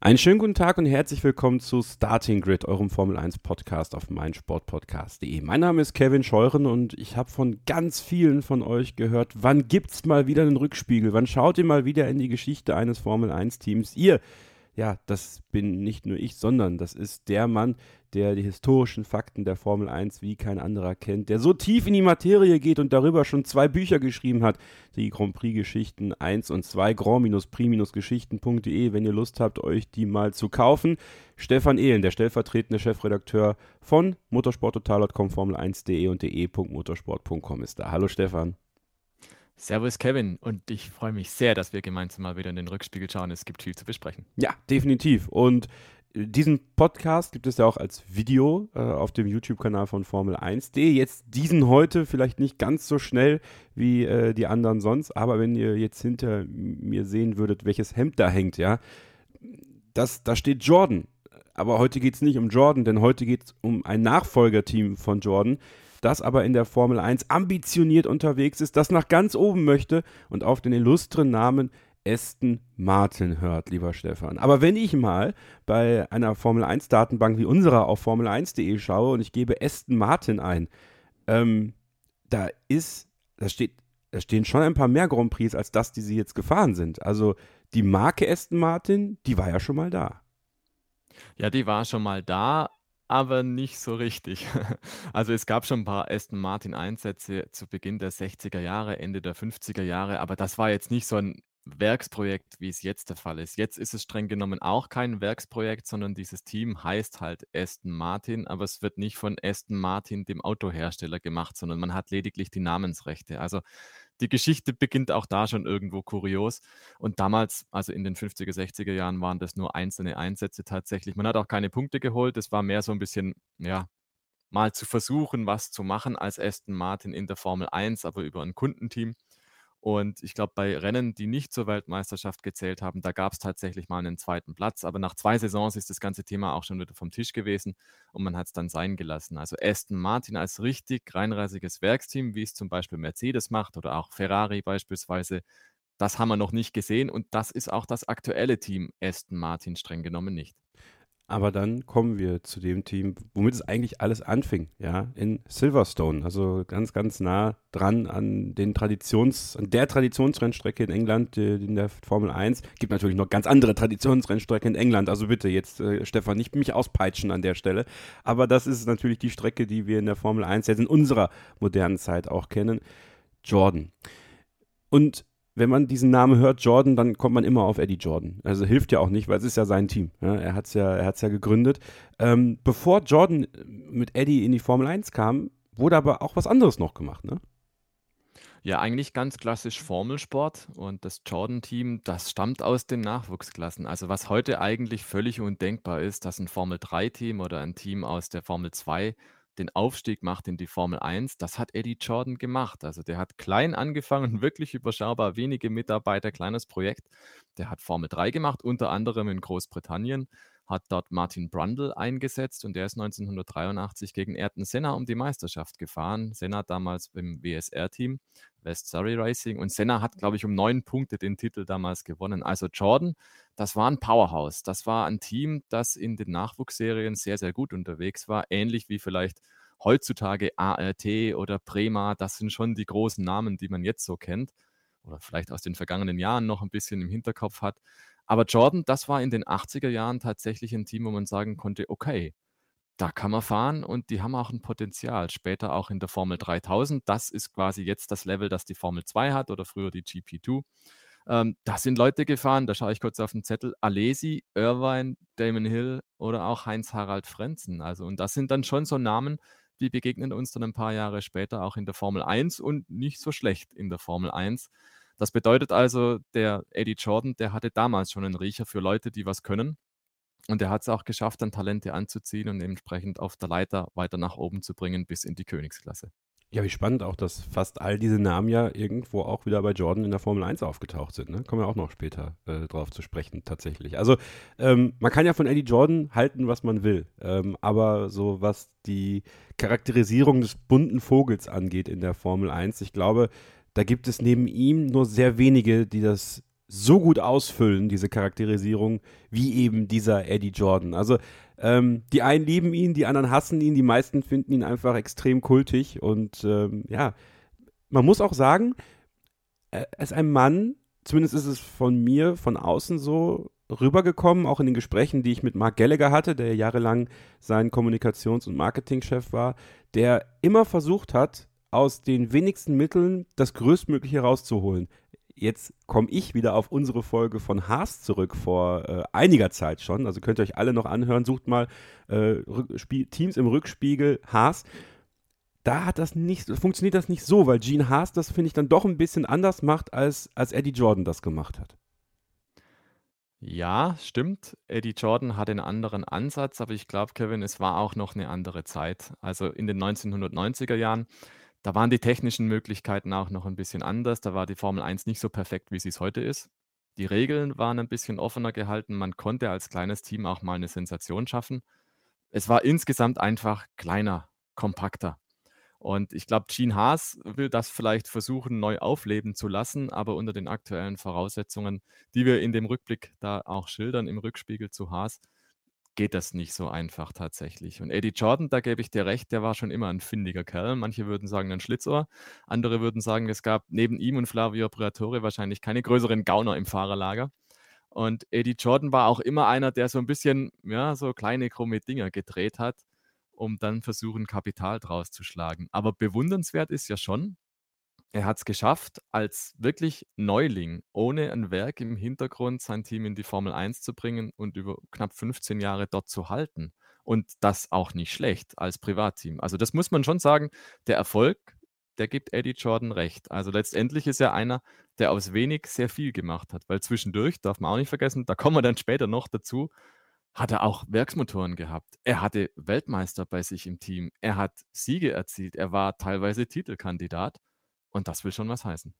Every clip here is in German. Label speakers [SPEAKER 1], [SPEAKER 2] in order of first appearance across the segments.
[SPEAKER 1] Einen schönen guten Tag und herzlich willkommen zu Starting Grid, eurem Formel 1 Podcast auf meinsportpodcast.de. Mein Name ist Kevin Scheuren und ich habe von ganz vielen von euch gehört, wann gibt's mal wieder einen Rückspiegel? Wann schaut ihr mal wieder in die Geschichte eines Formel 1 Teams? Ihr, ja, das bin nicht nur ich, sondern das ist der Mann, der die historischen Fakten der Formel 1 wie kein anderer kennt, der so tief in die Materie geht und darüber schon zwei Bücher geschrieben hat, die Grand Prix Geschichten 1 und 2, grand-prix-geschichten.de, wenn ihr Lust habt, euch die mal zu kaufen. Stefan Ehlen, der stellvertretende Chefredakteur von motorsporttotal.com, formel1.de und de.motorsport.com ist da. Hallo Stefan.
[SPEAKER 2] Servus Kevin und ich freue mich sehr, dass wir gemeinsam mal wieder in den Rückspiegel schauen. Es gibt viel zu besprechen.
[SPEAKER 1] Ja, definitiv. Und diesen Podcast gibt es ja auch als Video äh, auf dem YouTube-Kanal von Formel 1.de. Jetzt diesen heute vielleicht nicht ganz so schnell wie äh, die anderen sonst, aber wenn ihr jetzt hinter mir sehen würdet, welches Hemd da hängt, ja, das, da steht Jordan. Aber heute geht es nicht um Jordan, denn heute geht es um ein Nachfolgerteam von Jordan, das aber in der Formel 1 ambitioniert unterwegs ist, das nach ganz oben möchte und auf den illustren Namen Aston Martin hört, lieber Stefan. Aber wenn ich mal bei einer Formel 1 Datenbank wie unserer auf Formel1.de schaue und ich gebe Aston Martin ein, ähm, da ist, da steht, da stehen schon ein paar mehr Grand Prix als das, die sie jetzt gefahren sind. Also die Marke Aston Martin, die war ja schon mal da.
[SPEAKER 2] Ja, die war schon mal da, aber nicht so richtig. Also es gab schon ein paar Aston Martin Einsätze zu Beginn der 60er Jahre, Ende der 50er Jahre, aber das war jetzt nicht so ein Werksprojekt, wie es jetzt der Fall ist. Jetzt ist es streng genommen auch kein Werksprojekt, sondern dieses Team heißt halt Aston Martin, aber es wird nicht von Aston Martin, dem Autohersteller, gemacht, sondern man hat lediglich die Namensrechte. Also die Geschichte beginnt auch da schon irgendwo kurios. Und damals, also in den 50er, 60er Jahren, waren das nur einzelne Einsätze tatsächlich. Man hat auch keine Punkte geholt. Es war mehr so ein bisschen, ja, mal zu versuchen, was zu machen als Aston Martin in der Formel 1, aber über ein Kundenteam. Und ich glaube, bei Rennen, die nicht zur Weltmeisterschaft gezählt haben, da gab es tatsächlich mal einen zweiten Platz. Aber nach zwei Saisons ist das ganze Thema auch schon wieder vom Tisch gewesen und man hat es dann sein gelassen. Also Aston Martin als richtig reinreisiges Werksteam, wie es zum Beispiel Mercedes macht oder auch Ferrari beispielsweise, das haben wir noch nicht gesehen und das ist auch das aktuelle Team Aston Martin streng genommen nicht.
[SPEAKER 1] Aber dann kommen wir zu dem Team, womit es eigentlich alles anfing, ja, in Silverstone, also ganz, ganz nah dran an den Traditions, an der Traditionsrennstrecke in England, in der Formel 1. Gibt natürlich noch ganz andere Traditionsrennstrecken in England, also bitte jetzt, äh, Stefan, nicht mich auspeitschen an der Stelle. Aber das ist natürlich die Strecke, die wir in der Formel 1 jetzt in unserer modernen Zeit auch kennen. Jordan. Und wenn man diesen Namen hört, Jordan, dann kommt man immer auf Eddie Jordan. Also hilft ja auch nicht, weil es ist ja sein Team. Ja, er hat es ja, ja gegründet. Ähm, bevor Jordan mit Eddie in die Formel 1 kam, wurde aber auch was anderes noch gemacht, ne?
[SPEAKER 2] Ja, eigentlich ganz klassisch Formelsport und das Jordan-Team, das stammt aus den Nachwuchsklassen. Also was heute eigentlich völlig undenkbar ist, dass ein Formel-3-Team oder ein Team aus der Formel 2 den Aufstieg macht in die Formel 1, das hat Eddie Jordan gemacht. Also der hat klein angefangen, wirklich überschaubar, wenige Mitarbeiter, kleines Projekt. Der hat Formel 3 gemacht, unter anderem in Großbritannien, hat dort Martin Brundle eingesetzt und der ist 1983 gegen Ayrton Senna um die Meisterschaft gefahren. Senna damals im WSR-Team, West Surrey Racing und Senna hat, glaube ich, um neun Punkte den Titel damals gewonnen. Also Jordan, das war ein Powerhouse. Das war ein Team, das in den Nachwuchsserien sehr, sehr gut unterwegs war, ähnlich wie vielleicht heutzutage ART oder Prema. Das sind schon die großen Namen, die man jetzt so kennt oder vielleicht aus den vergangenen Jahren noch ein bisschen im Hinterkopf hat. Aber Jordan, das war in den 80er Jahren tatsächlich ein Team, wo man sagen konnte, okay, da kann man fahren und die haben auch ein Potenzial. Später auch in der Formel 3000. Das ist quasi jetzt das Level, das die Formel 2 hat oder früher die GP2. Ähm, da sind Leute gefahren, da schaue ich kurz auf den Zettel, Alesi, Irvine, Damon Hill oder auch Heinz-Harald Frenzen. Also, und das sind dann schon so Namen, die begegnen uns dann ein paar Jahre später auch in der Formel 1 und nicht so schlecht in der Formel 1. Das bedeutet also, der Eddie Jordan, der hatte damals schon einen Riecher für Leute, die was können. Und er hat es auch geschafft, dann Talente anzuziehen und entsprechend auf der Leiter weiter nach oben zu bringen bis in die Königsklasse.
[SPEAKER 1] Ja, wie spannend auch, dass fast all diese Namen ja irgendwo auch wieder bei Jordan in der Formel 1 aufgetaucht sind. Ne? Kommen wir auch noch später äh, drauf zu sprechen, tatsächlich. Also, ähm, man kann ja von Eddie Jordan halten, was man will. Ähm, aber so was die Charakterisierung des bunten Vogels angeht in der Formel 1, ich glaube, da gibt es neben ihm nur sehr wenige, die das so gut ausfüllen, diese Charakterisierung, wie eben dieser Eddie Jordan. Also ähm, die einen lieben ihn, die anderen hassen ihn, die meisten finden ihn einfach extrem kultig. Und ähm, ja, man muss auch sagen, er ist ein Mann, zumindest ist es von mir von außen so rübergekommen, auch in den Gesprächen, die ich mit Mark Gallagher hatte, der jahrelang sein Kommunikations- und Marketingchef war, der immer versucht hat, aus den wenigsten Mitteln das Größtmögliche rauszuholen jetzt komme ich wieder auf unsere Folge von Haas zurück vor äh, einiger Zeit schon. Also könnt ihr euch alle noch anhören. Sucht mal äh, Teams im Rückspiegel Haas. Da hat das nicht, funktioniert das nicht so, weil Gene Haas das, finde ich, dann doch ein bisschen anders macht, als, als Eddie Jordan das gemacht hat.
[SPEAKER 2] Ja, stimmt. Eddie Jordan hat einen anderen Ansatz, aber ich glaube, Kevin, es war auch noch eine andere Zeit. Also in den 1990er Jahren da waren die technischen Möglichkeiten auch noch ein bisschen anders. Da war die Formel 1 nicht so perfekt, wie sie es heute ist. Die Regeln waren ein bisschen offener gehalten. Man konnte als kleines Team auch mal eine Sensation schaffen. Es war insgesamt einfach kleiner, kompakter. Und ich glaube, Gene Haas will das vielleicht versuchen, neu aufleben zu lassen, aber unter den aktuellen Voraussetzungen, die wir in dem Rückblick da auch schildern, im Rückspiegel zu Haas, geht das nicht so einfach tatsächlich. Und Eddie Jordan, da gebe ich dir recht, der war schon immer ein findiger Kerl. Manche würden sagen ein Schlitzohr, andere würden sagen, es gab neben ihm und Flavio Briatore wahrscheinlich keine größeren Gauner im Fahrerlager. Und Eddie Jordan war auch immer einer, der so ein bisschen, ja, so kleine krumme Dinger gedreht hat, um dann versuchen, Kapital draus zu schlagen. Aber bewundernswert ist ja schon, er hat es geschafft, als wirklich Neuling, ohne ein Werk im Hintergrund sein Team in die Formel 1 zu bringen und über knapp 15 Jahre dort zu halten. Und das auch nicht schlecht als Privatteam. Also das muss man schon sagen, der Erfolg, der gibt Eddie Jordan recht. Also letztendlich ist er einer, der aus wenig sehr viel gemacht hat. Weil zwischendurch, darf man auch nicht vergessen, da kommen wir dann später noch dazu, hat er auch Werksmotoren gehabt. Er hatte Weltmeister bei sich im Team. Er hat Siege erzielt. Er war teilweise Titelkandidat. Und das will schon was heißen.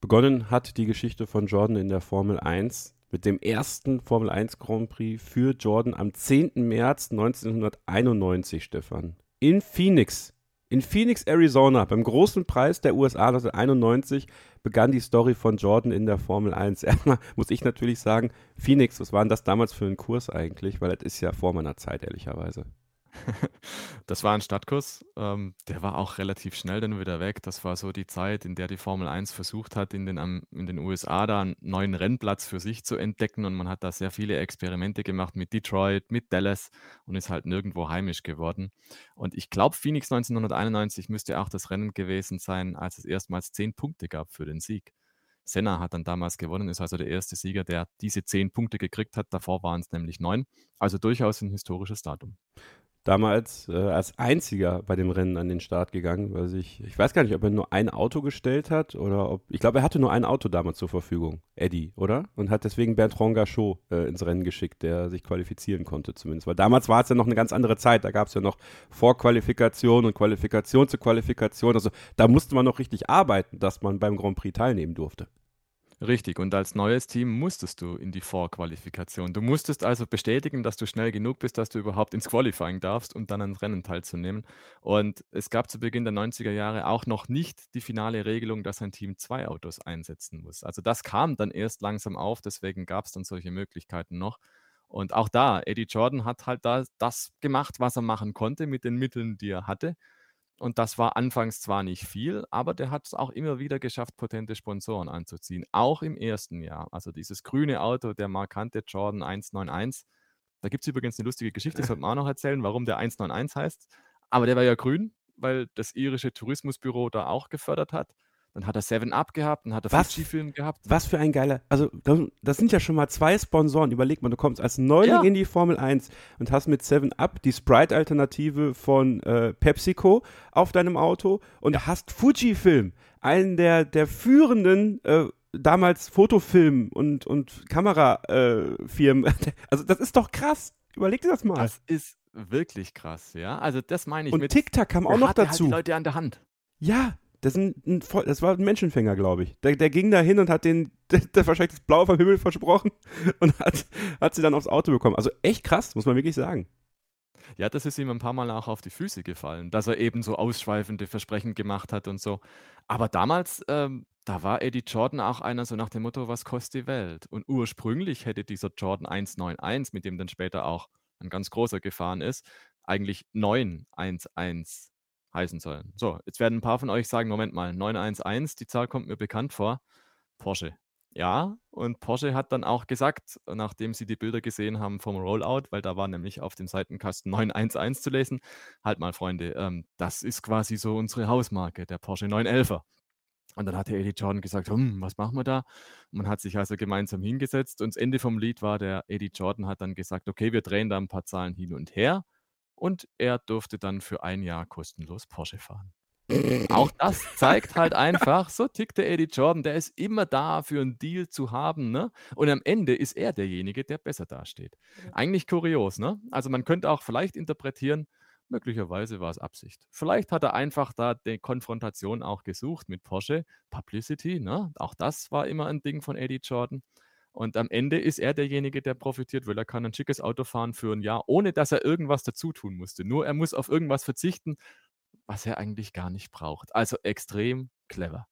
[SPEAKER 1] Begonnen hat die Geschichte von Jordan in der Formel 1 mit dem ersten Formel 1 Grand Prix für Jordan am 10. März 1991, Stefan. In Phoenix. In Phoenix, Arizona, beim großen Preis der USA 1991 begann die Story von Jordan in der Formel 1. Erstmal muss ich natürlich sagen, Phoenix, was war denn das damals für ein Kurs eigentlich? Weil das ist ja vor meiner Zeit, ehrlicherweise.
[SPEAKER 2] Das war ein Stadtkurs. Ähm, der war auch relativ schnell dann wieder weg. Das war so die Zeit, in der die Formel 1 versucht hat, in den, in den USA da einen neuen Rennplatz für sich zu entdecken. Und man hat da sehr viele Experimente gemacht mit Detroit, mit Dallas und ist halt nirgendwo heimisch geworden. Und ich glaube, Phoenix 1991 müsste auch das Rennen gewesen sein, als es erstmals zehn Punkte gab für den Sieg. Senna hat dann damals gewonnen, ist also der erste Sieger, der diese zehn Punkte gekriegt hat. Davor waren es nämlich neun. Also durchaus ein historisches Datum
[SPEAKER 1] damals äh, als einziger bei dem Rennen an den Start gegangen, weil sich, ich weiß gar nicht, ob er nur ein Auto gestellt hat oder ob, ich glaube, er hatte nur ein Auto damals zur Verfügung, Eddie, oder? Und hat deswegen Bertrand Gachot äh, ins Rennen geschickt, der sich qualifizieren konnte zumindest, weil damals war es ja noch eine ganz andere Zeit, da gab es ja noch Vorqualifikation und Qualifikation zur Qualifikation, also da musste man noch richtig arbeiten, dass man beim Grand Prix teilnehmen durfte.
[SPEAKER 2] Richtig, und als neues Team musstest du in die Vorqualifikation. Du musstest also bestätigen, dass du schnell genug bist, dass du überhaupt ins Qualifying darfst und dann an Rennen teilzunehmen. Und es gab zu Beginn der 90er Jahre auch noch nicht die finale Regelung, dass ein Team zwei Autos einsetzen muss. Also das kam dann erst langsam auf, deswegen gab es dann solche Möglichkeiten noch. Und auch da, Eddie Jordan hat halt da das gemacht, was er machen konnte mit den Mitteln, die er hatte. Und das war anfangs zwar nicht viel, aber der hat es auch immer wieder geschafft, potente Sponsoren anzuziehen. Auch im ersten Jahr. Also dieses grüne Auto, der markante Jordan 191. Da gibt es übrigens eine lustige Geschichte, das sollte man auch noch erzählen, warum der 191 heißt. Aber der war ja grün, weil das irische Tourismusbüro da auch gefördert hat. Dann hat er Seven Up gehabt, dann hat er Fuji-Film gehabt.
[SPEAKER 1] Was für ein geiler, also das sind ja schon mal zwei Sponsoren. Überleg mal, du kommst als Neuling ja. in die Formel 1 und hast mit Seven Up die Sprite-Alternative von äh, PepsiCo auf deinem Auto und ja. hast Fuji-Film, einen der, der führenden äh, damals Fotofilm- und, und Kamerafirmen. Äh, also das ist doch krass. Überleg dir das mal.
[SPEAKER 2] Das ist wirklich krass, ja. Also das meine ich.
[SPEAKER 1] Und TikTok kam auch noch dazu. Hat
[SPEAKER 2] die Leute an der Hand.
[SPEAKER 1] Ja, das, ein, das, war ein Menschenfänger, glaube ich. Der, der, ging da hin und hat den, der, der wahrscheinlich das Blaue vom Himmel versprochen und hat, hat sie dann aufs Auto bekommen. Also echt krass, muss man wirklich sagen.
[SPEAKER 2] Ja, das ist ihm ein paar Mal auch auf die Füße gefallen, dass er eben so ausschweifende Versprechen gemacht hat und so. Aber damals, ähm, da war Eddie Jordan auch einer so nach dem Motto, was kostet die Welt? Und ursprünglich hätte dieser Jordan 191, mit dem dann später auch ein ganz großer gefahren ist, eigentlich 911 heißen sollen. So, jetzt werden ein paar von euch sagen, Moment mal, 911, die Zahl kommt mir bekannt vor. Porsche. Ja, und Porsche hat dann auch gesagt, nachdem sie die Bilder gesehen haben vom Rollout, weil da war nämlich auf dem Seitenkasten 911 zu lesen, halt mal Freunde, ähm, das ist quasi so unsere Hausmarke, der Porsche 911er. Und dann hat der Eddie Jordan gesagt, hm, was machen wir da? Man hat sich also gemeinsam hingesetzt und das Ende vom Lied war, der Eddie Jordan hat dann gesagt, okay, wir drehen da ein paar Zahlen hin und her und er durfte dann für ein Jahr kostenlos Porsche fahren. Auch das zeigt halt einfach, so tickt der Eddie Jordan, der ist immer da für einen Deal zu haben, ne? Und am Ende ist er derjenige, der besser dasteht. Eigentlich kurios, ne? Also man könnte auch vielleicht interpretieren, möglicherweise war es Absicht. Vielleicht hat er einfach da die Konfrontation auch gesucht mit Porsche, Publicity, ne? Auch das war immer ein Ding von Eddie Jordan. Und am Ende ist er derjenige, der profitiert, weil er kann ein schickes Auto fahren für ein Jahr, ohne dass er irgendwas dazu tun musste. Nur er muss auf irgendwas verzichten, was er eigentlich gar nicht braucht. Also extrem clever.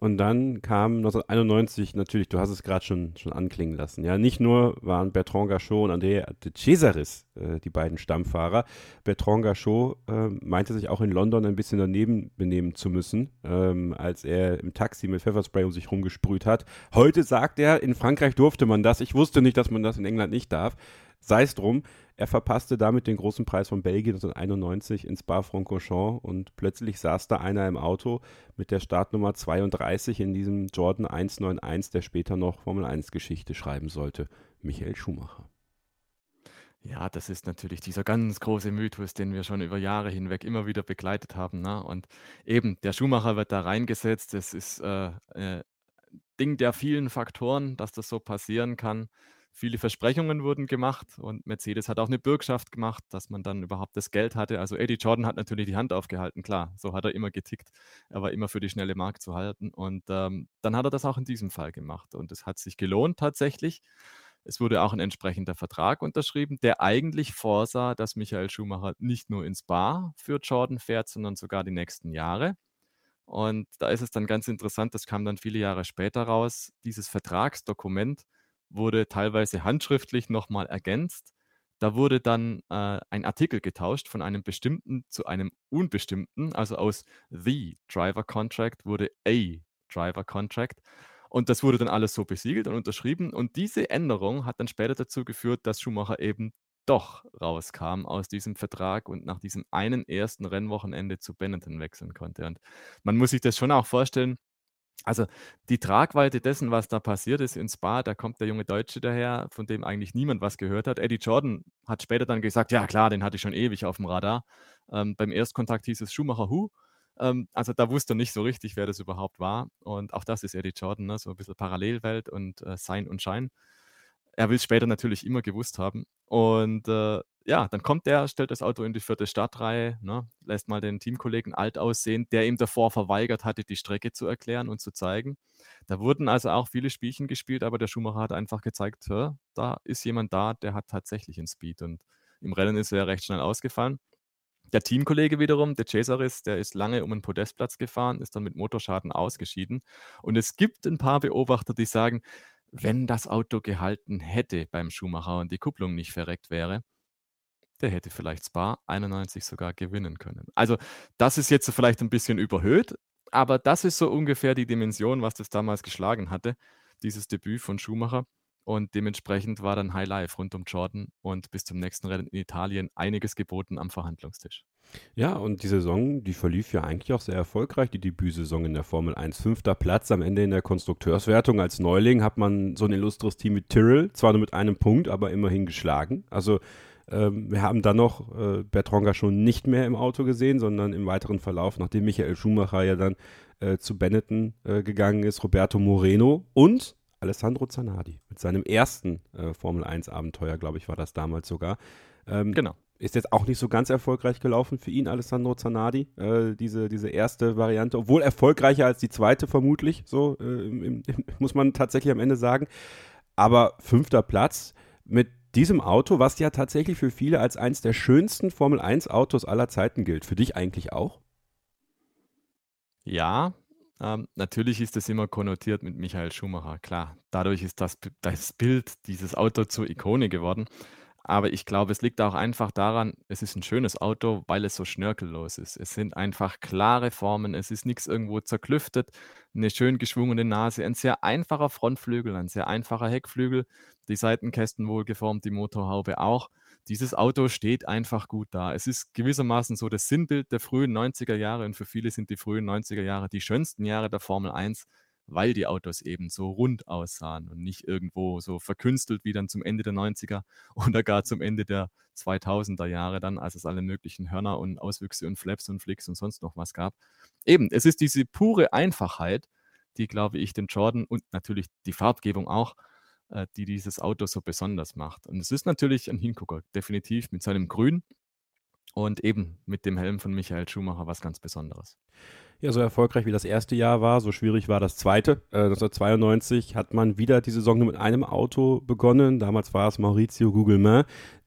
[SPEAKER 1] Und dann kam 1991 natürlich, du hast es gerade schon, schon anklingen lassen. Ja, nicht nur waren Bertrand Gachot und André de Cesaris äh, die beiden Stammfahrer. Bertrand Gachot äh, meinte sich auch in London ein bisschen daneben benehmen zu müssen, ähm, als er im Taxi mit Pfefferspray um sich rumgesprüht hat. Heute sagt er, in Frankreich durfte man das. Ich wusste nicht, dass man das in England nicht darf. Sei es drum, er verpasste damit den großen Preis von Belgien 1991 ins Spa-Francorchamps und plötzlich saß da einer im Auto mit der Startnummer 32 in diesem Jordan 191, der später noch Formel 1 Geschichte schreiben sollte, Michael Schumacher.
[SPEAKER 2] Ja, das ist natürlich dieser ganz große Mythos, den wir schon über Jahre hinweg immer wieder begleitet haben. Ne? Und eben, der Schumacher wird da reingesetzt. Das ist äh, äh, Ding der vielen Faktoren, dass das so passieren kann. Viele Versprechungen wurden gemacht und Mercedes hat auch eine Bürgschaft gemacht, dass man dann überhaupt das Geld hatte. Also Eddie Jordan hat natürlich die Hand aufgehalten, klar, so hat er immer getickt. Er war immer für die schnelle Markt zu halten und ähm, dann hat er das auch in diesem Fall gemacht und es hat sich gelohnt tatsächlich. Es wurde auch ein entsprechender Vertrag unterschrieben, der eigentlich vorsah, dass Michael Schumacher nicht nur ins Bar für Jordan fährt, sondern sogar die nächsten Jahre. Und da ist es dann ganz interessant, das kam dann viele Jahre später raus, dieses Vertragsdokument wurde teilweise handschriftlich nochmal ergänzt. Da wurde dann äh, ein Artikel getauscht von einem bestimmten zu einem unbestimmten, also aus The Driver Contract wurde A Driver Contract. Und das wurde dann alles so besiegelt und unterschrieben. Und diese Änderung hat dann später dazu geführt, dass Schumacher eben doch rauskam aus diesem Vertrag und nach diesem einen ersten Rennwochenende zu Benetton wechseln konnte. Und man muss sich das schon auch vorstellen, also, die Tragweite dessen, was da passiert ist in Spa, da kommt der junge Deutsche daher, von dem eigentlich niemand was gehört hat. Eddie Jordan hat später dann gesagt: „Ja klar, den hatte ich schon ewig auf dem Radar.“ Ähm, beim Erstkontakt hieß es Schumacher Who. Ähm, also, da wusste er nicht so richtig, wer das überhaupt war. Und auch das ist Eddie Jordan, ne, so ein bisschen Parallelwelt und, äh, Sein und Schein. Er will es später natürlich immer gewusst haben. Und, äh, ja, dann kommt der, stellt das Auto in die vierte Startreihe, ne, lässt mal den Teamkollegen alt aussehen, der ihm davor verweigert hatte, die Strecke zu erklären und zu zeigen. Da wurden also auch viele Spielchen gespielt, aber der Schumacher hat einfach gezeigt, da ist jemand da, der hat tatsächlich einen Speed. Und im Rennen ist er recht schnell ausgefallen. Der Teamkollege wiederum, der Cesaris, der ist lange um einen Podestplatz gefahren, ist dann mit Motorschaden ausgeschieden. Und es gibt ein paar Beobachter, die sagen, wenn das Auto gehalten hätte beim Schumacher und die Kupplung nicht verreckt wäre, der hätte vielleicht Spa 91 sogar gewinnen können. Also, das ist jetzt vielleicht ein bisschen überhöht, aber das ist so ungefähr die Dimension, was das damals geschlagen hatte, dieses Debüt von Schumacher. Und dementsprechend war dann High Life rund um Jordan und bis zum nächsten Rennen in Italien einiges geboten am Verhandlungstisch.
[SPEAKER 1] Ja, und die Saison, die verlief ja eigentlich auch sehr erfolgreich, die Debütsaison in der Formel 1. Fünfter Platz am Ende in der Konstrukteurswertung. Als Neuling hat man so ein illustres Team mit Tyrrell, zwar nur mit einem Punkt, aber immerhin geschlagen. Also ähm, wir haben dann noch äh, Bertrand schon nicht mehr im Auto gesehen, sondern im weiteren Verlauf, nachdem Michael Schumacher ja dann äh, zu Benetton äh, gegangen ist, Roberto Moreno und Alessandro Zanardi mit seinem ersten äh, Formel 1 Abenteuer, glaube ich, war das damals sogar. Ähm, genau. Ist jetzt auch nicht so ganz erfolgreich gelaufen für ihn, Alessandro Zanardi, äh, diese, diese erste Variante, obwohl erfolgreicher als die zweite vermutlich, so äh, im, im, muss man tatsächlich am Ende sagen. Aber fünfter Platz mit diesem Auto, was ja tatsächlich für viele als eines der schönsten Formel 1 Autos aller Zeiten gilt. Für dich eigentlich auch?
[SPEAKER 2] Ja, ähm, natürlich ist das immer konnotiert mit Michael Schumacher, klar. Dadurch ist das, das Bild dieses Auto zur Ikone geworden. Aber ich glaube, es liegt auch einfach daran, es ist ein schönes Auto, weil es so schnörkellos ist. Es sind einfach klare Formen, es ist nichts irgendwo zerklüftet, eine schön geschwungene Nase, ein sehr einfacher Frontflügel, ein sehr einfacher Heckflügel, die Seitenkästen wohl geformt, die Motorhaube auch. Dieses Auto steht einfach gut da. Es ist gewissermaßen so das Sinnbild der frühen 90er Jahre und für viele sind die frühen 90er Jahre die schönsten Jahre der Formel 1 weil die Autos eben so rund aussahen und nicht irgendwo so verkünstelt wie dann zum Ende der 90er oder gar zum Ende der 2000er Jahre dann, als es alle möglichen Hörner und Auswüchse und Flaps und Flicks und sonst noch was gab. Eben, es ist diese pure Einfachheit, die, glaube ich, den Jordan und natürlich die Farbgebung auch, äh, die dieses Auto so besonders macht. Und es ist natürlich ein Hingucker, definitiv mit seinem Grün und eben mit dem Helm von Michael Schumacher was ganz Besonderes.
[SPEAKER 1] Ja, so erfolgreich wie das erste Jahr war, so schwierig war das zweite. Äh, 1992 hat man wieder die Saison nur mit einem Auto begonnen. Damals war es Maurizio Gugelmin,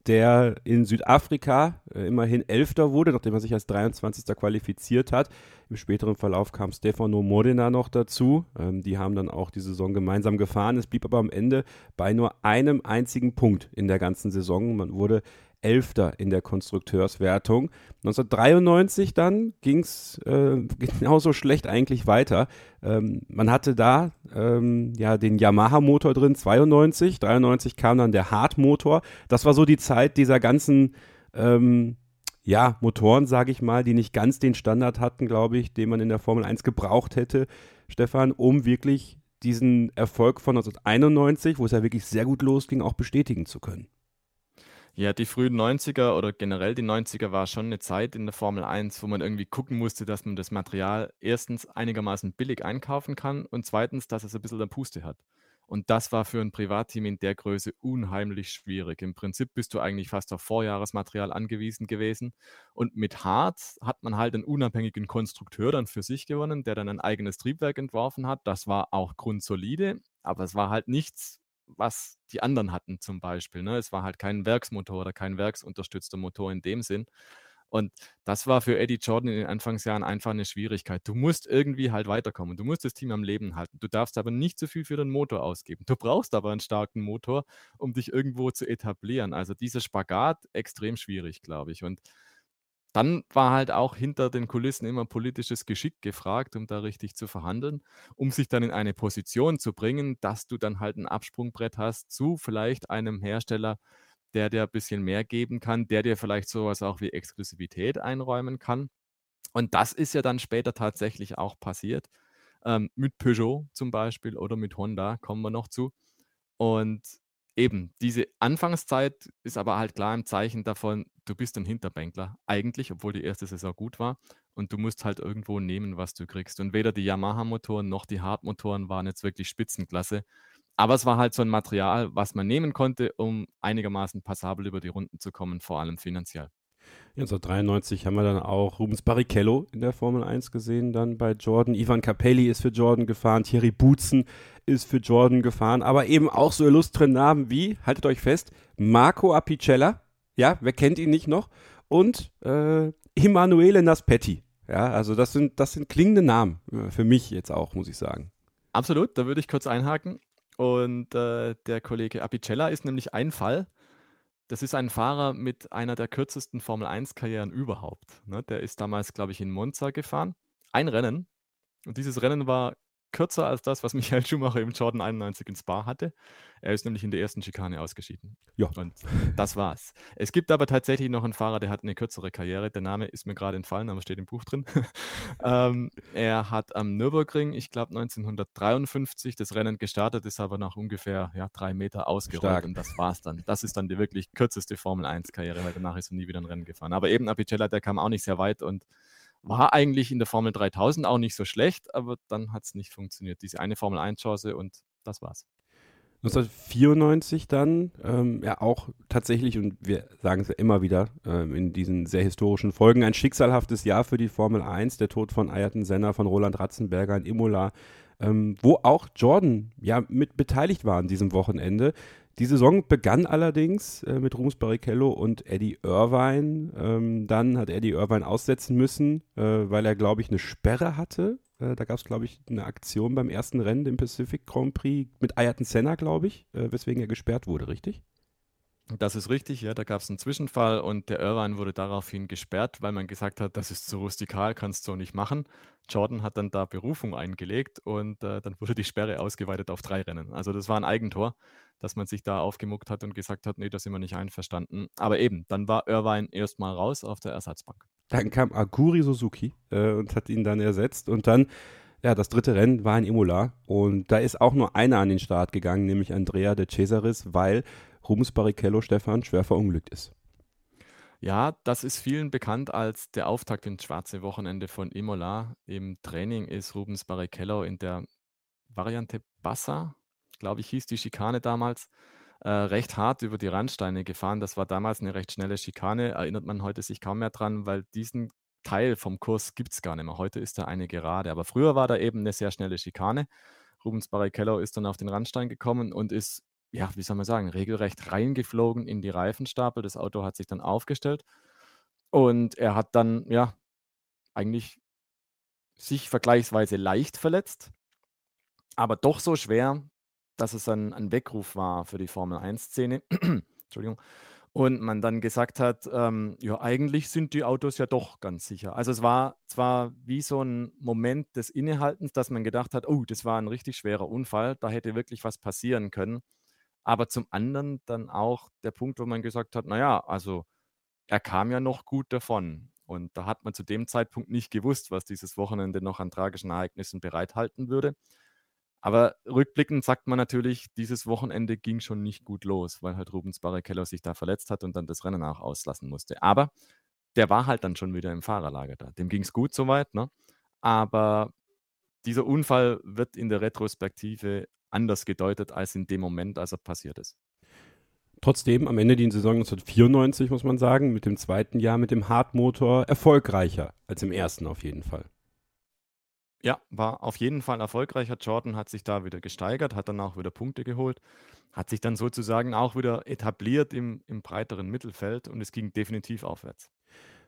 [SPEAKER 1] der in Südafrika äh, immerhin Elfter wurde, nachdem er sich als 23. qualifiziert hat. Im späteren Verlauf kam Stefano Modena noch dazu. Ähm, die haben dann auch die Saison gemeinsam gefahren. Es blieb aber am Ende bei nur einem einzigen Punkt in der ganzen Saison. Man wurde Elfter in der Konstrukteurswertung. 1993 dann ging es äh, genauso schlecht eigentlich weiter. Ähm, man hatte da ähm, ja den Yamaha-Motor drin, 92. 93 kam dann der Hard-Motor. Das war so die Zeit dieser ganzen ähm, ja, Motoren, sage ich mal, die nicht ganz den Standard hatten, glaube ich, den man in der Formel 1 gebraucht hätte, Stefan, um wirklich diesen Erfolg von 1991, wo es ja wirklich sehr gut losging, auch bestätigen zu können.
[SPEAKER 2] Ja, die frühen 90er oder generell die 90er war schon eine Zeit in der Formel 1, wo man irgendwie gucken musste, dass man das Material erstens einigermaßen billig einkaufen kann und zweitens, dass es ein bisschen der Puste hat. Und das war für ein Privatteam in der Größe unheimlich schwierig. Im Prinzip bist du eigentlich fast auf Vorjahresmaterial angewiesen gewesen. Und mit Hart hat man halt einen unabhängigen Konstrukteur dann für sich gewonnen, der dann ein eigenes Triebwerk entworfen hat. Das war auch grundsolide, aber es war halt nichts, was die anderen hatten zum Beispiel. Ne? Es war halt kein Werksmotor oder kein werksunterstützter Motor in dem Sinn. Und das war für Eddie Jordan in den Anfangsjahren einfach eine Schwierigkeit. Du musst irgendwie halt weiterkommen. Du musst das Team am Leben halten. Du darfst aber nicht zu viel für den Motor ausgeben. Du brauchst aber einen starken Motor, um dich irgendwo zu etablieren. Also dieser Spagat extrem schwierig, glaube ich. Und dann war halt auch hinter den Kulissen immer politisches Geschick gefragt, um da richtig zu verhandeln, um sich dann in eine Position zu bringen, dass du dann halt ein Absprungbrett hast zu vielleicht einem Hersteller, der dir ein bisschen mehr geben kann, der dir vielleicht sowas auch wie Exklusivität einräumen kann. Und das ist ja dann später tatsächlich auch passiert. Ähm, mit Peugeot zum Beispiel oder mit Honda kommen wir noch zu. Und Eben, diese Anfangszeit ist aber halt klar im Zeichen davon, du bist ein Hinterbänkler eigentlich, obwohl die erste Saison gut war und du musst halt irgendwo nehmen, was du kriegst. Und weder die Yamaha-Motoren noch die Hard-Motoren waren jetzt wirklich Spitzenklasse. Aber es war halt so ein Material, was man nehmen konnte, um einigermaßen passabel über die Runden zu kommen, vor allem finanziell.
[SPEAKER 1] 1993 haben wir dann auch Rubens Barrichello in der Formel 1 gesehen, dann bei Jordan. Ivan Capelli ist für Jordan gefahren, Thierry Butzen ist für Jordan gefahren, aber eben auch so illustre Namen wie, haltet euch fest, Marco Apicella, ja, wer kennt ihn nicht noch, und äh, Emanuele Naspetti. Ja, also das sind, das sind klingende Namen äh, für mich jetzt auch, muss ich sagen.
[SPEAKER 2] Absolut, da würde ich kurz einhaken. Und äh, der Kollege Apicella ist nämlich ein Fall, das ist ein Fahrer mit einer der kürzesten Formel-1-Karrieren überhaupt, ne? Der ist damals, glaube ich, in Monza gefahren. Ein Rennen. Und dieses Rennen war kürzer als das, was Michael Schumacher im Jordan 91 in Spa hatte. Er ist nämlich in der ersten Schikane ausgeschieden. Ja. Und das war's. Es gibt aber tatsächlich noch einen Fahrer, der hat eine kürzere Karriere. Der Name ist mir gerade entfallen, aber steht im Buch drin. ähm, er hat am Nürburgring, ich glaube 1953, das Rennen gestartet, ist aber nach ungefähr ja, drei Meter ausgerollt Stark. und das war's dann. Das ist dann die wirklich kürzeste Formel 1-Karriere, weil danach ist er nie wieder ein Rennen gefahren. Aber eben Apicella, der kam auch nicht sehr weit und war eigentlich in der Formel 3000 auch nicht so schlecht, aber dann hat es nicht funktioniert. Diese eine Formel 1-Chance und das war's.
[SPEAKER 1] 1994 dann, ähm, ja auch tatsächlich, und wir sagen es ja immer wieder ähm, in diesen sehr historischen Folgen, ein schicksalhaftes Jahr für die Formel 1, der Tod von Ayrton Senna, von Roland Ratzenberger in Imola, ähm, wo auch Jordan ja mit beteiligt war an diesem Wochenende. Die Saison begann allerdings äh, mit Rums Barrichello und Eddie Irvine. Ähm, dann hat Eddie Irvine aussetzen müssen, äh, weil er, glaube ich, eine Sperre hatte äh, da gab es, glaube ich, eine Aktion beim ersten Rennen im Pacific Grand Prix mit Ayrton Senna, glaube ich, äh, weswegen er gesperrt wurde, richtig?
[SPEAKER 2] Das ist richtig, ja. Da gab es einen Zwischenfall und der Irvine wurde daraufhin gesperrt, weil man gesagt hat, das ist zu rustikal, kannst du so nicht machen. Jordan hat dann da Berufung eingelegt und äh, dann wurde die Sperre ausgeweitet auf drei Rennen. Also das war ein Eigentor, dass man sich da aufgemuckt hat und gesagt hat, nee, da sind wir nicht einverstanden. Aber eben, dann war Irvine erstmal raus auf der Ersatzbank.
[SPEAKER 1] Dann kam Aguri Suzuki äh, und hat ihn dann ersetzt. Und dann, ja, das dritte Rennen war in Imola. Und da ist auch nur einer an den Start gegangen, nämlich Andrea de Cesaris, weil Rubens Barrichello Stefan schwer verunglückt ist.
[SPEAKER 2] Ja, das ist vielen bekannt als der Auftakt ins schwarze Wochenende von Imola. Im Training ist Rubens Barrichello in der Variante Bassa, glaube ich, hieß die Schikane damals, äh, recht hart über die Randsteine gefahren. Das war damals eine recht schnelle Schikane, erinnert man heute sich kaum mehr dran, weil diesen Teil vom Kurs gibt es gar nicht mehr. Heute ist da eine Gerade, aber früher war da eben eine sehr schnelle Schikane. Rubens Barrichello ist dann auf den Randstein gekommen und ist, ja, wie soll man sagen, regelrecht reingeflogen in die Reifenstapel. Das Auto hat sich dann aufgestellt und er hat dann, ja, eigentlich sich vergleichsweise leicht verletzt, aber doch so schwer, dass es ein, ein Weckruf war für die Formel-1-Szene. Entschuldigung. Und man dann gesagt hat, ähm, ja, eigentlich sind die Autos ja doch ganz sicher. Also es war zwar wie so ein Moment des Innehaltens, dass man gedacht hat, oh, das war ein richtig schwerer Unfall, da hätte wirklich was passieren können. Aber zum anderen dann auch der Punkt, wo man gesagt hat, naja, also er kam ja noch gut davon. Und da hat man zu dem Zeitpunkt nicht gewusst, was dieses Wochenende noch an tragischen Ereignissen bereithalten würde. Aber rückblickend sagt man natürlich, dieses Wochenende ging schon nicht gut los, weil halt Rubens Barrichello sich da verletzt hat und dann das Rennen auch auslassen musste. Aber der war halt dann schon wieder im Fahrerlager da. Dem ging es gut soweit, ne? Aber dieser Unfall wird in der Retrospektive anders gedeutet als in dem Moment, als er passiert ist.
[SPEAKER 1] Trotzdem am Ende die Saison 1994, muss man sagen, mit dem zweiten Jahr mit dem Hartmotor erfolgreicher als im ersten auf jeden Fall.
[SPEAKER 2] Ja, war auf jeden Fall erfolgreicher. Jordan hat sich da wieder gesteigert, hat dann auch wieder Punkte geholt, hat sich dann sozusagen auch wieder etabliert im, im breiteren Mittelfeld und es ging definitiv aufwärts.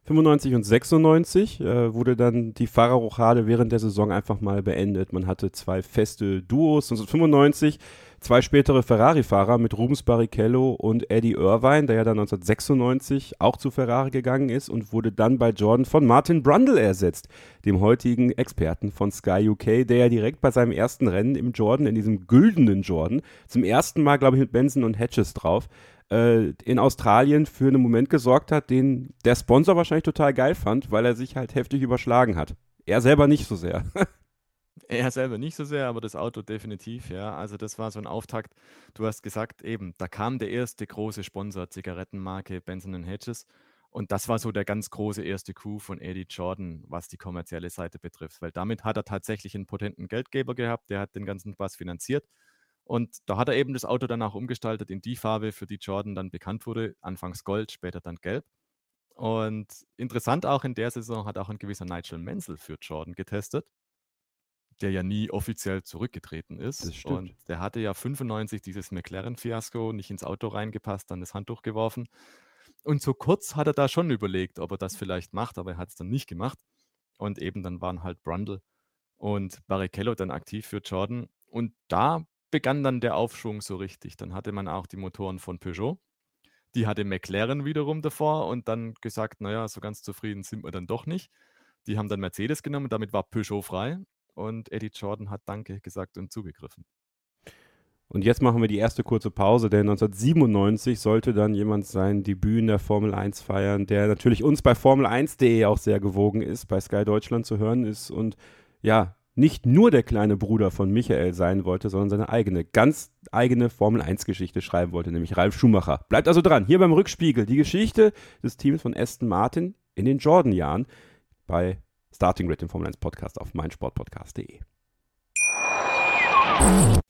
[SPEAKER 1] 95 und 96 äh, wurde dann die Fahrerrochade während der Saison einfach mal beendet. Man hatte zwei feste Duos. 1995 zwei spätere Ferrari-Fahrer mit Rubens Barrichello und Eddie Irvine, der ja dann 1996 auch zu Ferrari gegangen ist und wurde dann bei Jordan von Martin Brundle ersetzt, dem heutigen Experten von Sky UK, der ja direkt bei seinem ersten Rennen im Jordan, in diesem güldenen Jordan, zum ersten Mal, glaube ich, mit Benson und Hedges drauf, äh, in Australien für einen Moment gesorgt hat, den der Sponsor wahrscheinlich total geil fand, weil er sich halt heftig überschlagen hat. Er selber nicht so sehr.
[SPEAKER 2] Er selber nicht so sehr, aber das Auto definitiv, ja. Also das war so ein Auftakt. Du hast gesagt, eben, da kam der erste große Sponsor, Zigarettenmarke Benson Hedges. Und das war so der ganz große erste Coup von Eddie Jordan, was die kommerzielle Seite betrifft. Weil damit hat er tatsächlich einen potenten Geldgeber gehabt, der hat den ganzen Spaß finanziert. Und da hat er eben das Auto dann auch umgestaltet in die Farbe, für die Jordan dann bekannt wurde. Anfangs Gold, später dann Gelb. Und interessant auch in der Saison hat auch ein gewisser Nigel Menzel für Jordan getestet der ja nie offiziell zurückgetreten ist.
[SPEAKER 1] Das stimmt.
[SPEAKER 2] Und der hatte ja 95 dieses McLaren-Fiasko nicht ins Auto reingepasst, dann das Handtuch geworfen. Und so kurz hat er da schon überlegt, ob er das vielleicht macht, aber er hat es dann nicht gemacht. Und eben dann waren halt Brundle und Barrichello dann aktiv für Jordan. Und da begann dann der Aufschwung so richtig. Dann hatte man auch die Motoren von Peugeot. Die hatte McLaren wiederum davor und dann gesagt, naja, so ganz zufrieden sind wir dann doch nicht. Die haben dann Mercedes genommen, damit war Peugeot frei und Eddie Jordan hat Danke gesagt und zugegriffen.
[SPEAKER 1] Und jetzt machen wir die erste kurze Pause, denn 1997 sollte dann jemand sein Debüt in der Formel 1 feiern, der natürlich uns bei Formel1.de auch sehr gewogen ist, bei Sky Deutschland zu hören ist und ja, nicht nur der kleine Bruder von Michael sein wollte, sondern seine eigene, ganz eigene Formel 1 Geschichte schreiben wollte, nämlich Ralf Schumacher. Bleibt also dran, hier beim Rückspiegel, die Geschichte des Teams von Aston Martin in den Jordan-Jahren bei Starting Grid, dem Formel 1 Podcast auf meinsportpodcast.de.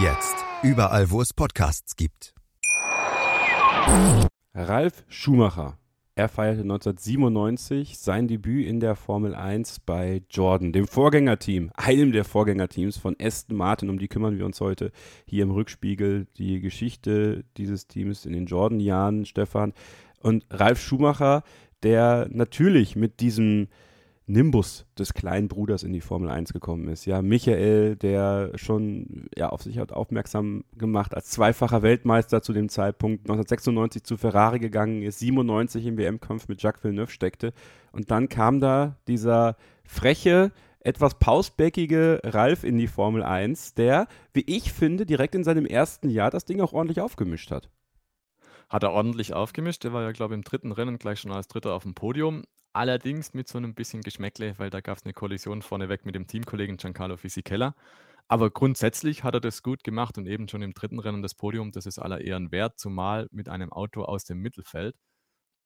[SPEAKER 3] Jetzt. Überall, wo es Podcasts gibt.
[SPEAKER 1] Ralf Schumacher. Er feierte 1997 sein Debüt in der Formel 1 bei Jordan, dem Vorgängerteam, einem der Vorgängerteams von Aston Martin. Um die kümmern wir uns heute hier im Rückspiegel. Die Geschichte dieses Teams in den Jordan-Jahren, Stefan. Und Ralf Schumacher, der natürlich mit diesem Nimbus des kleinen Bruders in die Formel 1 gekommen ist. Ja, Michael, der schon ja, auf sich hat aufmerksam gemacht, als zweifacher Weltmeister zu dem Zeitpunkt 1996 zu Ferrari gegangen ist, 97 im WM-Kampf mit Jacques Villeneuve steckte. Und dann kam da dieser freche, etwas pausbäckige Ralf in die Formel 1, der, wie ich finde, direkt in seinem ersten Jahr das Ding auch ordentlich aufgemischt hat.
[SPEAKER 2] Hat er ordentlich aufgemischt. Der war ja, glaube ich, im dritten Rennen gleich schon als Dritter auf dem Podium. Allerdings mit so einem bisschen Geschmäckle, weil da gab es eine Kollision vorneweg mit dem Teamkollegen Giancarlo Fisichella. Aber grundsätzlich hat er das gut gemacht und eben schon im dritten Rennen das Podium, das ist aller Ehren wert, zumal mit einem Auto aus dem Mittelfeld.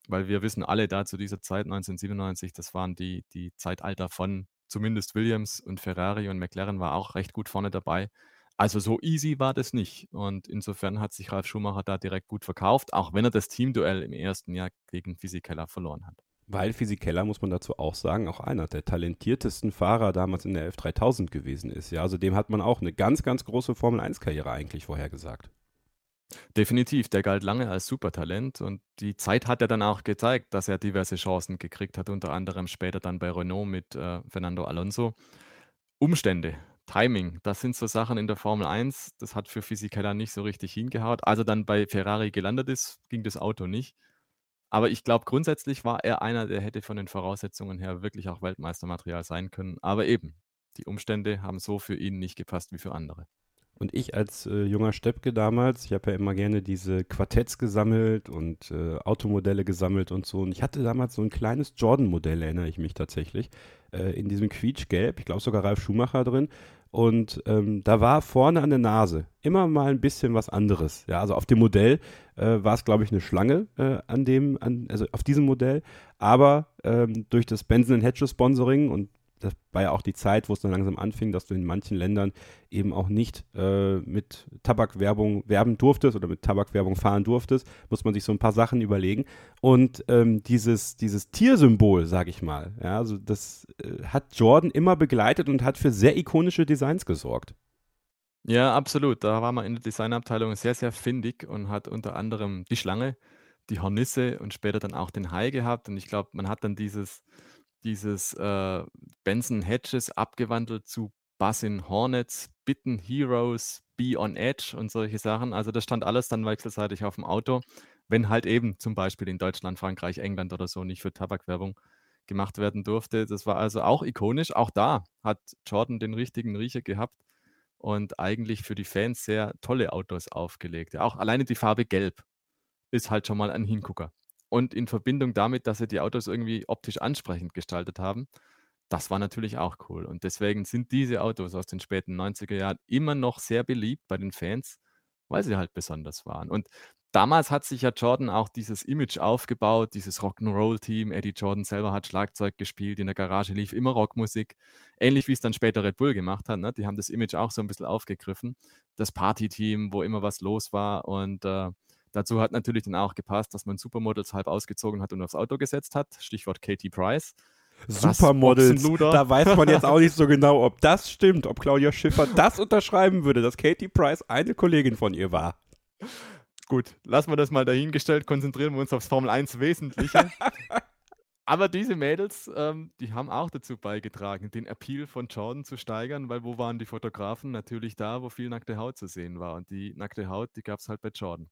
[SPEAKER 2] Weil wir wissen alle da zu dieser Zeit, 1997, das waren die, die Zeitalter von zumindest Williams und Ferrari und McLaren war auch recht gut vorne dabei. Also so easy war das nicht. Und insofern hat sich Ralf Schumacher da direkt gut verkauft, auch wenn er das Teamduell im ersten Jahr gegen Fisichella verloren hat.
[SPEAKER 1] Weil Fisichella, muss man dazu auch sagen, auch einer der talentiertesten Fahrer damals in der F3000 gewesen ist. Ja, also dem hat man auch eine ganz, ganz große Formel-1-Karriere eigentlich vorhergesagt.
[SPEAKER 2] Definitiv, der galt lange als Supertalent und die Zeit hat er dann auch gezeigt, dass er diverse Chancen gekriegt hat, unter anderem später dann bei Renault mit äh, Fernando Alonso. Umstände, Timing, das sind so Sachen in der Formel 1, das hat für Fisichella nicht so richtig hingehaut. Als er dann bei Ferrari gelandet ist, ging das Auto nicht. Aber ich glaube, grundsätzlich war er einer, der hätte von den Voraussetzungen her wirklich auch Weltmeistermaterial sein können. Aber eben, die Umstände haben so für ihn nicht gepasst wie für andere.
[SPEAKER 1] Und ich als äh, junger Steppke damals, ich habe ja immer gerne diese Quartetts gesammelt und äh, Automodelle gesammelt und so. Und ich hatte damals so ein kleines Jordan-Modell, erinnere ich mich tatsächlich, äh, in diesem Quietschgelb. Ich glaube sogar Ralf Schumacher drin. Und ähm, da war vorne an der Nase immer mal ein bisschen was anderes. Ja, also auf dem Modell äh, war es, glaube ich, eine Schlange äh, an dem, an, also auf diesem Modell. Aber ähm, durch das Benson Hedges Sponsoring und das war ja auch die Zeit, wo es dann langsam anfing, dass du in manchen Ländern eben auch nicht äh, mit Tabakwerbung werben durftest oder mit Tabakwerbung fahren durftest, muss man sich so ein paar Sachen überlegen. Und ähm, dieses, dieses Tiersymbol, sage ich mal, ja, also das äh, hat Jordan immer begleitet und hat für sehr ikonische Designs gesorgt.
[SPEAKER 2] Ja, absolut. Da war man in der Designabteilung sehr, sehr findig und hat unter anderem die Schlange, die Hornisse und später dann auch den Hai gehabt. Und ich glaube, man hat dann dieses dieses äh, Benson Hedges abgewandelt zu Buzzin Hornets, Bitten Heroes, Be on Edge und solche Sachen. Also das stand alles dann wechselseitig auf dem Auto, wenn halt eben zum Beispiel in Deutschland, Frankreich, England oder so nicht für Tabakwerbung gemacht werden durfte. Das war also auch ikonisch. Auch da hat Jordan den richtigen Riecher gehabt und eigentlich für die Fans sehr tolle Autos aufgelegt. Auch alleine die Farbe Gelb ist halt schon mal ein Hingucker. Und in Verbindung damit, dass sie die Autos irgendwie optisch ansprechend gestaltet haben, das war natürlich auch cool. Und deswegen sind diese Autos aus den späten 90er Jahren immer noch sehr beliebt bei den Fans, weil sie halt besonders waren. Und damals hat sich ja Jordan auch dieses Image aufgebaut, dieses Rock'n'Roll-Team. Eddie Jordan selber hat Schlagzeug gespielt, in der Garage lief immer Rockmusik. Ähnlich wie es dann später Red Bull gemacht hat. Ne? Die haben das Image auch so ein bisschen aufgegriffen. Das Party-Team, wo immer was los war. Und äh, Dazu hat natürlich dann auch gepasst, dass man Supermodels halb ausgezogen hat und aufs Auto gesetzt hat. Stichwort Katie Price.
[SPEAKER 1] Supermodels, da weiß man jetzt auch nicht so genau, ob das stimmt, ob Claudia Schiffer das unterschreiben würde, dass Katie Price eine Kollegin von ihr war.
[SPEAKER 2] Gut, lassen wir das mal dahingestellt, konzentrieren wir uns aufs Formel 1 Wesentliche. Aber diese Mädels, ähm, die haben auch dazu beigetragen, den Appeal von Jordan zu steigern, weil wo waren die Fotografen? Natürlich da, wo viel nackte Haut zu sehen war. Und die nackte Haut, die gab es halt bei Jordan.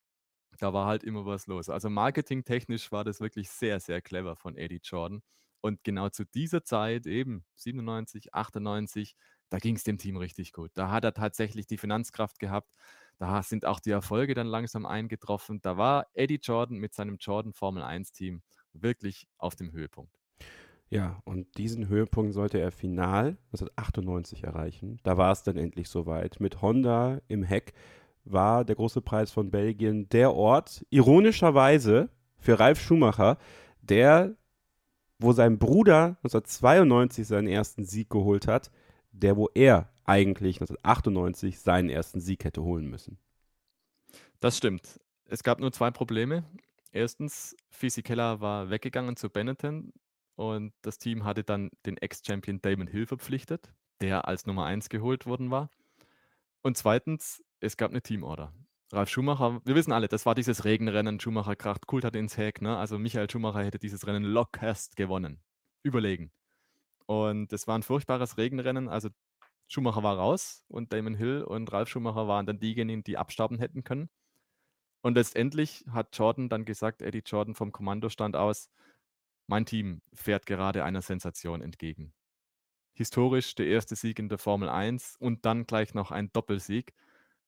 [SPEAKER 2] Da war halt immer was los. Also marketingtechnisch war das wirklich sehr, sehr clever von Eddie Jordan. Und genau zu dieser Zeit, eben 97, 98, da ging es dem Team richtig gut. Da hat er tatsächlich die Finanzkraft gehabt. Da sind auch die Erfolge dann langsam eingetroffen. Da war Eddie Jordan mit seinem Jordan Formel 1 Team wirklich auf dem Höhepunkt.
[SPEAKER 1] Ja, und diesen Höhepunkt sollte er final 1998 erreichen. Da war es dann endlich soweit. Mit Honda im Heck war der große Preis von Belgien der Ort, ironischerweise für Ralf Schumacher, der, wo sein Bruder 1992 seinen ersten Sieg geholt hat, der, wo er eigentlich 1998 seinen ersten Sieg hätte holen müssen.
[SPEAKER 2] Das stimmt. Es gab nur zwei Probleme. Erstens, Fisichella war weggegangen zu Benetton und das Team hatte dann den Ex-Champion Damon Hill verpflichtet, der als Nummer 1 geholt worden war. Und zweitens, es gab eine Teamorder. Ralf Schumacher, wir wissen alle, das war dieses Regenrennen, Schumacher kracht Kult hat ins Heck, ne? Also Michael Schumacher hätte dieses Rennen lockerst gewonnen. Überlegen. Und es war ein furchtbares Regenrennen, also Schumacher war raus und Damon Hill und Ralf Schumacher waren dann diejenigen, die abstauben hätten können. Und letztendlich hat Jordan dann gesagt, Eddie Jordan vom Kommandostand aus, mein Team fährt gerade einer Sensation entgegen. Historisch der erste Sieg in der Formel 1 und dann gleich noch ein Doppelsieg.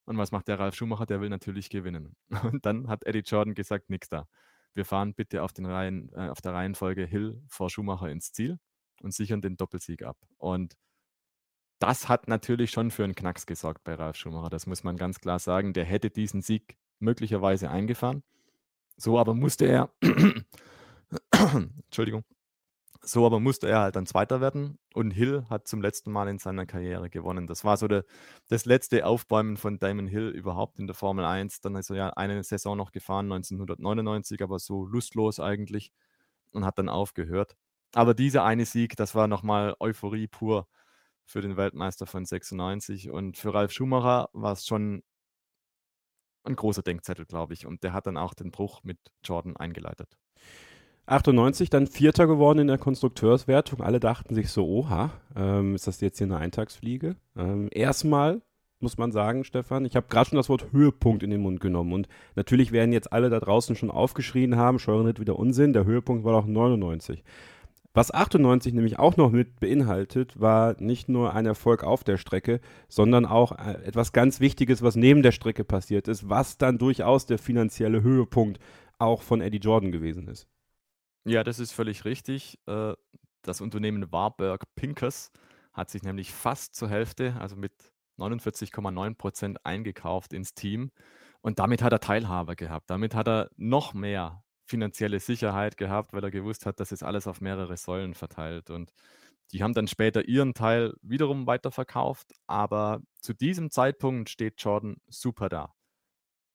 [SPEAKER 2] Und was macht der Ralf Schumacher? Der will natürlich gewinnen. Und dann hat Eddie Jordan gesagt, nix da. Wir fahren bitte auf, den Reihen, äh, auf der Reihenfolge Hill vor Schumacher ins Ziel und sichern den Doppelsieg ab. Und das hat natürlich schon für einen Knacks gesorgt bei Ralf Schumacher. Das muss man ganz klar sagen. Der hätte diesen Sieg möglicherweise eingefahren. So aber musste er, Entschuldigung, so aber musste er halt dann Zweiter werden und Hill hat zum letzten Mal in seiner Karriere gewonnen. Das war so der, das letzte Aufbäumen von Damon Hill überhaupt in der Formel 1. Dann ist er ja eine Saison noch gefahren, 1999, aber so lustlos eigentlich und hat dann aufgehört. Aber dieser eine Sieg, das war nochmal Euphorie pur für den Weltmeister von 96. Und für Ralf Schumacher war es schon ein großer Denkzettel, glaube ich. Und der hat dann auch den Bruch mit Jordan eingeleitet.
[SPEAKER 1] 98 dann Vierter geworden in der Konstrukteurswertung. Alle dachten sich so, oha, ähm, ist das jetzt hier eine Eintagsfliege? Ähm, erstmal muss man sagen, Stefan, ich habe gerade schon das Wort Höhepunkt in den Mund genommen. Und natürlich werden jetzt alle da draußen schon aufgeschrien haben, Scheuren wieder Unsinn, der Höhepunkt war doch 99. Was 98 nämlich auch noch mit beinhaltet, war nicht nur ein Erfolg auf der Strecke, sondern auch äh, etwas ganz Wichtiges, was neben der Strecke passiert ist, was dann durchaus der finanzielle Höhepunkt auch von Eddie Jordan gewesen ist.
[SPEAKER 2] Ja, das ist völlig richtig. Äh, das Unternehmen Warburg Pinkers hat sich nämlich fast zur Hälfte, also mit 49,9 Prozent eingekauft ins Team. Und damit hat er Teilhabe gehabt. Damit hat er noch mehr finanzielle Sicherheit gehabt, weil er gewusst hat, dass es alles auf mehrere Säulen verteilt. Und die haben dann später ihren Teil wiederum weiterverkauft, aber zu diesem Zeitpunkt steht Jordan super da.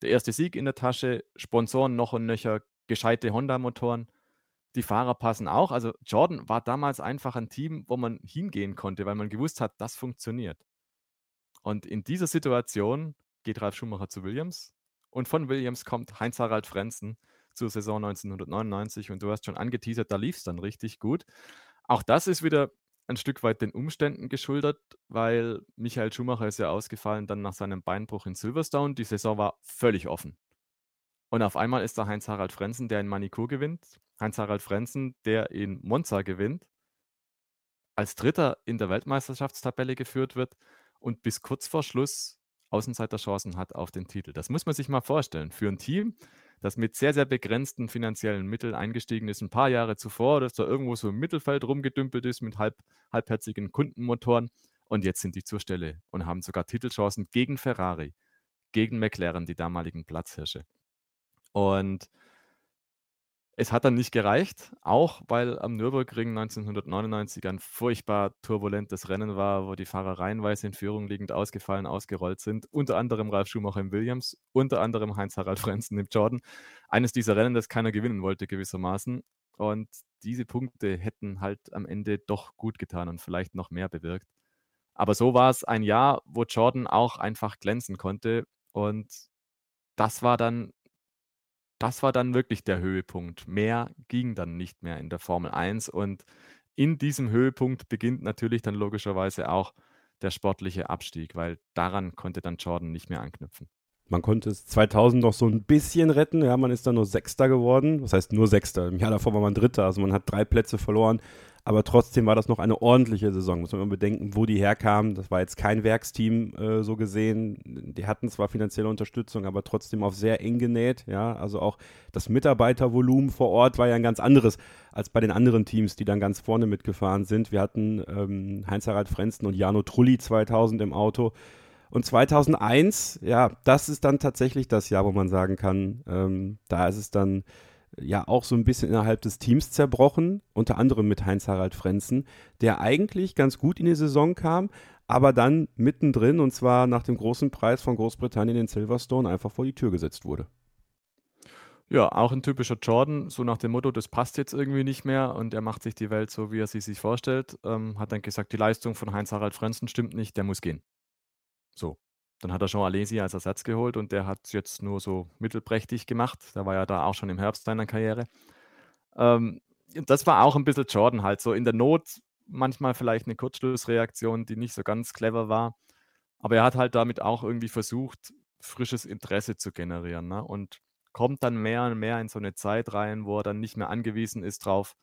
[SPEAKER 2] Der erste Sieg in der Tasche, Sponsoren noch und nöcher, gescheite Honda-Motoren. Die Fahrer passen auch. Also Jordan war damals einfach ein Team, wo man hingehen konnte, weil man gewusst hat, das funktioniert. Und in dieser Situation geht Ralf Schumacher zu Williams und von Williams kommt Heinz-Harald Frenzen, zur Saison 1999 und du hast schon angeteasert, da lief es dann richtig gut. Auch das ist wieder ein Stück weit den Umständen geschuldet, weil Michael Schumacher ist ja ausgefallen dann nach seinem Beinbruch in Silverstone. Die Saison war völlig offen. Und auf einmal ist da Heinz-Harald Frenzen, der in Manicourt gewinnt. Heinz-Harald Frenzen, der in Monza gewinnt. Als Dritter in der Weltmeisterschaftstabelle geführt wird und bis kurz vor Schluss Außenseiterchancen hat auf den Titel. Das muss man sich mal vorstellen. Für ein Team, das mit sehr, sehr begrenzten finanziellen Mitteln eingestiegen ist, ein paar Jahre zuvor, das da irgendwo so im Mittelfeld rumgedümpelt ist mit halb, halbherzigen Kundenmotoren. Und jetzt sind die zur Stelle und haben sogar Titelchancen gegen Ferrari, gegen McLaren, die damaligen Platzhirsche. Und es hat dann nicht gereicht, auch weil am Nürburgring 1999 ein furchtbar turbulentes Rennen war, wo die Fahrer reihenweise in Führung liegend ausgefallen, ausgerollt sind. Unter anderem Ralf Schumacher im Williams, unter anderem Heinz-Harald Frenzen im Jordan. Eines dieser Rennen, das keiner gewinnen wollte gewissermaßen. Und diese Punkte hätten halt am Ende doch gut getan und vielleicht noch mehr bewirkt. Aber so war es ein Jahr, wo Jordan auch einfach glänzen konnte. Und das war dann das war dann wirklich der Höhepunkt. Mehr ging dann nicht mehr in der Formel 1 und in diesem Höhepunkt beginnt natürlich dann logischerweise auch der sportliche Abstieg, weil daran konnte dann Jordan nicht mehr anknüpfen.
[SPEAKER 1] Man konnte es 2000 noch so ein bisschen retten. Ja, man ist dann nur Sechster geworden. Was heißt nur Sechster? Im Jahr davor war man Dritter. Also man hat drei Plätze verloren. Aber trotzdem war das noch eine ordentliche Saison. Muss man mal bedenken, wo die herkamen. Das war jetzt kein Werksteam äh, so gesehen. Die hatten zwar finanzielle Unterstützung, aber trotzdem auf sehr eng genäht. Ja, also auch das Mitarbeitervolumen vor Ort war ja ein ganz anderes als bei den anderen Teams, die dann ganz vorne mitgefahren sind. Wir hatten ähm, Heinz-Harald Frenzen und Jano Trulli 2000 im Auto. Und 2001, ja, das ist dann tatsächlich das Jahr, wo man sagen kann, ähm, da ist es dann ja auch so ein bisschen innerhalb des Teams zerbrochen, unter anderem mit Heinz-Harald Frenzen, der eigentlich ganz gut in die Saison kam, aber dann mittendrin, und zwar nach dem großen Preis von Großbritannien in Silverstone, einfach vor die Tür gesetzt wurde.
[SPEAKER 2] Ja, auch ein typischer Jordan, so nach dem Motto, das passt jetzt irgendwie nicht mehr und er macht sich die Welt so, wie er sie sich vorstellt. Ähm, hat dann gesagt, die Leistung von Heinz-Harald Frenzen stimmt nicht, der muss gehen. So. Dann hat er Jean Alesi als Ersatz geholt und der hat es jetzt nur so mittelprächtig gemacht. Der war ja da auch schon im Herbst seiner Karriere. Ähm, das war auch ein bisschen Jordan halt, so in der Not manchmal vielleicht eine Kurzschlussreaktion, die nicht so ganz clever war. Aber er hat halt damit auch irgendwie versucht, frisches Interesse zu generieren. Ne? Und kommt dann mehr und mehr in so eine Zeit rein, wo er dann nicht mehr angewiesen ist drauf,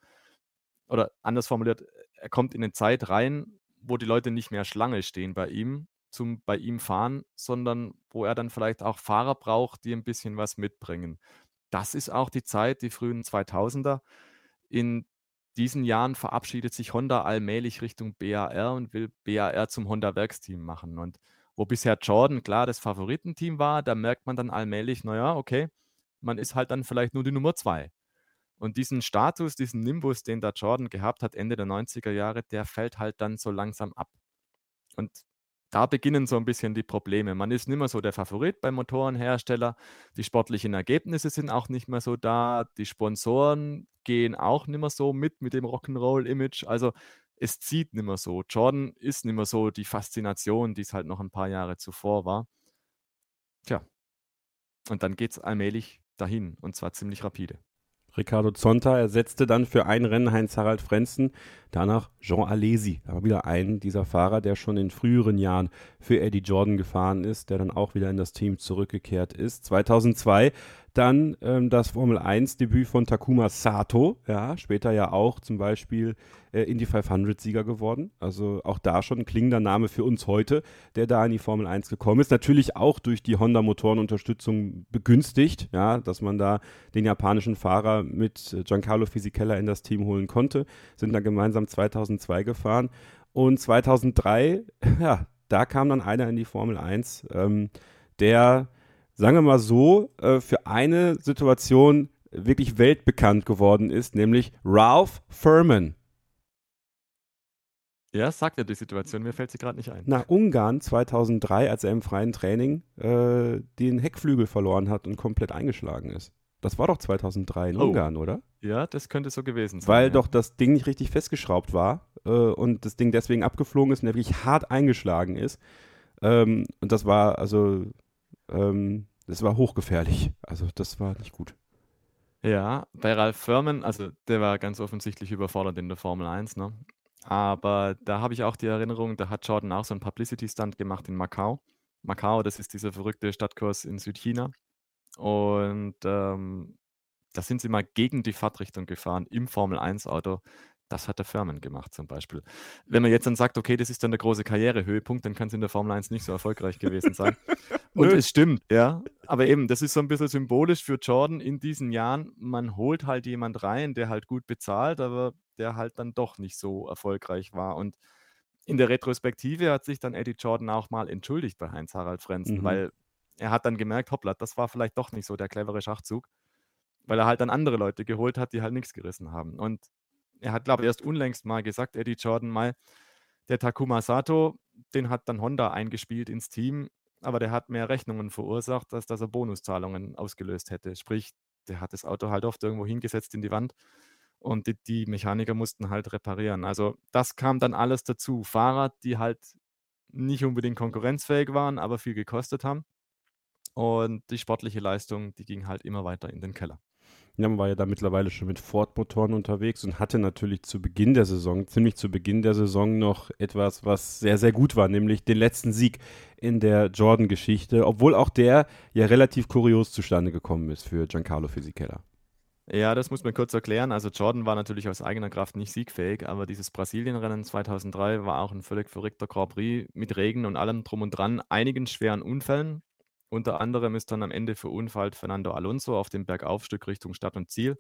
[SPEAKER 2] oder anders formuliert, er kommt in eine Zeit rein, wo die Leute nicht mehr Schlange stehen bei ihm, zum bei ihm fahren, sondern wo er dann vielleicht auch Fahrer braucht, die ein bisschen was mitbringen. Das ist auch die Zeit, die frühen 2000er. In diesen Jahren verabschiedet sich Honda allmählich Richtung BAR und will BAR zum Honda-Werksteam machen. Und wo bisher Jordan klar das Favoritenteam war, da merkt man dann allmählich, naja, okay, man ist halt dann vielleicht nur die Nummer zwei. Und diesen Status, diesen Nimbus, den da Jordan gehabt hat, Ende der 90er Jahre, der fällt halt dann so langsam ab. Und da beginnen so ein bisschen die Probleme. Man ist nicht mehr so der Favorit beim Motorenhersteller. Die sportlichen Ergebnisse sind auch nicht mehr so da. Die Sponsoren gehen auch nicht mehr so mit mit dem Rock'n'Roll-Image. Also es zieht nicht mehr so. Jordan ist nicht mehr so die Faszination, die es halt noch ein paar Jahre zuvor war. Tja. Und dann geht es allmählich dahin und zwar ziemlich rapide.
[SPEAKER 1] Ricardo Zonta ersetzte dann für ein Rennen Heinz-Harald Frenzen, danach Jean Alesi. War wieder ein dieser Fahrer, der schon in früheren Jahren für Eddie Jordan gefahren ist, der dann auch wieder in das Team zurückgekehrt ist. 2002 dann ähm, das Formel 1-Debüt von Takuma Sato, ja, später ja auch zum Beispiel äh, Indy 500-Sieger geworden. Also auch da schon ein klingender Name für uns heute, der da in die Formel 1 gekommen ist. Natürlich auch durch die Honda-Motorenunterstützung begünstigt, ja, dass man da den japanischen Fahrer mit Giancarlo Fisichella in das Team holen konnte. Sind da gemeinsam 2002 gefahren. Und 2003, ja, da kam dann einer in die Formel 1, ähm, der sagen wir mal so, äh, für eine Situation wirklich weltbekannt geworden ist, nämlich Ralph Furman.
[SPEAKER 2] Ja, sagt ja die Situation, mir fällt sie gerade nicht ein.
[SPEAKER 1] Nach Ungarn 2003, als er im freien Training äh, den Heckflügel verloren hat und komplett eingeschlagen ist. Das war doch 2003 in oh. Ungarn, oder?
[SPEAKER 2] Ja, das könnte so gewesen sein.
[SPEAKER 1] Weil
[SPEAKER 2] ja.
[SPEAKER 1] doch das Ding nicht richtig festgeschraubt war äh, und das Ding deswegen abgeflogen ist und er wirklich hart eingeschlagen ist. Ähm, und das war also ähm, das war hochgefährlich. Also das war nicht gut.
[SPEAKER 2] Ja, bei Ralf Furman, also der war ganz offensichtlich überfordert in der Formel 1, ne? Aber da habe ich auch die Erinnerung, da hat Jordan auch so einen Publicity-Stunt gemacht in Macau. Macau, das ist dieser verrückte Stadtkurs in Südchina. Und ähm, da sind sie mal gegen die Fahrtrichtung gefahren im Formel 1-Auto. Das hat der Firmen gemacht zum Beispiel. Wenn man jetzt dann sagt, okay, das ist dann der große Karrierehöhepunkt, dann kann es in der Formel 1 nicht so erfolgreich gewesen sein. Und es stimmt, ja. Aber eben, das ist so ein bisschen symbolisch für Jordan in diesen Jahren. Man holt halt jemand rein, der halt gut bezahlt, aber der halt dann doch nicht so erfolgreich war. Und in der Retrospektive hat sich dann Eddie Jordan auch mal entschuldigt bei Heinz-Harald Frenzen, mhm. weil er hat dann gemerkt, hoppla, das war vielleicht doch nicht so der clevere Schachzug, weil er halt dann andere Leute geholt hat, die halt nichts gerissen haben. Und er hat, glaube ich, erst unlängst mal gesagt, Eddie Jordan mal, der Takuma Sato, den hat dann Honda eingespielt ins Team, aber der hat mehr Rechnungen verursacht, als dass er Bonuszahlungen ausgelöst hätte. Sprich, der hat das Auto halt oft irgendwo hingesetzt in die Wand und die, die Mechaniker mussten halt reparieren. Also das kam dann alles dazu. Fahrer, die halt nicht unbedingt konkurrenzfähig waren, aber viel gekostet haben. Und die sportliche Leistung, die ging halt immer weiter in den Keller.
[SPEAKER 1] Ja, man war ja da mittlerweile schon mit Ford-Motoren unterwegs und hatte natürlich zu Beginn der Saison, ziemlich zu Beginn der Saison noch etwas, was sehr, sehr gut war, nämlich den letzten Sieg in der Jordan-Geschichte, obwohl auch der ja relativ kurios zustande gekommen ist für Giancarlo Fisichella.
[SPEAKER 2] Ja, das muss man kurz erklären. Also Jordan war natürlich aus eigener Kraft nicht siegfähig, aber dieses Brasilienrennen 2003 war auch ein völlig verrückter Grand Prix mit Regen und allem drum und dran, einigen schweren Unfällen. Unter anderem ist dann am Ende verunfallt Fernando Alonso auf dem Bergaufstück Richtung Stadt und Ziel.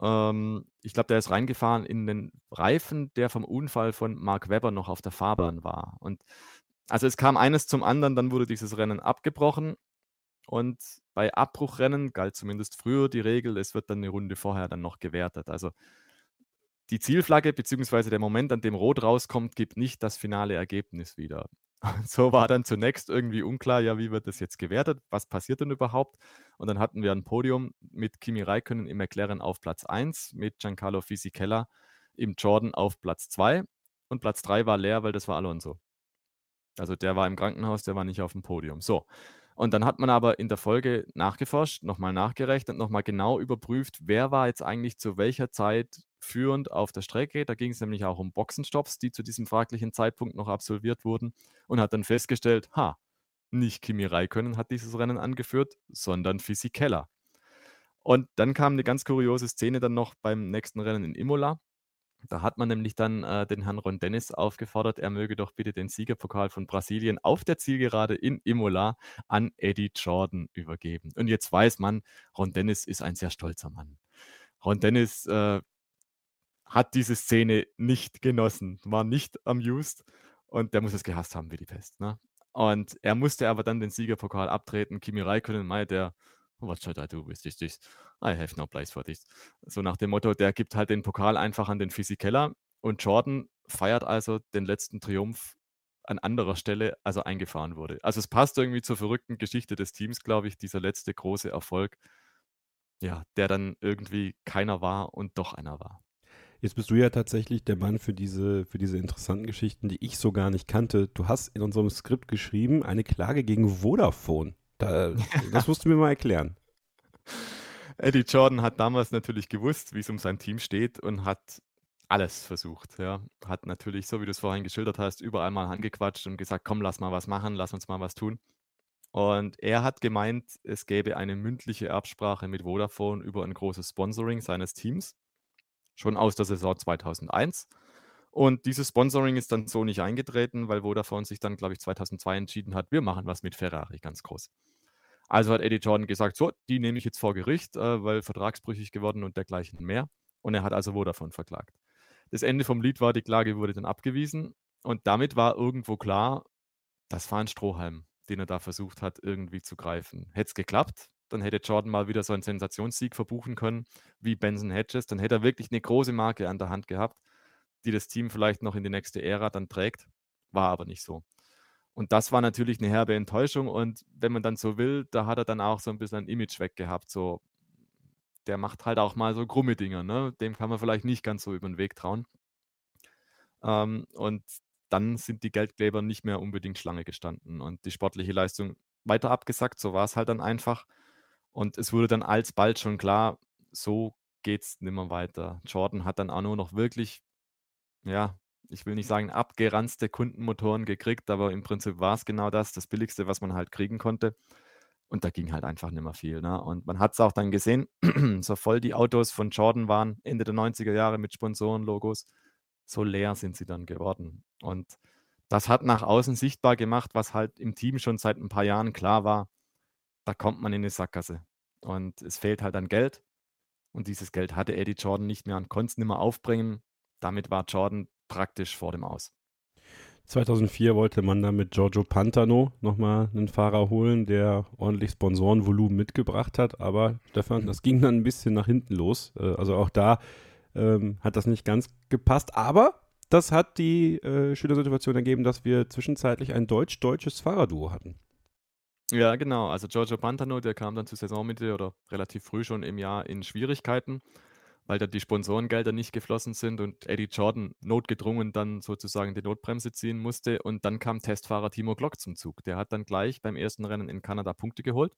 [SPEAKER 2] Ähm, ich glaube, der ist reingefahren in den Reifen, der vom Unfall von Mark Webber noch auf der Fahrbahn war. Und also es kam eines zum anderen, dann wurde dieses Rennen abgebrochen und bei Abbruchrennen galt zumindest früher die Regel, es wird dann eine Runde vorher dann noch gewertet. Also die Zielflagge bzw. der Moment, an dem Rot rauskommt, gibt nicht das finale Ergebnis wieder. So war dann zunächst irgendwie unklar, ja, wie wird das jetzt gewertet? Was passiert denn überhaupt? Und dann hatten wir ein Podium mit Kimi Räikkönen im McLaren auf Platz 1, mit Giancarlo Fisichella im Jordan auf Platz 2 und Platz 3 war leer, weil das war Alonso. Also der war im Krankenhaus, der war nicht auf dem Podium. So. Und dann hat man aber in der Folge nachgeforscht, nochmal nachgerechnet, nochmal genau überprüft, wer war jetzt eigentlich zu welcher Zeit führend auf der Strecke. Da ging es nämlich auch um Boxenstopps, die zu diesem fraglichen Zeitpunkt noch absolviert wurden und hat dann festgestellt, ha, nicht Kimi Räikkönen hat dieses Rennen angeführt, sondern Fisichella. Und dann kam eine ganz kuriose Szene dann noch beim nächsten Rennen in Imola. Da hat man nämlich dann äh, den Herrn Ron Dennis aufgefordert, er möge doch bitte den Siegerpokal von Brasilien auf der Zielgerade in Imola an Eddie Jordan übergeben. Und jetzt weiß man, Ron Dennis ist ein sehr stolzer Mann. Ron Dennis äh, hat diese Szene nicht genossen, war nicht amused und der muss es gehasst haben wie die Pest. Ne? Und er musste aber dann den Siegerpokal abtreten. Kimi Räikkönen meinte, der What should I do with this? I have no place for this. So nach dem Motto, der gibt halt den Pokal einfach an den Physikeller und Jordan feiert also den letzten Triumph an anderer Stelle, als er eingefahren wurde. Also es passt irgendwie zur verrückten Geschichte des Teams, glaube ich, dieser letzte große Erfolg, ja, der dann irgendwie keiner war und doch einer war.
[SPEAKER 1] Jetzt bist du ja tatsächlich der Mann für diese, für diese interessanten Geschichten, die ich so gar nicht kannte. Du hast in unserem Skript geschrieben, eine Klage gegen Vodafone. Da, das musst du mir mal erklären.
[SPEAKER 2] Eddie Jordan hat damals natürlich gewusst, wie es um sein Team steht und hat alles versucht. Ja. Hat natürlich, so wie du es vorhin geschildert hast, überall mal angequatscht und gesagt, komm, lass mal was machen, lass uns mal was tun. Und er hat gemeint, es gäbe eine mündliche Absprache mit Vodafone über ein großes Sponsoring seines Teams schon aus der Saison 2001. Und dieses Sponsoring ist dann so nicht eingetreten, weil Vodafone sich dann, glaube ich, 2002 entschieden hat, wir machen was mit Ferrari, ganz groß. Also hat Eddie Jordan gesagt, so, die nehme ich jetzt vor Gericht, äh, weil vertragsbrüchig geworden und dergleichen mehr. Und er hat also Vodafone verklagt. Das Ende vom Lied war, die Klage wurde dann abgewiesen. Und damit war irgendwo klar, das war ein Strohhalm, den er da versucht hat, irgendwie zu greifen. Hätte es geklappt, dann hätte Jordan mal wieder so einen Sensationssieg verbuchen können, wie Benson Hedges. Dann hätte er wirklich eine große Marke an der Hand gehabt, die das Team vielleicht noch in die nächste Ära dann trägt. War aber nicht so. Und das war natürlich eine herbe Enttäuschung. Und wenn man dann so will, da hat er dann auch so ein bisschen ein Image weggehabt. So, der macht halt auch mal so krumme Dinger. Ne? Dem kann man vielleicht nicht ganz so über den Weg trauen. Ähm, und dann sind die Geldgräber nicht mehr unbedingt Schlange gestanden und die sportliche Leistung weiter abgesackt. So war es halt dann einfach. Und es wurde dann alsbald schon klar, so geht's nimmer weiter. Jordan hat dann auch nur noch wirklich, ja, ich will nicht sagen abgeranzte Kundenmotoren gekriegt, aber im Prinzip war es genau das, das Billigste, was man halt kriegen konnte. Und da ging halt einfach nicht mehr viel. Ne? Und man hat es auch dann gesehen, so voll die Autos von Jordan waren Ende der 90er Jahre mit Sponsorenlogos, so leer sind sie dann geworden. Und das hat nach außen sichtbar gemacht, was halt im Team schon seit ein paar Jahren klar war da kommt man in eine Sackgasse. Und es fehlt halt an Geld. Und dieses Geld hatte Eddie Jordan nicht mehr und konnte es nicht mehr aufbringen. Damit war Jordan praktisch vor dem Aus.
[SPEAKER 1] 2004 wollte man dann mit Giorgio Pantano nochmal einen Fahrer holen, der ordentlich Sponsorenvolumen mitgebracht hat. Aber Stefan, das ging dann ein bisschen nach hinten los. Äh, also auch da ähm, hat das nicht ganz gepasst. Aber das hat die äh, schöne ergeben, dass wir zwischenzeitlich ein deutsch-deutsches Fahrerduo hatten.
[SPEAKER 2] Ja, genau. Also Giorgio Pantano, der kam dann zur Saisonmitte oder relativ früh schon im Jahr in Schwierigkeiten, weil da die Sponsorengelder nicht geflossen sind und Eddie Jordan notgedrungen dann sozusagen die Notbremse ziehen musste. Und dann kam Testfahrer Timo Glock zum Zug. Der hat dann gleich beim ersten Rennen in Kanada Punkte geholt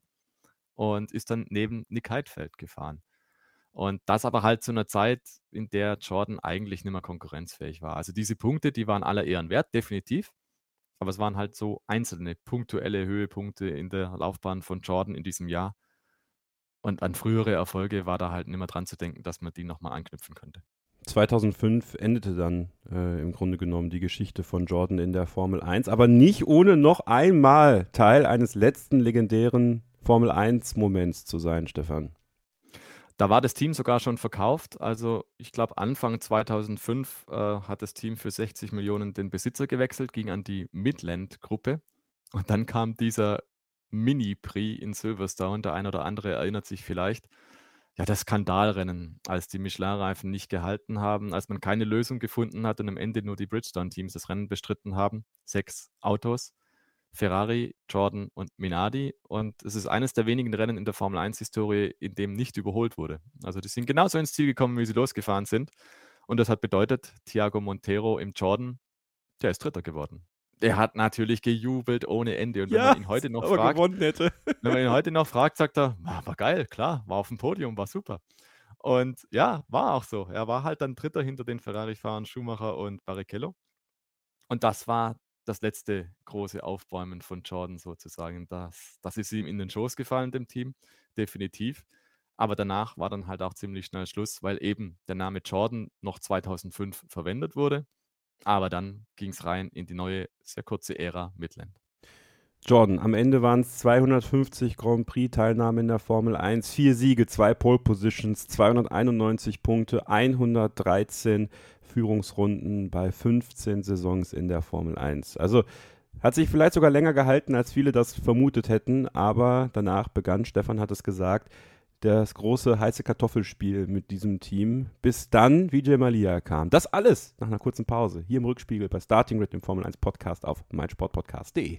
[SPEAKER 2] und ist dann neben Nick Heidfeld gefahren. Und das aber halt zu einer Zeit, in der Jordan eigentlich nicht mehr konkurrenzfähig war. Also diese Punkte, die waren aller Ehren wert, definitiv. Aber es waren halt so einzelne punktuelle Höhepunkte in der Laufbahn von Jordan in diesem Jahr. Und an frühere Erfolge war da halt nicht mehr dran zu denken, dass man die nochmal anknüpfen könnte.
[SPEAKER 1] 2005 endete dann äh, im Grunde genommen die Geschichte von Jordan in der Formel 1, aber nicht ohne noch einmal Teil eines letzten legendären Formel 1-Moments zu sein, Stefan.
[SPEAKER 2] Da war das Team sogar schon verkauft. Also ich glaube, Anfang 2005 äh, hat das Team für 60 Millionen den Besitzer gewechselt, ging an die Midland-Gruppe. Und dann kam dieser Mini-Prix in Silverstone. Der ein oder andere erinnert sich vielleicht. Ja, das Skandalrennen, als die Michelin-Reifen nicht gehalten haben, als man keine Lösung gefunden hat und am Ende nur die Bridgestone-Teams das Rennen bestritten haben. Sechs Autos. Ferrari, Jordan und Minardi. Und es ist eines der wenigen Rennen in der Formel 1-Historie, in dem nicht überholt wurde. Also die sind genauso ins Ziel gekommen, wie sie losgefahren sind. Und das hat bedeutet, Thiago Montero im Jordan, der ist Dritter geworden. Der hat natürlich gejubelt ohne Ende. Und wenn ja, man ihn heute noch fragt, wenn man ihn heute noch fragt, sagt er, war geil, klar, war auf dem Podium, war super. Und ja, war auch so. Er war halt dann Dritter hinter den Ferrari-Fahrern Schumacher und Barrichello. Und das war das letzte große Aufbäumen von Jordan sozusagen. Das, das ist ihm in den Schoß gefallen, dem Team, definitiv. Aber danach war dann halt auch ziemlich schnell Schluss, weil eben der Name Jordan noch 2005 verwendet wurde. Aber dann ging es rein in die neue, sehr kurze Ära Midland.
[SPEAKER 1] Jordan, am Ende waren es 250 Grand Prix-Teilnahmen in der Formel 1, vier Siege, zwei Pole Positions, 291 Punkte, 113 Führungsrunden bei 15 Saisons in der Formel 1. Also hat sich vielleicht sogar länger gehalten, als viele das vermutet hätten, aber danach begann, Stefan hat es gesagt, das große heiße Kartoffelspiel mit diesem Team, bis dann Vijay Malia kam. Das alles nach einer kurzen Pause hier im Rückspiegel bei Starting Grid, dem Formel 1 Podcast auf meinsportpodcast.de.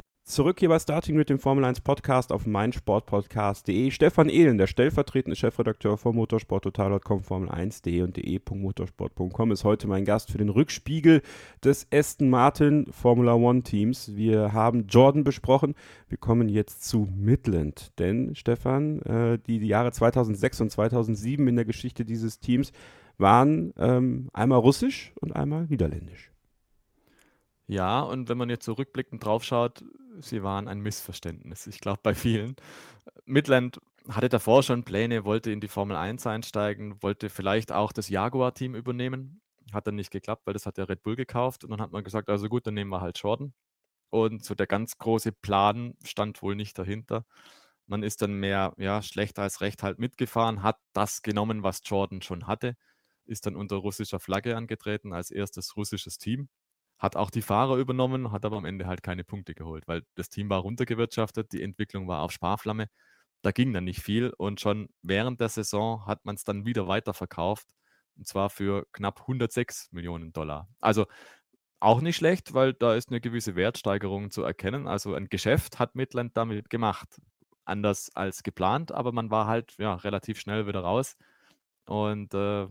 [SPEAKER 1] Zurück hier bei Starting mit dem Formel 1 Podcast auf meinsportpodcast.de. Stefan Ehlen, der stellvertretende Chefredakteur von motorsporttotal.com, Formel1.de und de.motorsport.com, ist heute mein Gast für den Rückspiegel des Aston Martin Formula One Teams. Wir haben Jordan besprochen. Wir kommen jetzt zu Midland. Denn, Stefan, äh, die, die Jahre 2006 und 2007 in der Geschichte dieses Teams waren ähm, einmal russisch und einmal niederländisch.
[SPEAKER 2] Ja, und wenn man jetzt so rückblickend drauf schaut, sie waren ein Missverständnis. Ich glaube, bei vielen. Midland hatte davor schon Pläne, wollte in die Formel 1 einsteigen, wollte vielleicht auch das Jaguar-Team übernehmen. Hat dann nicht geklappt, weil das hat der Red Bull gekauft. Und dann hat man gesagt, also gut, dann nehmen wir halt Jordan. Und so der ganz große Plan stand wohl nicht dahinter. Man ist dann mehr, ja, schlecht als recht halt mitgefahren, hat das genommen, was Jordan schon hatte, ist dann unter russischer Flagge angetreten als erstes russisches Team hat auch die Fahrer übernommen, hat aber am Ende halt keine Punkte geholt, weil das Team war runtergewirtschaftet, die Entwicklung war auf Sparflamme. Da ging dann nicht viel und schon während der Saison hat man es dann wieder weiterverkauft und zwar für knapp 106 Millionen Dollar. Also auch nicht schlecht, weil da ist eine gewisse Wertsteigerung zu erkennen. Also ein Geschäft hat Midland damit gemacht. Anders als geplant, aber man war halt ja, relativ schnell wieder raus. Und äh,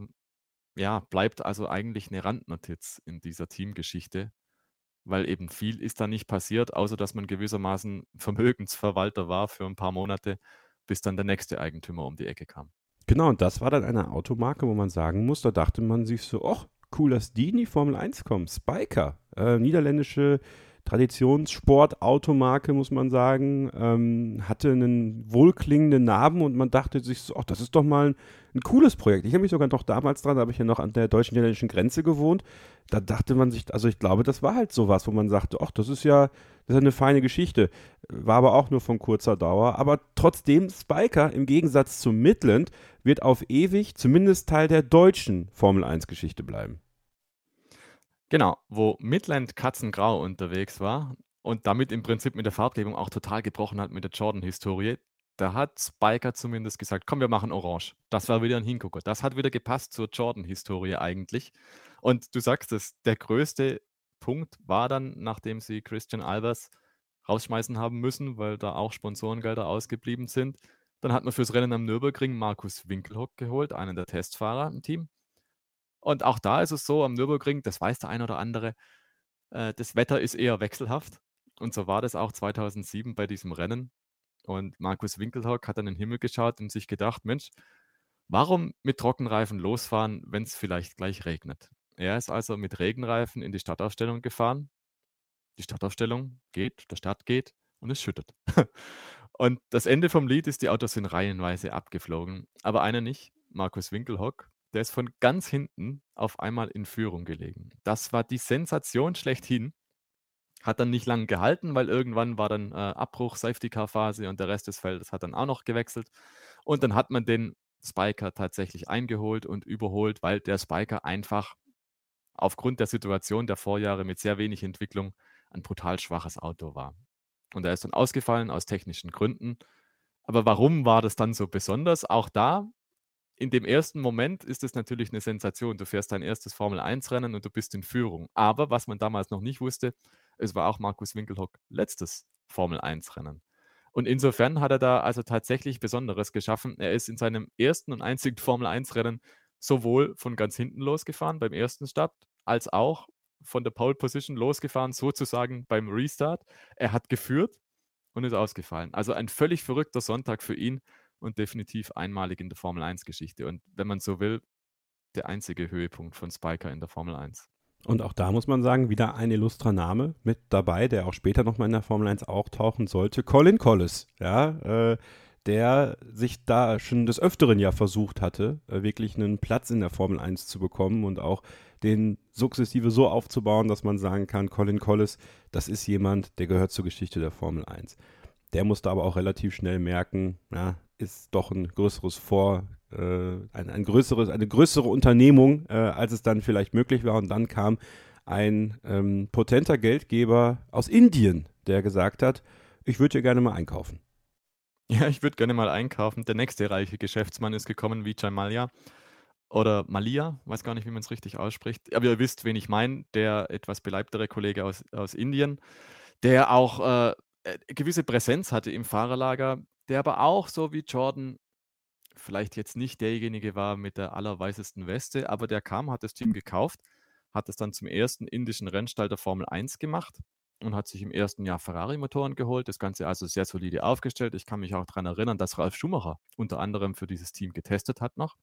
[SPEAKER 2] ja, bleibt also eigentlich eine Randnotiz in dieser Teamgeschichte, weil eben viel ist da nicht passiert, außer dass man gewissermaßen Vermögensverwalter war für ein paar Monate, bis dann der nächste Eigentümer um die Ecke kam.
[SPEAKER 1] Genau, und das war dann eine Automarke, wo man sagen muss, da dachte man sich so, ach, cool, dass die in die Formel 1 kommen. Spiker, äh, niederländische Traditionssport-Automarke, muss man sagen, ähm, hatte einen wohlklingenden Namen und man dachte sich so, ach, das ist doch mal ein, ein cooles Projekt. Ich habe mich sogar noch damals dran, da habe ich ja noch an der deutsch-niederländischen Grenze gewohnt. Da dachte man sich, also ich glaube, das war halt sowas, wo man sagte, ach, das ist ja, das ist eine feine Geschichte. War aber auch nur von kurzer Dauer. Aber trotzdem, Spiker im Gegensatz zu Midland wird auf ewig zumindest Teil der deutschen Formel 1-Geschichte bleiben.
[SPEAKER 2] Genau, wo Midland Katzengrau unterwegs war und damit im Prinzip mit der Farbgebung auch total gebrochen hat mit der Jordan-Historie, da hat Spiker zumindest gesagt, komm, wir machen orange. Das war wieder ein Hingucker. Das hat wieder gepasst zur Jordan-Historie eigentlich. Und du sagst es, der größte Punkt war dann, nachdem sie Christian Albers rausschmeißen haben müssen, weil da auch Sponsorengelder ausgeblieben sind. Dann hat man fürs Rennen am Nürburgring Markus Winkelhock geholt, einen der Testfahrer im Team. Und auch da ist es so, am Nürburgring, das weiß der ein oder andere, äh, das Wetter ist eher wechselhaft. Und so war das auch 2007 bei diesem Rennen. Und Markus Winkelhock hat dann in den Himmel geschaut und sich gedacht, Mensch, warum mit Trockenreifen losfahren, wenn es vielleicht gleich regnet? Er ist also mit Regenreifen in die Startaufstellung gefahren. Die Startaufstellung geht, der Start geht und es schüttet. und das Ende vom Lied ist, die Autos sind reihenweise abgeflogen, aber einer nicht, Markus Winkelhock, der ist von ganz hinten auf einmal in Führung gelegen. Das war die Sensation schlechthin. Hat dann nicht lange gehalten, weil irgendwann war dann äh, Abbruch, Safety-Car-Phase und der Rest des Feldes hat dann auch noch gewechselt. Und dann hat man den Spiker tatsächlich eingeholt und überholt, weil der Spiker einfach aufgrund der Situation der Vorjahre mit sehr wenig Entwicklung ein brutal schwaches Auto war. Und er ist dann ausgefallen aus technischen Gründen. Aber warum war das dann so besonders? Auch da, in dem ersten Moment ist es natürlich eine Sensation. Du fährst dein erstes Formel-1-Rennen und du bist in Führung. Aber was man damals noch nicht wusste, es war auch Markus Winkelhock letztes Formel-1-Rennen. Und insofern hat er da also tatsächlich Besonderes geschaffen. Er ist in seinem ersten und einzigen Formel-1-Rennen sowohl von ganz hinten losgefahren beim ersten Start, als auch von der Pole Position losgefahren, sozusagen beim Restart. Er hat geführt und ist ausgefallen. Also ein völlig verrückter Sonntag für ihn und definitiv einmalig in der Formel 1-Geschichte. Und wenn man so will, der einzige Höhepunkt von Spiker in der Formel 1.
[SPEAKER 1] Und auch da muss man sagen, wieder ein illustrer Name mit dabei, der auch später nochmal in der Formel 1 auch tauchen sollte. Colin Collis, ja, äh, der sich da schon des Öfteren ja versucht hatte, äh, wirklich einen Platz in der Formel 1 zu bekommen und auch den sukzessive so aufzubauen, dass man sagen kann, Colin Collis, das ist jemand, der gehört zur Geschichte der Formel 1. Der musste aber auch relativ schnell merken, na, ist doch ein größeres Vor, äh, ein, ein größeres, eine größere Unternehmung, äh, als es dann vielleicht möglich war. Und dann kam ein ähm, potenter Geldgeber aus Indien, der gesagt hat, ich würde hier gerne mal einkaufen.
[SPEAKER 2] Ja, ich würde gerne mal einkaufen. Der nächste reiche Geschäftsmann ist gekommen, Vijay Malia. Oder Malia, weiß gar nicht, wie man es richtig ausspricht. Aber ihr wisst, wen ich meine, der etwas beleibtere Kollege aus, aus Indien, der auch äh, äh gewisse Präsenz hatte im Fahrerlager, der aber auch so wie Jordan vielleicht jetzt nicht derjenige war mit der allerweißesten Weste, aber der kam, hat das Team gekauft, hat es dann zum ersten indischen Rennstall der Formel 1 gemacht und hat sich im ersten Jahr Ferrari-Motoren geholt. Das Ganze also sehr solide aufgestellt. Ich kann mich auch daran erinnern, dass Ralf Schumacher unter anderem für dieses Team getestet hat noch.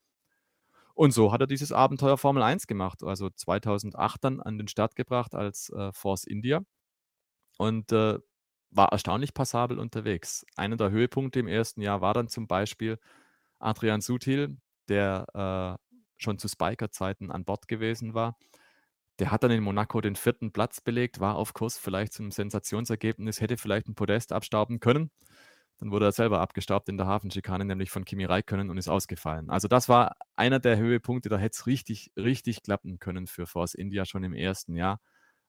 [SPEAKER 2] Und so hat er dieses Abenteuer Formel 1 gemacht, also 2008 dann an den Start gebracht als äh, Force India und äh, war erstaunlich passabel unterwegs. Einer der Höhepunkte im ersten Jahr war dann zum Beispiel Adrian Sutil, der äh, schon zu Spiker-Zeiten an Bord gewesen war. Der hat dann in Monaco den vierten Platz belegt, war auf Kurs vielleicht zum Sensationsergebnis, hätte vielleicht ein Podest abstauben können. Dann wurde er selber abgestaubt in der Hafenschikane, nämlich von Kimi Räikkönen und ist ausgefallen. Also das war einer der Höhepunkte, da hätte es richtig, richtig klappen können für Force India schon im ersten Jahr,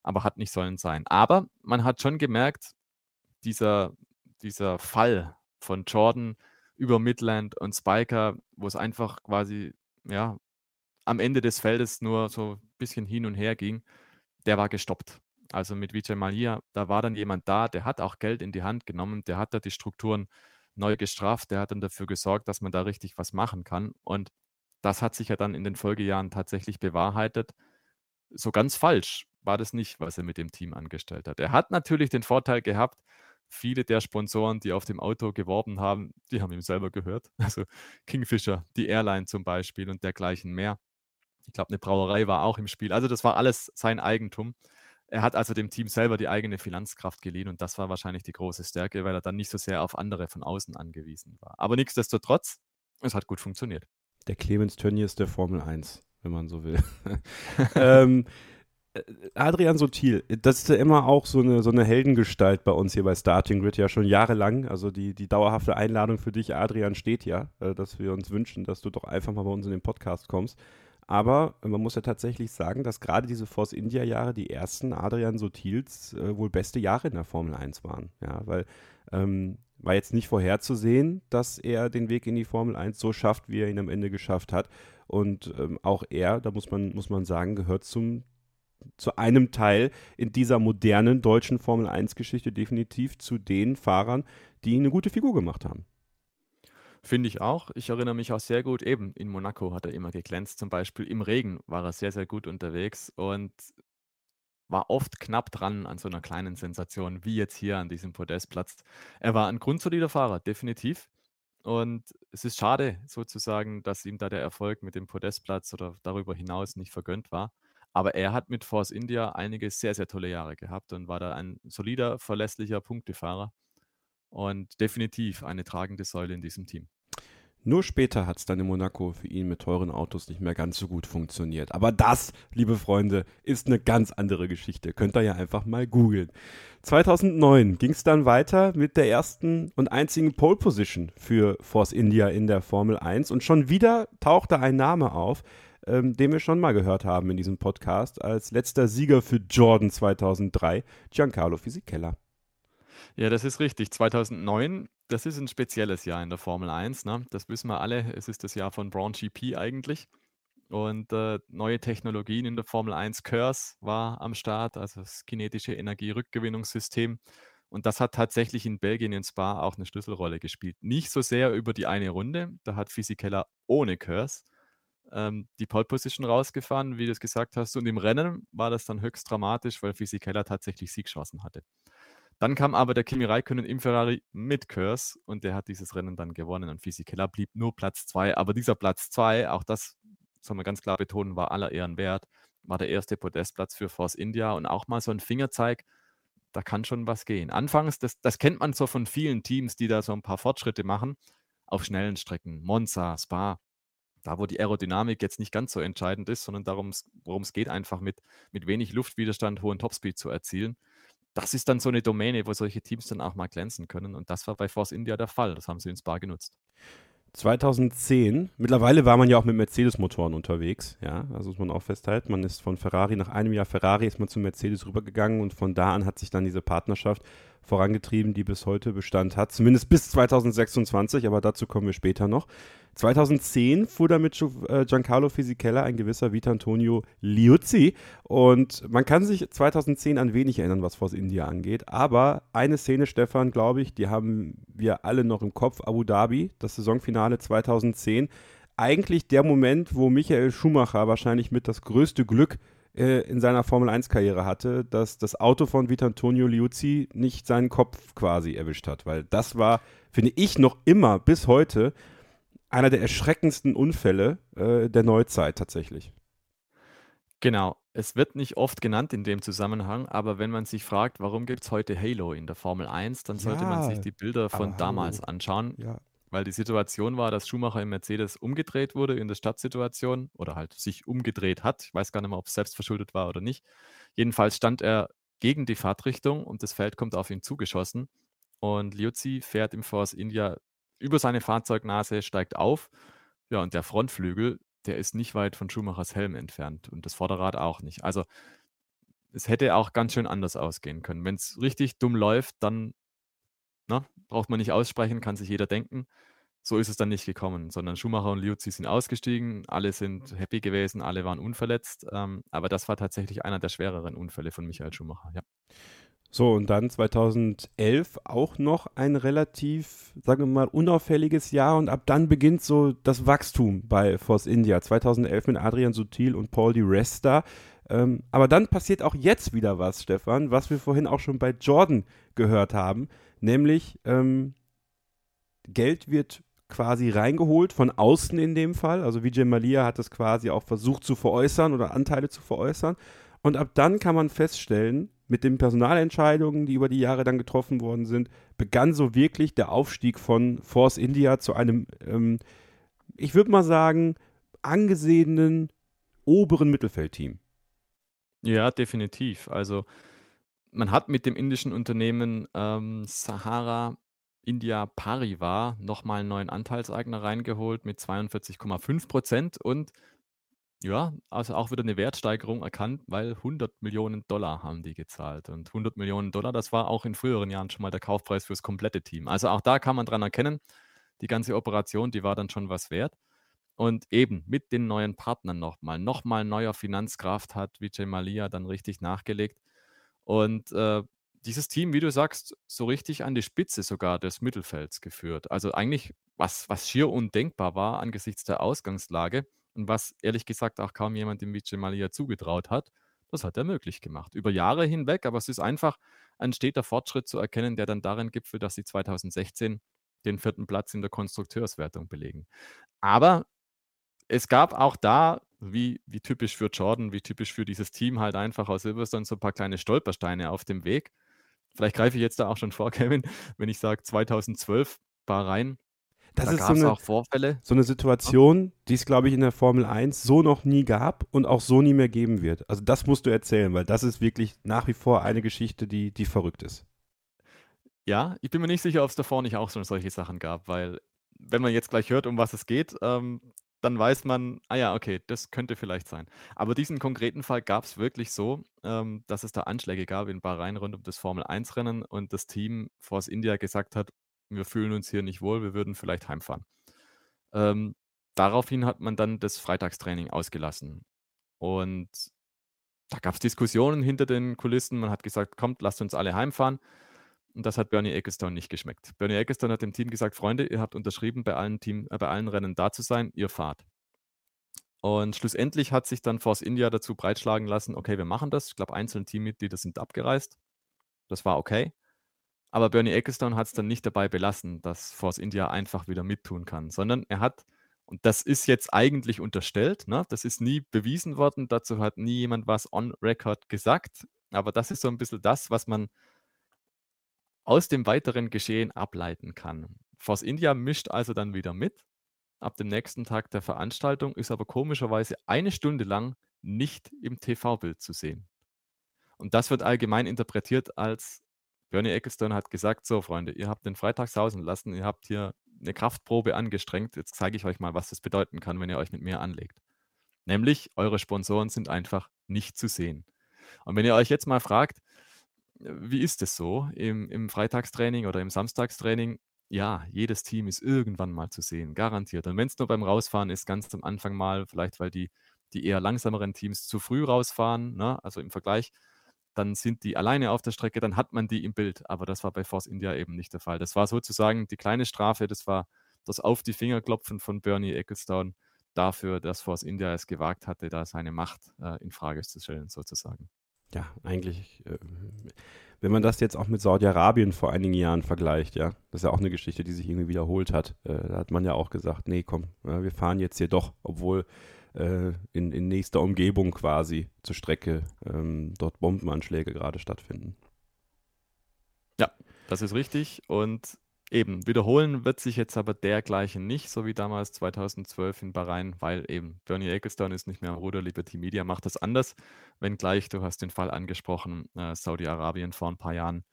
[SPEAKER 2] aber hat nicht sollen sein. Aber man hat schon gemerkt, dieser, dieser Fall von Jordan über Midland und Spiker, wo es einfach quasi, ja, am Ende des Feldes nur so ein bisschen hin und her ging, der war gestoppt. Also mit Vijay Malia, da war dann jemand da, der hat auch Geld in die Hand genommen, der hat da die Strukturen neu gestrafft, der hat dann dafür gesorgt, dass man da richtig was machen kann. Und das hat sich ja dann in den Folgejahren tatsächlich bewahrheitet. So ganz falsch war das nicht, was er mit dem Team angestellt hat. Er hat natürlich den Vorteil gehabt, viele der Sponsoren, die auf dem Auto geworben haben, die haben ihm selber gehört. Also Kingfisher, die Airline zum Beispiel und dergleichen mehr. Ich glaube, eine Brauerei war auch im Spiel. Also das war alles sein Eigentum. Er hat also dem Team selber die eigene Finanzkraft geliehen und das war wahrscheinlich die große Stärke, weil er dann nicht so sehr auf andere von außen angewiesen war. Aber nichtsdestotrotz, es hat gut funktioniert.
[SPEAKER 1] Der Clemens Tönnies der Formel 1, wenn man so will. ähm, äh, Adrian Sotil, das ist ja immer auch so eine, so eine Heldengestalt bei uns hier bei Starting Grid, ja schon jahrelang. Also die, die dauerhafte Einladung für dich, Adrian, steht ja, äh, dass wir uns wünschen, dass du doch einfach mal bei uns in den Podcast kommst. Aber man muss ja tatsächlich sagen, dass gerade diese Force India Jahre die ersten Adrian Sotils äh, wohl beste Jahre in der Formel 1 waren. Ja, weil ähm, war jetzt nicht vorherzusehen, dass er den Weg in die Formel 1 so schafft, wie er ihn am Ende geschafft hat. Und ähm, auch er, da muss man, muss man sagen, gehört zum zu einem Teil in dieser modernen deutschen Formel 1-Geschichte definitiv zu den Fahrern, die eine gute Figur gemacht haben.
[SPEAKER 2] Finde ich auch. Ich erinnere mich auch sehr gut, eben in Monaco hat er immer geglänzt. Zum Beispiel im Regen war er sehr, sehr gut unterwegs und war oft knapp dran an so einer kleinen Sensation, wie jetzt hier an diesem Podestplatz. Er war ein grundsolider Fahrer, definitiv. Und es ist schade sozusagen, dass ihm da der Erfolg mit dem Podestplatz oder darüber hinaus nicht vergönnt war. Aber er hat mit Force India einige sehr, sehr tolle Jahre gehabt und war da ein solider, verlässlicher Punktefahrer und definitiv eine tragende Säule in diesem Team.
[SPEAKER 1] Nur später hat es dann in Monaco für ihn mit teuren Autos nicht mehr ganz so gut funktioniert. Aber das, liebe Freunde, ist eine ganz andere Geschichte. Könnt ihr ja einfach mal googeln. 2009 ging es dann weiter mit der ersten und einzigen Pole Position für Force India in der Formel 1. Und schon wieder tauchte ein Name auf, ähm, den wir schon mal gehört haben in diesem Podcast, als letzter Sieger für Jordan 2003, Giancarlo Fisichella.
[SPEAKER 2] Ja, das ist richtig. 2009, das ist ein spezielles Jahr in der Formel 1. Ne? Das wissen wir alle. Es ist das Jahr von Braun GP eigentlich. Und äh, neue Technologien in der Formel 1. Curse war am Start, also das kinetische Energierückgewinnungssystem. Und das hat tatsächlich in Belgien in Spa auch eine Schlüsselrolle gespielt. Nicht so sehr über die eine Runde, da hat Fisichella ohne Curse ähm, die Pole Position rausgefahren, wie du es gesagt hast. Und im Rennen war das dann höchst dramatisch, weil Fisichella tatsächlich Siegchancen hatte. Dann kam aber der Kimi Räikkönen im Ferrari mit Curse und der hat dieses Rennen dann gewonnen und Fisichella blieb nur Platz 2. Aber dieser Platz 2, auch das soll man ganz klar betonen, war aller Ehren wert, war der erste Podestplatz für Force India und auch mal so ein Fingerzeig, da kann schon was gehen. Anfangs, das, das kennt man so von vielen Teams, die da so ein paar Fortschritte machen, auf schnellen Strecken, Monza, Spa, da wo die Aerodynamik jetzt nicht ganz so entscheidend ist, sondern darum, worum es geht, einfach mit, mit wenig Luftwiderstand hohen Topspeed zu erzielen das ist dann so eine Domäne, wo solche Teams dann auch mal glänzen können. Und das war bei Force India der Fall. Das haben sie in Spa genutzt.
[SPEAKER 1] 2010, mittlerweile war man ja auch mit Mercedes-Motoren unterwegs, ja, also muss man auch festhalten. Man ist von Ferrari, nach einem Jahr Ferrari ist man zu Mercedes rübergegangen und von da an hat sich dann diese Partnerschaft vorangetrieben, die bis heute Bestand hat, zumindest bis 2026, aber dazu kommen wir später noch. 2010 fuhr da mit äh, Giancarlo Fisichella ein gewisser Vitantonio Liuzzi. Und man kann sich 2010 an wenig erinnern, was Force India angeht, aber eine Szene, Stefan, glaube ich, die haben wir alle noch im Kopf, Abu Dhabi, das Saisonfinale 2010, eigentlich der Moment, wo Michael Schumacher wahrscheinlich mit das größte Glück äh, in seiner Formel-1-Karriere hatte, dass das Auto von Vitantonio Liuzzi nicht seinen Kopf quasi erwischt hat. Weil das war, finde ich, noch immer bis heute einer der erschreckendsten Unfälle äh, der Neuzeit tatsächlich.
[SPEAKER 2] Genau. Es wird nicht oft genannt in dem Zusammenhang, aber wenn man sich fragt, warum gibt es heute Halo in der Formel 1, dann sollte man sich die Bilder von damals anschauen. Ja. Weil die Situation war, dass Schumacher im Mercedes umgedreht wurde in der Stadtsituation oder halt sich umgedreht hat. Ich weiß gar nicht mehr, ob es selbst verschuldet war oder nicht. Jedenfalls stand er gegen die Fahrtrichtung und das Feld kommt auf ihn zugeschossen. Und Liuzzi fährt im Force India über seine Fahrzeugnase, steigt auf. Ja, und der Frontflügel, der ist nicht weit von Schumachers Helm entfernt und das Vorderrad auch nicht. Also es hätte auch ganz schön anders ausgehen können. Wenn es richtig dumm läuft, dann na, ne, braucht man nicht aussprechen, kann sich jeder denken. So ist es dann nicht gekommen, sondern Schumacher und Liuzzi sind ausgestiegen, alle sind happy gewesen, alle waren unverletzt. Ähm, aber das war tatsächlich einer der schwereren Unfälle von Michael Schumacher, ja.
[SPEAKER 1] So, und dann 2011 auch noch ein relativ, sagen wir mal, unauffälliges Jahr und ab dann beginnt so das Wachstum bei Force India. 2011 mit Adrian Sutil und Paul Di Resta. Ähm, aber dann passiert auch jetzt wieder was, Stefan, was wir vorhin auch schon bei Jordan gehört haben, nämlich ähm, Geld wird quasi reingeholt, von außen in dem Fall. Also Vijay Malia hat das quasi auch versucht zu veräußern oder Anteile zu veräußern. Und ab dann kann man feststellen, mit den Personalentscheidungen, die über die Jahre dann getroffen worden sind, begann so wirklich der Aufstieg von Force India zu einem, ähm, ich würde mal sagen, angesehenen oberen Mittelfeldteam.
[SPEAKER 2] Ja, definitiv. Also man hat mit dem indischen Unternehmen ähm, Sahara India Parivar nochmal einen neuen Anteilseigner reingeholt mit 42,5 Prozent und ja, also auch wieder eine Wertsteigerung erkannt, weil 100 Millionen Dollar haben die gezahlt. Und 100 Millionen Dollar, das war auch in früheren Jahren schon mal der Kaufpreis fürs komplette Team. Also auch da kann man dran erkennen, die ganze Operation, die war dann schon was wert. und eben mit den neuen Partnern nochmal, nochmal neuer Finanzkraft hat Vijay Malia dann richtig nachgelegt. Und äh, dieses Team, wie du sagst, so richtig an die Spitze sogar des Mittelfelds geführt. Also eigentlich, was, was schier undenkbar war angesichts der Ausgangslage und was ehrlich gesagt auch kaum jemand dem Vijay Malia zugetraut hat, das hat er möglich gemacht. Über Jahre hinweg, aber es ist einfach ein steter Fortschritt zu erkennen, der dann darin gipfelt, dass sie 2016 den vierten Platz in der Konstrukteurswertung belegen. Aber es gab auch da, wie, wie typisch für Jordan, wie typisch für dieses Team, halt einfach aus Silverstone so ein paar kleine Stolpersteine auf dem Weg. Vielleicht greife ich jetzt da auch schon vor, Kevin, wenn ich sage 2012 Bahrain.
[SPEAKER 1] Das
[SPEAKER 2] da
[SPEAKER 1] ist so eine,
[SPEAKER 2] auch Vorfälle.
[SPEAKER 1] so eine Situation, die es, glaube ich, in der Formel 1 so noch nie gab und auch so nie mehr geben wird. Also das musst du erzählen, weil das ist wirklich nach wie vor eine Geschichte, die, die verrückt ist.
[SPEAKER 2] Ja, ich bin mir nicht sicher, ob es davor nicht auch schon solche Sachen gab, weil wenn man jetzt gleich hört, um was es geht, ähm, dann weiß man, ah ja, okay, das könnte vielleicht sein. Aber diesen konkreten Fall gab es wirklich so, ähm, dass es da Anschläge gab in Bahrain rund um das Formel-1-Rennen und das Team Force India gesagt hat, wir fühlen uns hier nicht wohl, wir würden vielleicht heimfahren. Ähm, daraufhin hat man dann das Freitagstraining ausgelassen. Und da gab es Diskussionen hinter den Kulissen. Man hat gesagt, kommt, lasst uns alle heimfahren. Und das hat Bernie Ecclestone nicht geschmeckt. Bernie Ecclestone hat dem Team gesagt, Freunde, ihr habt unterschrieben, bei allen, Team, äh, bei allen Rennen da zu sein, ihr fahrt. Und schlussendlich hat sich dann Force India dazu breitschlagen lassen, okay, wir machen das. Ich glaube, einzelne Teammitglieder sind abgereist. Das war okay. Aber Bernie Ecclestone hat es dann nicht dabei belassen, dass Force India einfach wieder mittun kann, sondern er hat, und das ist jetzt eigentlich unterstellt, ne, das ist nie bewiesen worden, dazu hat nie jemand was on record gesagt, aber das ist so ein bisschen das, was man aus dem weiteren Geschehen ableiten kann. Force India mischt also dann wieder mit. Ab dem nächsten Tag der Veranstaltung ist aber komischerweise eine Stunde lang nicht im TV-Bild zu sehen. Und das wird allgemein interpretiert als Bernie Ecclestone hat gesagt: So, Freunde, ihr habt den Freitag sausen lassen, ihr habt hier eine Kraftprobe angestrengt. Jetzt zeige ich euch mal, was das bedeuten kann, wenn ihr euch mit mir anlegt. Nämlich, eure Sponsoren sind einfach nicht zu sehen. Und wenn ihr euch jetzt mal fragt, wie ist es so im, im Freitagstraining oder im Samstagstraining? Ja, jedes Team ist irgendwann mal zu sehen, garantiert. Und wenn es nur beim Rausfahren ist, ganz am Anfang mal, vielleicht weil die, die eher langsameren Teams zu früh rausfahren, ne? also im Vergleich, dann sind die alleine auf der Strecke, dann hat man die im Bild. Aber das war bei Force India eben nicht der Fall. Das war sozusagen die kleine Strafe, das war das Auf die Finger klopfen von Bernie Ecclestone dafür, dass Force India es gewagt hatte, da seine Macht äh, in Frage zu stellen, sozusagen.
[SPEAKER 1] Ja, eigentlich, äh, wenn man das jetzt auch mit Saudi-Arabien vor einigen Jahren vergleicht, ja, das ist ja auch eine Geschichte, die sich irgendwie wiederholt hat. Äh, da hat man ja auch gesagt, nee, komm, ja, wir fahren jetzt hier doch, obwohl äh, in, in nächster Umgebung quasi zur Strecke ähm, dort Bombenanschläge gerade stattfinden.
[SPEAKER 2] Ja, das ist richtig. Und Eben, wiederholen wird sich jetzt aber dergleichen nicht, so wie damals 2012 in Bahrain, weil eben Bernie Ecclestone ist nicht mehr am Ruder, Liberty Media macht das anders, wenngleich, du hast den Fall angesprochen, äh, Saudi-Arabien vor ein paar Jahren.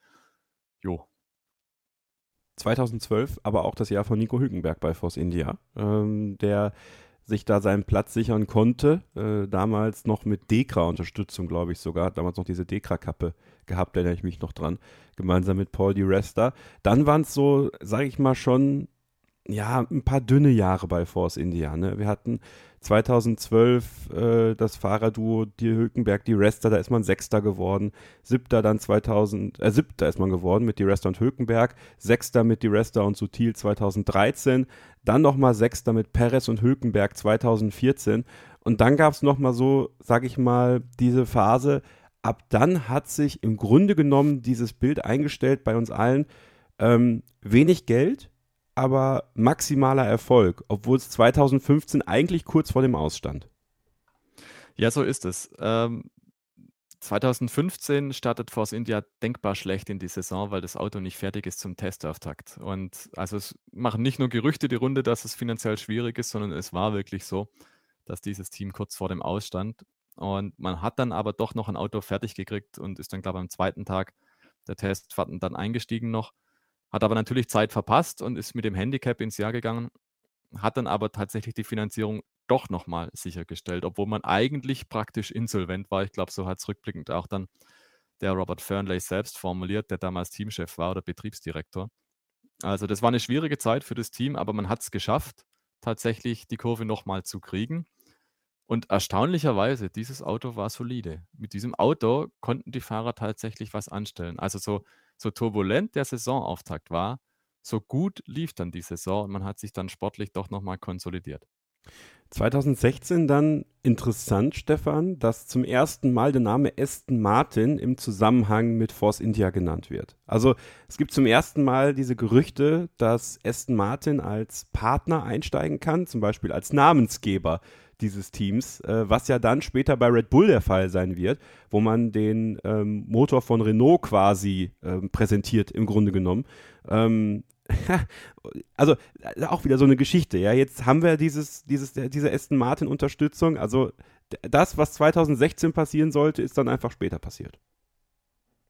[SPEAKER 2] Jo.
[SPEAKER 1] 2012, aber auch das Jahr von Nico Hülkenberg bei Force India, ähm, der sich da seinen Platz sichern konnte. Äh, damals noch mit Dekra-Unterstützung, glaube ich sogar. Damals noch diese Dekra-Kappe gehabt, erinnere ich mich noch dran. Gemeinsam mit Paul Di Resta. Dann waren es so, sage ich mal, schon ja, ein paar dünne Jahre bei Force India. Ne? Wir hatten 2012 äh, das Fahrerduo die Hülkenberg, die Rester, da ist man Sechster geworden. Siebter dann 2000, äh, Siebter ist man geworden mit die Rester und Hülkenberg. Sechster mit die Rester und Sutil 2013. Dann nochmal Sechster mit Perez und Hülkenberg 2014. Und dann gab es nochmal so, sag ich mal, diese Phase. Ab dann hat sich im Grunde genommen dieses Bild eingestellt bei uns allen. Ähm, wenig Geld, aber maximaler Erfolg, obwohl es 2015 eigentlich kurz vor dem Ausstand.
[SPEAKER 2] Ja, so ist es. Ähm, 2015 startet Force India denkbar schlecht in die Saison, weil das Auto nicht fertig ist zum Testauftakt. Und also es machen nicht nur Gerüchte die Runde, dass es finanziell schwierig ist, sondern es war wirklich so, dass dieses Team kurz vor dem Ausstand. Und man hat dann aber doch noch ein Auto fertig gekriegt und ist dann, glaube ich, am zweiten Tag der Testfahrten dann eingestiegen noch. Hat aber natürlich Zeit verpasst und ist mit dem Handicap ins Jahr gegangen, hat dann aber tatsächlich die Finanzierung doch nochmal sichergestellt, obwohl man eigentlich praktisch insolvent war. Ich glaube, so hat es rückblickend auch dann der Robert Fernley selbst formuliert, der damals Teamchef war oder Betriebsdirektor. Also das war eine schwierige Zeit für das Team, aber man hat es geschafft. tatsächlich die Kurve nochmal zu kriegen. Und erstaunlicherweise, dieses Auto war solide. Mit diesem Auto konnten die Fahrer tatsächlich was anstellen. Also so, so turbulent der Saisonauftakt war, so gut lief dann die Saison und man hat sich dann sportlich doch nochmal konsolidiert.
[SPEAKER 1] 2016 dann interessant, Stefan, dass zum ersten Mal der Name Aston Martin im Zusammenhang mit Force India genannt wird. Also es gibt zum ersten Mal diese Gerüchte, dass Aston Martin als Partner einsteigen kann, zum Beispiel als Namensgeber dieses Teams, äh, was ja dann später bei Red Bull der Fall sein wird, wo man den ähm, Motor von Renault quasi ähm, präsentiert, im Grunde genommen. Ähm, also auch wieder so eine Geschichte, ja. Jetzt haben wir dieses, dieses, diese Aston Martin-Unterstützung. Also das, was 2016 passieren sollte, ist dann einfach später passiert.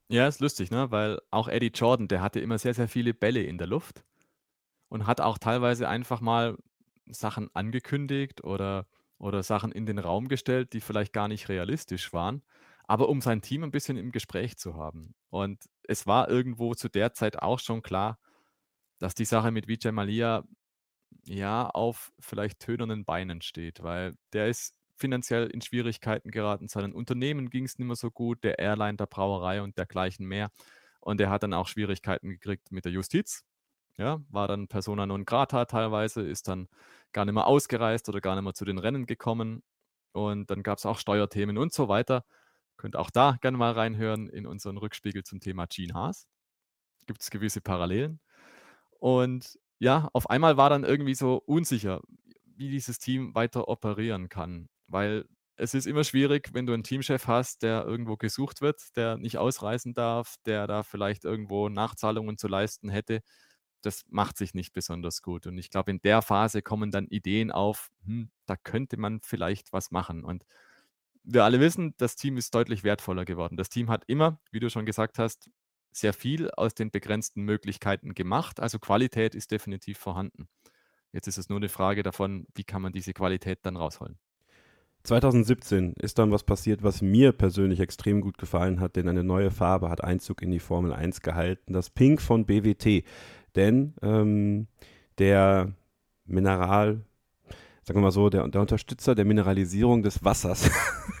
[SPEAKER 2] Ja, ist lustig, ne? Weil auch Eddie Jordan, der hatte immer sehr, sehr viele Bälle in der Luft und hat auch teilweise einfach mal Sachen angekündigt oder, oder Sachen in den Raum gestellt, die vielleicht gar nicht realistisch waren, aber um sein Team ein bisschen im Gespräch zu haben. Und es war irgendwo zu der Zeit auch schon klar, dass die Sache mit Vijay Malia ja auf vielleicht tönernen Beinen steht, weil der ist finanziell in Schwierigkeiten geraten. Seinen Unternehmen ging es nicht mehr so gut, der Airline, der Brauerei und dergleichen mehr. Und er hat dann auch Schwierigkeiten gekriegt mit der Justiz. Ja, war dann persona non grata teilweise, ist dann gar nicht mehr ausgereist oder gar nicht mehr zu den Rennen gekommen. Und dann gab es auch Steuerthemen und so weiter. Könnt auch da gerne mal reinhören in unseren Rückspiegel zum Thema Gene Haas. Gibt es gewisse Parallelen. Und ja, auf einmal war dann irgendwie so unsicher, wie dieses Team weiter operieren kann, weil es ist immer schwierig, wenn du einen Teamchef hast, der irgendwo gesucht wird, der nicht ausreisen darf, der da vielleicht irgendwo Nachzahlungen zu leisten hätte. Das macht sich nicht besonders gut. Und ich glaube, in der Phase kommen dann Ideen auf, hm, da könnte man vielleicht was machen. Und wir alle wissen, das Team ist deutlich wertvoller geworden. Das Team hat immer, wie du schon gesagt hast, sehr viel aus den begrenzten Möglichkeiten gemacht. Also Qualität ist definitiv vorhanden. Jetzt ist es nur eine Frage davon, wie kann man diese Qualität dann rausholen.
[SPEAKER 1] 2017 ist dann was passiert, was mir persönlich extrem gut gefallen hat, denn eine neue Farbe hat Einzug in die Formel 1 gehalten, das Pink von BWT. Denn ähm, der Mineral, sagen wir mal so, der, der Unterstützer der Mineralisierung des Wassers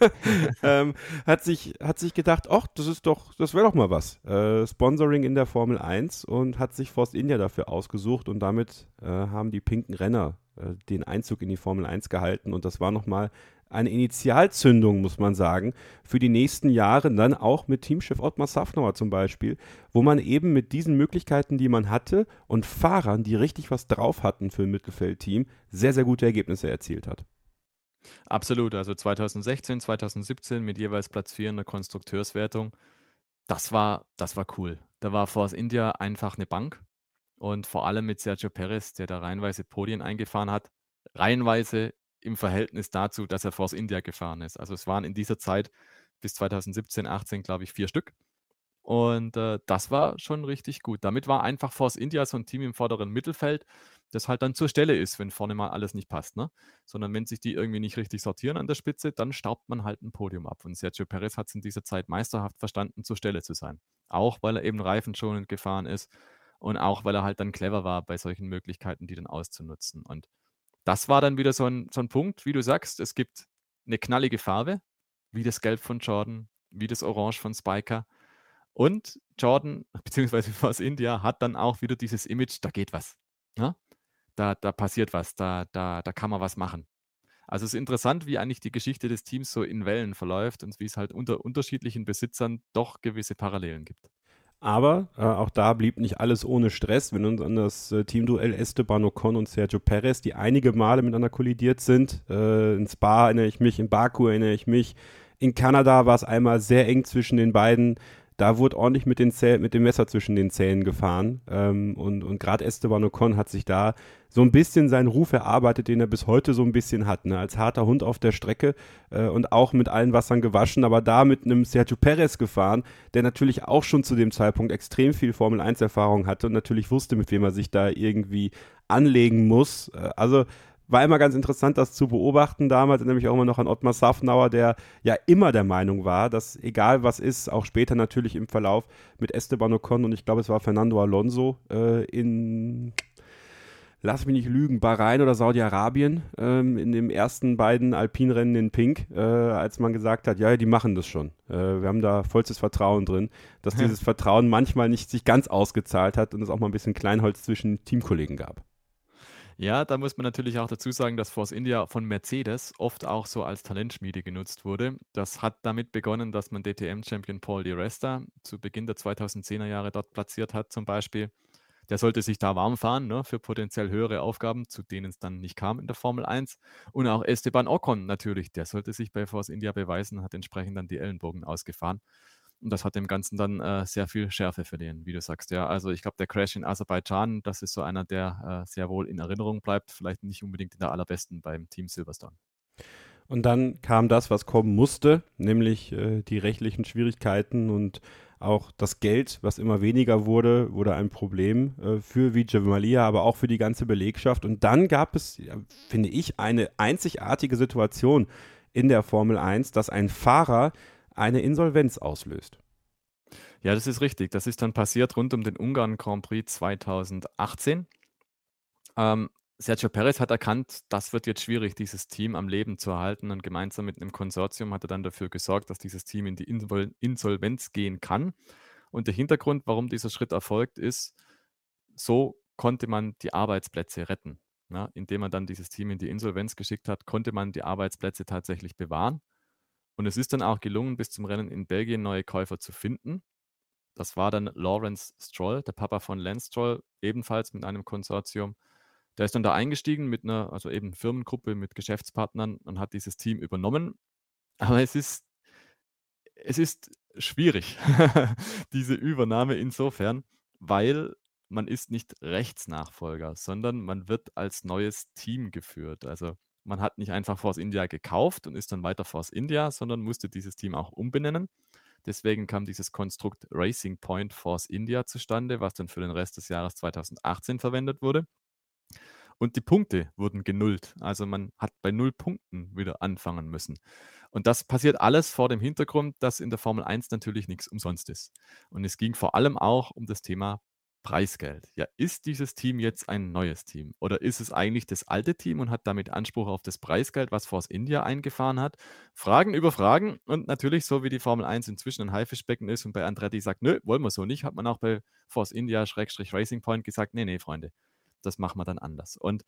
[SPEAKER 1] ähm, hat, sich, hat sich gedacht, ach, das ist doch, das wäre doch mal was. Äh, Sponsoring in der Formel 1 und hat sich Force India dafür ausgesucht und damit äh, haben die pinken Renner äh, den Einzug in die Formel 1 gehalten und das war nochmal eine Initialzündung, muss man sagen, für die nächsten Jahre, dann auch mit Teamchef Ottmar Safnauer zum Beispiel, wo man eben mit diesen Möglichkeiten, die man hatte und Fahrern, die richtig was drauf hatten für ein Mittelfeldteam, sehr, sehr gute Ergebnisse erzielt hat.
[SPEAKER 2] Absolut, also 2016, 2017 mit jeweils Platz 4 in der Konstrukteurswertung, das war, das war cool. Da war Force India einfach eine Bank und vor allem mit Sergio Perez, der da reihenweise Podien eingefahren hat, reihenweise im Verhältnis dazu, dass er Force India gefahren ist. Also es waren in dieser Zeit bis 2017, 18, glaube ich, vier Stück. Und äh, das war schon richtig gut. Damit war einfach Force India so ein Team im vorderen Mittelfeld, das halt dann zur Stelle ist, wenn vorne mal alles nicht passt. Ne? Sondern wenn sich die irgendwie nicht richtig sortieren an der Spitze, dann staubt man halt ein Podium ab. Und Sergio Perez hat es in dieser Zeit meisterhaft verstanden, zur Stelle zu sein. Auch weil er eben reifenschonend gefahren ist und auch weil er halt dann clever war, bei solchen Möglichkeiten die dann auszunutzen. Und das war dann wieder so ein, so ein Punkt, wie du sagst, es gibt eine knallige Farbe, wie das Gelb von Jordan, wie das Orange von Spiker. Und Jordan, beziehungsweise aus India, hat dann auch wieder dieses Image, da geht was. Ja? Ne? Da, da passiert was, da, da, da kann man was machen. Also es ist interessant, wie eigentlich die Geschichte des Teams so in Wellen verläuft und wie es halt unter unterschiedlichen Besitzern doch gewisse Parallelen gibt.
[SPEAKER 1] Aber äh, auch da blieb nicht alles ohne Stress. Wenn uns an das äh, Teamduell Esteban Ocon und Sergio Perez, die einige Male miteinander kollidiert sind. Äh, in Spa erinnere ich mich, in Baku erinnere ich mich. In Kanada war es einmal sehr eng zwischen den beiden da wurde ordentlich mit, den Zäh mit dem Messer zwischen den Zähnen gefahren. Ähm, und und gerade Esteban Ocon hat sich da so ein bisschen seinen Ruf erarbeitet, den er bis heute so ein bisschen hat. Ne? Als harter Hund auf der Strecke äh, und auch mit allen Wassern gewaschen, aber da mit einem Sergio Perez gefahren, der natürlich auch schon zu dem Zeitpunkt extrem viel Formel-1-Erfahrung hatte und natürlich wusste, mit wem er sich da irgendwie anlegen muss. Äh, also war immer ganz interessant, das zu beobachten damals, nämlich auch immer noch an Ottmar Safnauer, der ja immer der Meinung war, dass egal was ist, auch später natürlich im Verlauf mit Esteban Ocon und ich glaube, es war Fernando Alonso äh, in lass mich nicht lügen, Bahrain oder Saudi-Arabien ähm, in den ersten beiden Alpinrennen in Pink, äh, als man gesagt hat, ja, die machen das schon. Äh, wir haben da vollstes Vertrauen drin, dass dieses Vertrauen manchmal nicht sich ganz ausgezahlt hat und es auch mal ein bisschen Kleinholz zwischen Teamkollegen gab.
[SPEAKER 2] Ja, da muss man natürlich auch dazu sagen, dass Force India von Mercedes oft auch so als Talentschmiede genutzt wurde. Das hat damit begonnen, dass man DTM-Champion Paul Di Resta zu Beginn der 2010er Jahre dort platziert hat, zum Beispiel. Der sollte sich da warm fahren ne, für potenziell höhere Aufgaben, zu denen es dann nicht kam in der Formel 1. Und auch Esteban Ocon natürlich, der sollte sich bei Force India beweisen, hat entsprechend dann die Ellenbogen ausgefahren. Und das hat dem Ganzen dann äh, sehr viel Schärfe verliehen, wie du sagst. Ja, also ich glaube, der Crash in Aserbaidschan, das ist so einer, der äh, sehr wohl in Erinnerung bleibt. Vielleicht nicht unbedingt in der allerbesten beim Team Silverstone.
[SPEAKER 1] Und dann kam das, was kommen musste, nämlich äh, die rechtlichen Schwierigkeiten und auch das Geld, was immer weniger wurde, wurde ein Problem äh, für Vijay Malia, aber auch für die ganze Belegschaft. Und dann gab es, ja, finde ich, eine einzigartige Situation in der Formel 1, dass ein Fahrer eine Insolvenz auslöst.
[SPEAKER 2] Ja, das ist richtig. Das ist dann passiert rund um den Ungarn Grand Prix 2018. Ähm, Sergio Perez hat erkannt, das wird jetzt schwierig, dieses Team am Leben zu erhalten. Und gemeinsam mit einem Konsortium hat er dann dafür gesorgt, dass dieses Team in die Insolvenz gehen kann. Und der Hintergrund, warum dieser Schritt erfolgt, ist, so konnte man die Arbeitsplätze retten. Ja, indem man dann dieses Team in die Insolvenz geschickt hat, konnte man die Arbeitsplätze tatsächlich bewahren. Und es ist dann auch gelungen, bis zum Rennen in Belgien neue Käufer zu finden. Das war dann Lawrence Stroll, der Papa von Lance Stroll, ebenfalls mit einem Konsortium. Der ist dann da eingestiegen mit einer, also eben Firmengruppe mit Geschäftspartnern und hat dieses Team übernommen. Aber es ist, es ist schwierig, diese Übernahme insofern, weil man ist nicht Rechtsnachfolger, sondern man wird als neues Team geführt. Also man hat nicht einfach Force India gekauft und ist dann weiter Force India, sondern musste dieses Team auch umbenennen. Deswegen kam dieses Konstrukt Racing Point Force India zustande, was dann für den Rest des Jahres 2018 verwendet wurde. Und die Punkte wurden genullt. Also man hat bei null Punkten wieder anfangen müssen. Und das passiert alles vor dem Hintergrund, dass in der Formel 1 natürlich nichts umsonst ist. Und es ging vor allem auch um das Thema Preisgeld. Ja, ist dieses Team jetzt ein neues Team oder ist es eigentlich das alte Team und hat damit Anspruch auf das Preisgeld, was Force India eingefahren hat? Fragen über Fragen und natürlich, so wie die Formel 1 inzwischen ein Haifischbecken ist und bei Andretti sagt, nö, wollen wir so nicht, hat man auch bei Force India Racing Point gesagt, nee, nee, Freunde, das machen wir dann anders. Und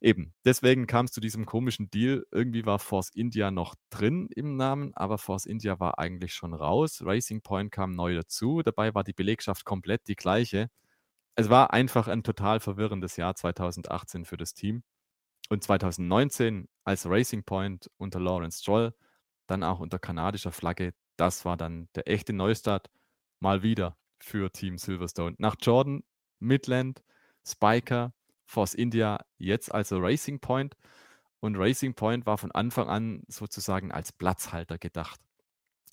[SPEAKER 2] eben, deswegen kam es zu diesem komischen Deal. Irgendwie war Force India noch drin im Namen, aber Force India war eigentlich schon raus. Racing Point kam neu dazu. Dabei war die Belegschaft komplett die gleiche es war einfach ein total verwirrendes Jahr 2018 für das Team. Und 2019 als Racing Point unter Lawrence Stroll, dann auch unter kanadischer Flagge, das war dann der echte Neustart mal wieder für Team Silverstone. Nach Jordan, Midland, Spiker, Force India, jetzt also Racing Point. Und Racing Point war von Anfang an sozusagen als Platzhalter gedacht.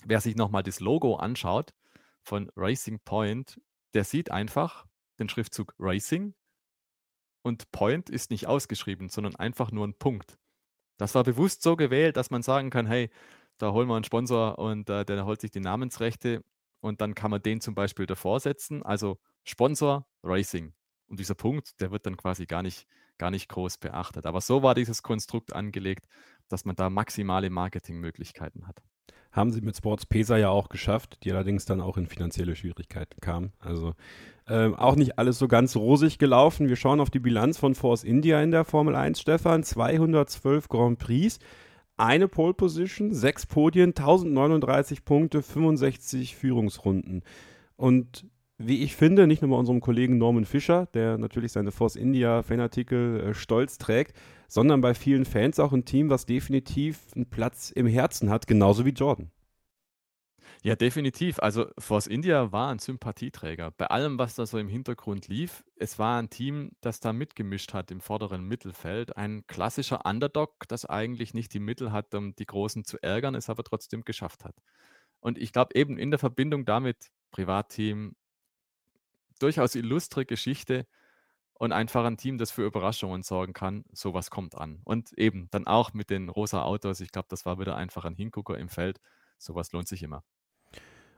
[SPEAKER 2] Wer sich nochmal das Logo anschaut von Racing Point, der sieht einfach, den Schriftzug Racing und Point ist nicht ausgeschrieben, sondern einfach nur ein Punkt. Das war bewusst so gewählt, dass man sagen kann, hey, da holen wir einen Sponsor und äh, der holt sich die Namensrechte und dann kann man den zum Beispiel davor setzen. Also Sponsor Racing. Und dieser Punkt, der wird dann quasi gar nicht, gar nicht groß beachtet. Aber so war dieses Konstrukt angelegt, dass man da maximale Marketingmöglichkeiten hat.
[SPEAKER 1] Haben sie mit Sports Pesa ja auch geschafft, die allerdings dann auch in finanzielle Schwierigkeiten kamen. Also ähm, auch nicht alles so ganz rosig gelaufen. Wir schauen auf die Bilanz von Force India in der Formel 1, Stefan. 212 Grand Prix, eine Pole Position, sechs Podien, 1039 Punkte, 65 Führungsrunden. Und wie ich finde, nicht nur bei unserem Kollegen Norman Fischer, der natürlich seine Force India Fanartikel äh, stolz trägt, sondern bei vielen Fans auch ein Team, was definitiv einen Platz im Herzen hat, genauso wie Jordan.
[SPEAKER 2] Ja, definitiv. Also Force India war ein Sympathieträger. Bei allem, was da so im Hintergrund lief, es war ein Team, das da mitgemischt hat im vorderen Mittelfeld. Ein klassischer Underdog, das eigentlich nicht die Mittel hat, um die Großen zu ärgern, es aber trotzdem geschafft hat. Und ich glaube eben in der Verbindung damit, Privatteam, durchaus illustre Geschichte und einfach ein Team, das für Überraschungen sorgen kann, sowas kommt an. Und eben dann auch mit den rosa Autos, ich glaube, das war wieder einfach ein Hingucker im Feld. Sowas lohnt sich immer.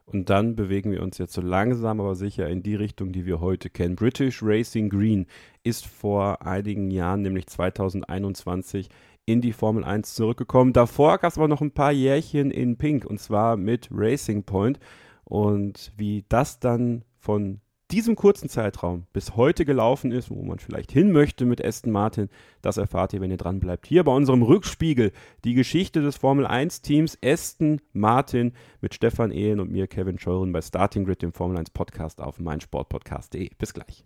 [SPEAKER 1] Und dann bewegen wir uns jetzt so langsam, aber sicher in die Richtung, die wir heute kennen. British Racing Green ist vor einigen Jahren, nämlich 2021, in die Formel 1 zurückgekommen. Davor gab es aber noch ein paar Jährchen in Pink und zwar mit Racing Point. Und wie das dann von diesem kurzen Zeitraum bis heute gelaufen ist, wo man vielleicht hin möchte mit Aston Martin, das erfahrt ihr, wenn ihr dran bleibt. Hier bei unserem Rückspiegel die Geschichte des Formel 1 Teams Aston Martin mit Stefan Ehlen und mir, Kevin Scheuren, bei Starting Grid, dem Formel 1 Podcast auf meinsportpodcast.de. Bis gleich.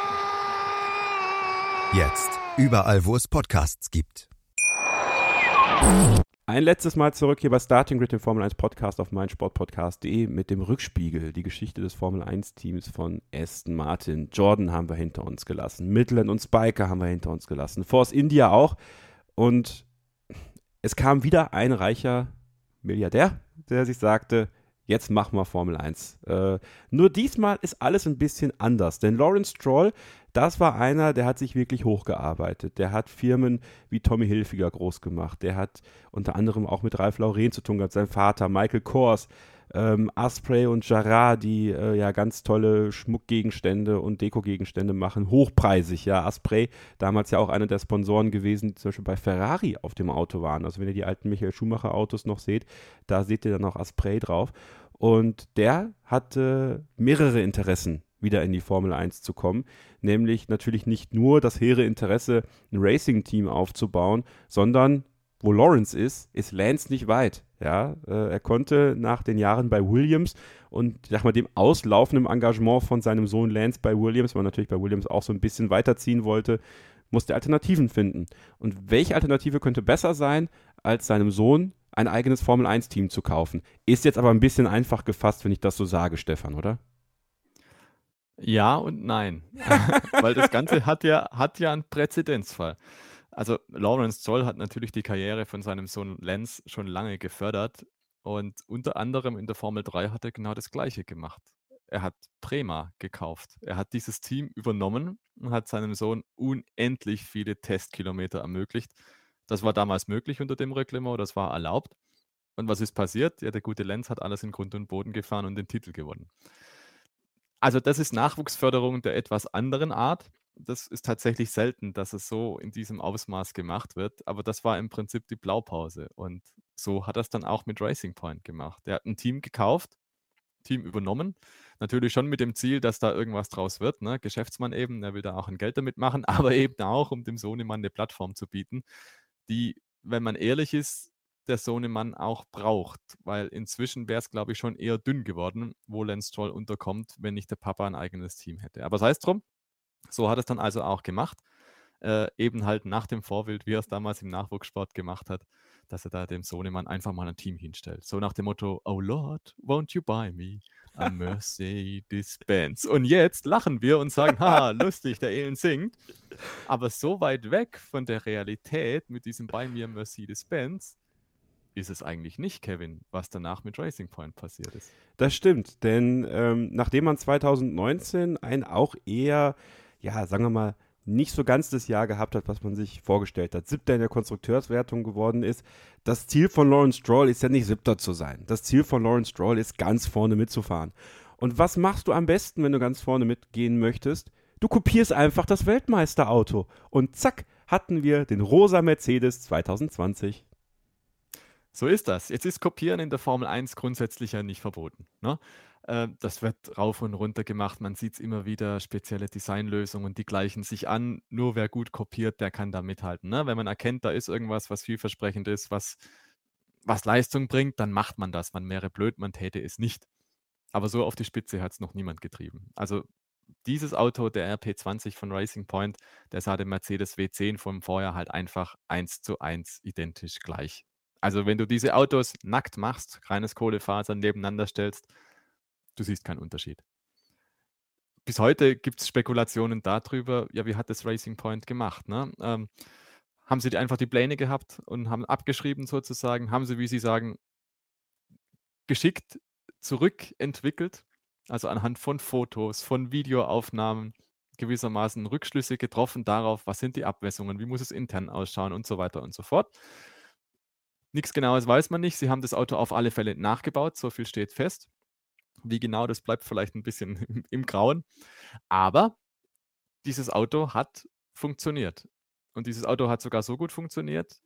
[SPEAKER 3] Jetzt. Überall, wo es Podcasts gibt.
[SPEAKER 1] Ein letztes Mal zurück hier bei Starting Grid, dem Formel 1 Podcast auf meinsportpodcast.de mit dem Rückspiegel, die Geschichte des Formel 1 Teams von Aston Martin. Jordan haben wir hinter uns gelassen, Midland und Spiker haben wir hinter uns gelassen, Force India auch. Und es kam wieder ein reicher Milliardär, der sich sagte, jetzt machen wir Formel 1. Äh, nur diesmal ist alles ein bisschen anders, denn Lawrence Stroll, das war einer, der hat sich wirklich hochgearbeitet. Der hat Firmen wie Tommy Hilfiger groß gemacht. Der hat unter anderem auch mit Ralf Lauren zu tun gehabt, sein Vater, Michael Kors ähm, Asprey und Jarrah, die äh, ja ganz tolle Schmuckgegenstände und Dekogegenstände machen, hochpreisig. Ja, Asprey, damals ja auch einer der Sponsoren gewesen, die zum Beispiel bei Ferrari auf dem Auto waren. Also wenn ihr die alten Michael Schumacher Autos noch seht, da seht ihr dann auch Asprey drauf. Und der hatte mehrere Interessen wieder in die Formel 1 zu kommen, nämlich natürlich nicht nur das hehre Interesse, ein Racing-Team aufzubauen, sondern wo Lawrence ist, ist Lance nicht weit. Ja, äh, er konnte nach den Jahren bei Williams und sag mal dem auslaufenden Engagement von seinem Sohn Lance bei Williams, weil natürlich bei Williams auch so ein bisschen weiterziehen wollte, musste Alternativen finden. Und welche Alternative könnte besser sein, als seinem Sohn ein eigenes Formel 1 Team zu kaufen? Ist jetzt aber ein bisschen einfach gefasst, wenn ich das so sage, Stefan, oder?
[SPEAKER 2] Ja und nein. Weil das Ganze hat ja, hat ja einen Präzedenzfall. Also Lawrence Zoll hat natürlich die Karriere von seinem Sohn Lenz schon lange gefördert und unter anderem in der Formel 3 hat er genau das Gleiche gemacht. Er hat Prema gekauft. Er hat dieses Team übernommen und hat seinem Sohn unendlich viele Testkilometer ermöglicht. Das war damals möglich unter dem Reglement, das war erlaubt. Und was ist passiert? Ja, der gute Lenz hat alles in Grund und Boden gefahren und den Titel gewonnen. Also das ist Nachwuchsförderung der etwas anderen Art das ist tatsächlich selten, dass es so in diesem Ausmaß gemacht wird. Aber das war im Prinzip die Blaupause. Und so hat er es dann auch mit Racing Point gemacht. Er hat ein Team gekauft, Team übernommen. Natürlich schon mit dem Ziel, dass da irgendwas draus wird. Ne? Geschäftsmann eben, er will da auch ein Geld damit machen, aber eben auch, um dem Sohnemann eine Plattform zu bieten, die, wenn man ehrlich ist, der Sohnemann auch braucht. Weil inzwischen wäre es, glaube ich, schon eher dünn geworden, wo Lance Stroll unterkommt, wenn nicht der Papa ein eigenes Team hätte. Aber sei es drum, so hat es dann also auch gemacht. Äh, eben halt nach dem Vorbild, wie er es damals im Nachwuchssport gemacht hat, dass er da dem Sohnemann einfach mal ein Team hinstellt. So nach dem Motto, oh Lord, won't you buy me a Mercedes-Benz? Und jetzt lachen wir und sagen, ha, lustig, der Elen singt. Aber so weit weg von der Realität mit diesem Buy me a Mercedes-Benz ist es eigentlich nicht, Kevin, was danach mit Racing Point passiert ist.
[SPEAKER 1] Das stimmt, denn ähm, nachdem man 2019 ein auch eher ja, sagen wir mal, nicht so ganz das Jahr gehabt hat, was man sich vorgestellt hat. Siebter in der Konstrukteurswertung geworden ist. Das Ziel von Lawrence Stroll ist ja nicht Siebter zu sein. Das Ziel von Lawrence Stroll ist, ganz vorne mitzufahren. Und was machst du am besten, wenn du ganz vorne mitgehen möchtest? Du kopierst einfach das Weltmeisterauto. Und zack, hatten wir den rosa Mercedes 2020.
[SPEAKER 2] So ist das. Jetzt ist Kopieren in der Formel 1 grundsätzlich ja nicht verboten. Ne? Äh, das wird rauf und runter gemacht. Man sieht es immer wieder, spezielle Designlösungen, die gleichen sich an. Nur wer gut kopiert, der kann da mithalten. Ne? Wenn man erkennt, da ist irgendwas, was vielversprechend ist, was, was Leistung bringt, dann macht man das. Man wäre blöd, man täte es nicht. Aber so auf die Spitze hat es noch niemand getrieben. Also dieses Auto, der RP20 von Racing Point, der sah dem Mercedes W10 vom Vorjahr halt einfach eins zu eins identisch gleich Also wenn du diese Autos nackt machst, reines Kohlefasern nebeneinander stellst, du siehst keinen Unterschied. Bis heute gibt es Spekulationen darüber, ja, wie hat das Racing Point gemacht? Ne? Ähm, haben sie einfach die Pläne gehabt und haben abgeschrieben sozusagen? Haben sie, wie sie sagen, geschickt zurückentwickelt, also anhand von Fotos, von Videoaufnahmen gewissermaßen Rückschlüsse getroffen darauf, was sind die Abmessungen, wie muss es intern ausschauen und so weiter und so fort. Nichts Genaues weiß man nicht. Sie haben das Auto auf alle Fälle nachgebaut, so viel steht fest. Wie genau, das bleibt vielleicht ein bisschen im, Grauen. Aber dieses Auto hat funktioniert. Und dieses Auto hat sogar so gut funktioniert,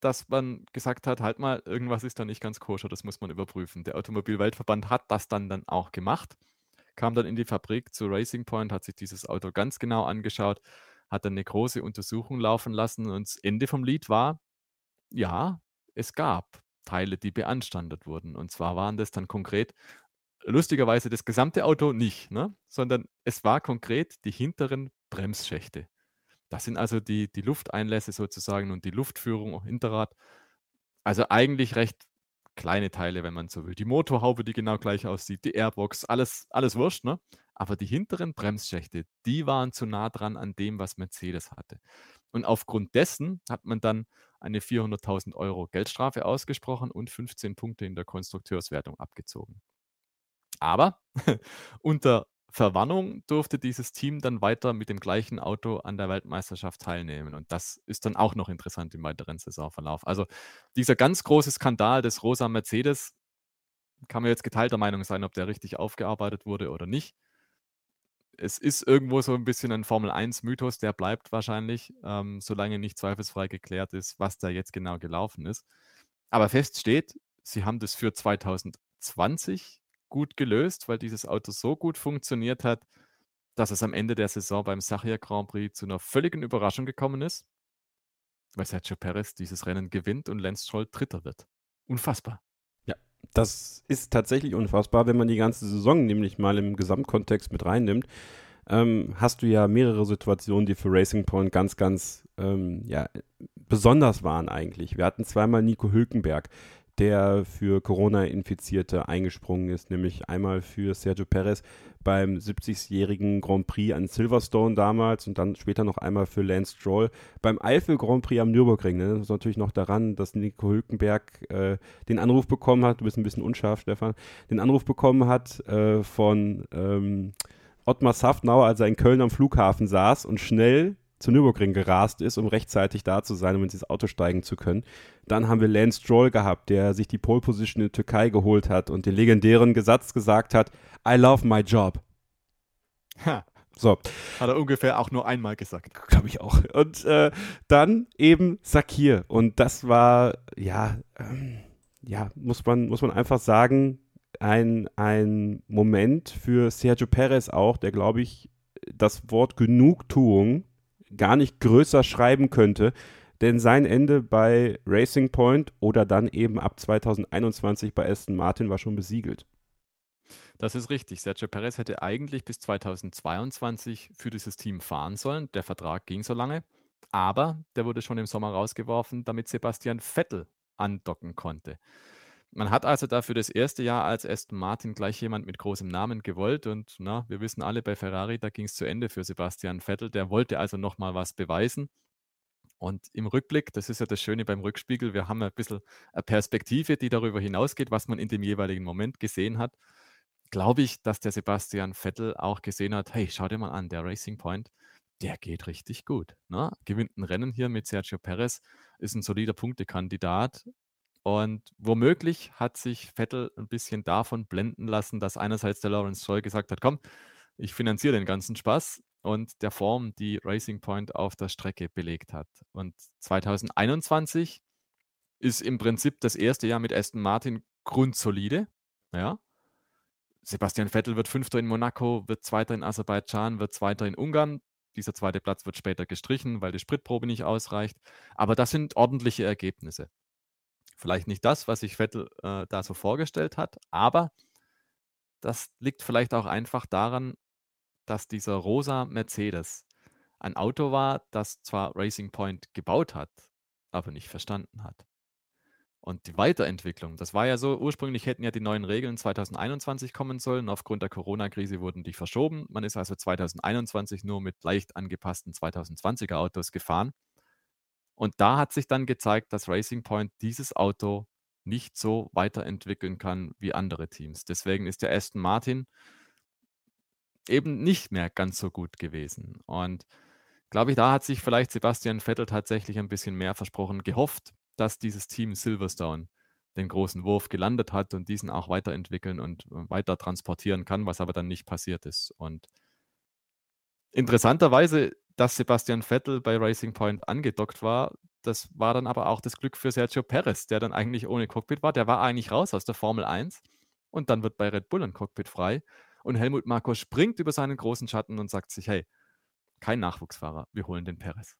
[SPEAKER 2] dass man gesagt hat, halt mal, irgendwas ist da nicht ganz koscher, das muss man überprüfen. Der Automobilweltverband hat das dann, dann auch gemacht, kam dann in die Fabrik zu Racing Point, hat sich dieses Auto ganz genau angeschaut, hat dann eine große Untersuchung laufen lassen und das Ende vom Lied war, ja, es gab Teile, die beanstandet wurden. Und zwar waren das dann konkret, lustigerweise das gesamte Auto nicht, ne? sondern es war konkret die hinteren Bremsschächte. Das sind also die, die Lufteinlässe sozusagen und die Luftführung Hinterrad. Also eigentlich recht kleine Teile, wenn man so will. Die Motorhaube, die genau gleich aussieht, die Airbox, alles, alles wurscht, ne? Aber die hinteren Bremsschächte, die waren zu nah dran an dem, was Mercedes hatte. Und aufgrund dessen hat man dann eine 400.000 Euro Geldstrafe ausgesprochen und 15 Punkte in der Konstrukteurswertung abgezogen. Aber unter Verwarnung durfte dieses Team dann weiter mit dem gleichen Auto an der Weltmeisterschaft teilnehmen. Und das ist dann auch noch interessant im weiteren Saisonverlauf. Also dieser ganz große Skandal des rosa Mercedes, kann man jetzt geteilter Meinung sein, ob der richtig aufgearbeitet wurde oder nicht. Es ist irgendwo so ein bisschen ein Formel-1-Mythos, der bleibt wahrscheinlich, ähm, solange nicht zweifelsfrei geklärt ist, was da jetzt genau gelaufen ist. Aber fest steht, sie haben das für 2020 gut gelöst, weil dieses Auto so gut funktioniert hat, dass es am Ende der Saison beim Sachia Grand Prix zu einer völligen Überraschung gekommen ist, weil Sergio Perez dieses Rennen gewinnt und Lance Stroll Dritter wird. Unfassbar.
[SPEAKER 1] Das ist tatsächlich unfassbar, wenn man die ganze Saison nämlich mal im Gesamtkontext mit reinnimmt. Ähm, hast du ja mehrere Situationen, die für Racing Point ganz, ganz ähm, ja, besonders waren eigentlich. Wir hatten zweimal Nico Hülkenberg, der für Corona-Infizierte eingesprungen ist, nämlich einmal für Sergio Perez beim 70-jährigen Grand Prix an Silverstone damals und dann später noch einmal für Lance Stroll beim Eifel Grand Prix am Nürburgring. Ne? Das ist natürlich noch daran, dass Nico Hülkenberg äh, den Anruf bekommen hat, du bist ein bisschen unscharf, Stefan, den Anruf bekommen hat äh, von ähm, Ottmar Saftnauer, als er in Köln am Flughafen saß und schnell zu Nürburgring gerast ist, um rechtzeitig da zu sein, um ins Auto steigen zu können. Dann haben wir Lance Stroll gehabt, der sich die Pole Position in der Türkei geholt hat und den legendären Gesatz gesagt hat: I love my job.
[SPEAKER 2] Ha. So. Hat er ungefähr auch nur einmal gesagt.
[SPEAKER 1] Glaube ich auch. Und äh, dann eben Sakir. Und das war, ja, ähm, ja, muss man, muss man einfach sagen, ein, ein Moment für Sergio Perez auch, der, glaube ich, das Wort Genugtuung gar nicht größer schreiben könnte. Denn sein Ende bei Racing Point oder dann eben ab 2021 bei Aston Martin war schon besiegelt.
[SPEAKER 2] Das ist richtig. Sergio Perez hätte eigentlich bis 2022 für dieses Team fahren sollen. Der Vertrag ging so lange. Aber der wurde schon im Sommer rausgeworfen, damit Sebastian Vettel andocken konnte. Man hat also dafür das erste Jahr als Aston Martin gleich jemand mit großem Namen gewollt und na, wir wissen alle bei Ferrari, da ging es zu Ende für Sebastian Vettel. Der wollte also nochmal was beweisen. Und im Rückblick, das ist ja das Schöne beim Rückspiegel, wir haben ein bisschen eine Perspektive, die darüber hinausgeht, was man in dem jeweiligen Moment gesehen hat. Glaube ich, dass der Sebastian Vettel auch gesehen hat, hey, schau dir mal an, der Racing Point, der geht richtig gut. Ne? Gewinnt ein Rennen hier mit Sergio Perez, ist ein solider Punktekandidat. Und womöglich hat sich Vettel ein bisschen davon blenden lassen, dass einerseits der Lawrence Stroll gesagt hat, komm, ich finanziere den ganzen Spaß und der Form, die Racing Point auf der Strecke belegt hat. Und 2021 ist im Prinzip das erste Jahr mit Aston Martin grundsolide. Ja. Sebastian Vettel wird Fünfter in Monaco, wird Zweiter in Aserbaidschan, wird Zweiter in Ungarn. Dieser zweite Platz wird später gestrichen, weil die Spritprobe nicht ausreicht. Aber das sind ordentliche Ergebnisse. Vielleicht nicht das, was sich Vettel äh, da so vorgestellt hat, aber das liegt vielleicht auch einfach daran, dass dieser rosa Mercedes ein Auto war, das zwar Racing Point gebaut hat, aber nicht verstanden hat. Und die Weiterentwicklung, das war ja so, ursprünglich hätten ja die neuen Regeln 2021 kommen sollen. Aufgrund der Corona-Krise wurden die verschoben. Man ist also 2021 nur mit leicht angepassten 2020er Autos gefahren. Und da hat sich dann gezeigt, dass Racing Point dieses Auto nicht so weiterentwickeln kann wie andere Teams. Deswegen ist der Aston Martin eben nicht mehr ganz so gut gewesen. Und glaube ich, da hat sich vielleicht Sebastian Vettel tatsächlich ein bisschen mehr versprochen, gehofft, dass dieses Team Silverstone den großen Wurf gelandet hat und diesen auch weiterentwickeln und äh, weiter transportieren kann, was aber dann nicht passiert ist. Und interessanterweise, dass Sebastian Vettel bei Racing Point angedockt war, das war dann aber auch das Glück für Sergio Perez, der dann eigentlich ohne Cockpit war. Der war eigentlich raus aus der Formel 1 und dann wird bei Red Bull ein Cockpit frei und Helmut Marko springt über seinen großen Schatten und sagt sich, hey, kein Nachwuchsfahrer, wir holen den Perez.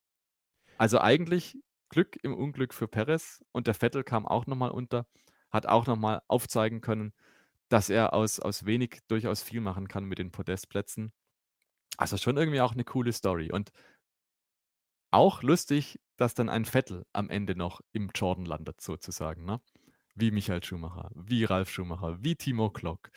[SPEAKER 2] Also eigentlich Glück im Unglück für Perez und der Vettel kam auch nochmal unter, hat auch nochmal aufzeigen können, dass er aus, aus wenig durchaus viel machen kann mit den Podestplätzen. Also schon irgendwie auch eine coole Story. Und auch lustig, dass dann ein Vettel am Ende noch im Jordan landet, sozusagen. Ne? Wie Michael Schumacher, wie Ralf Schumacher, wie Timo Klock,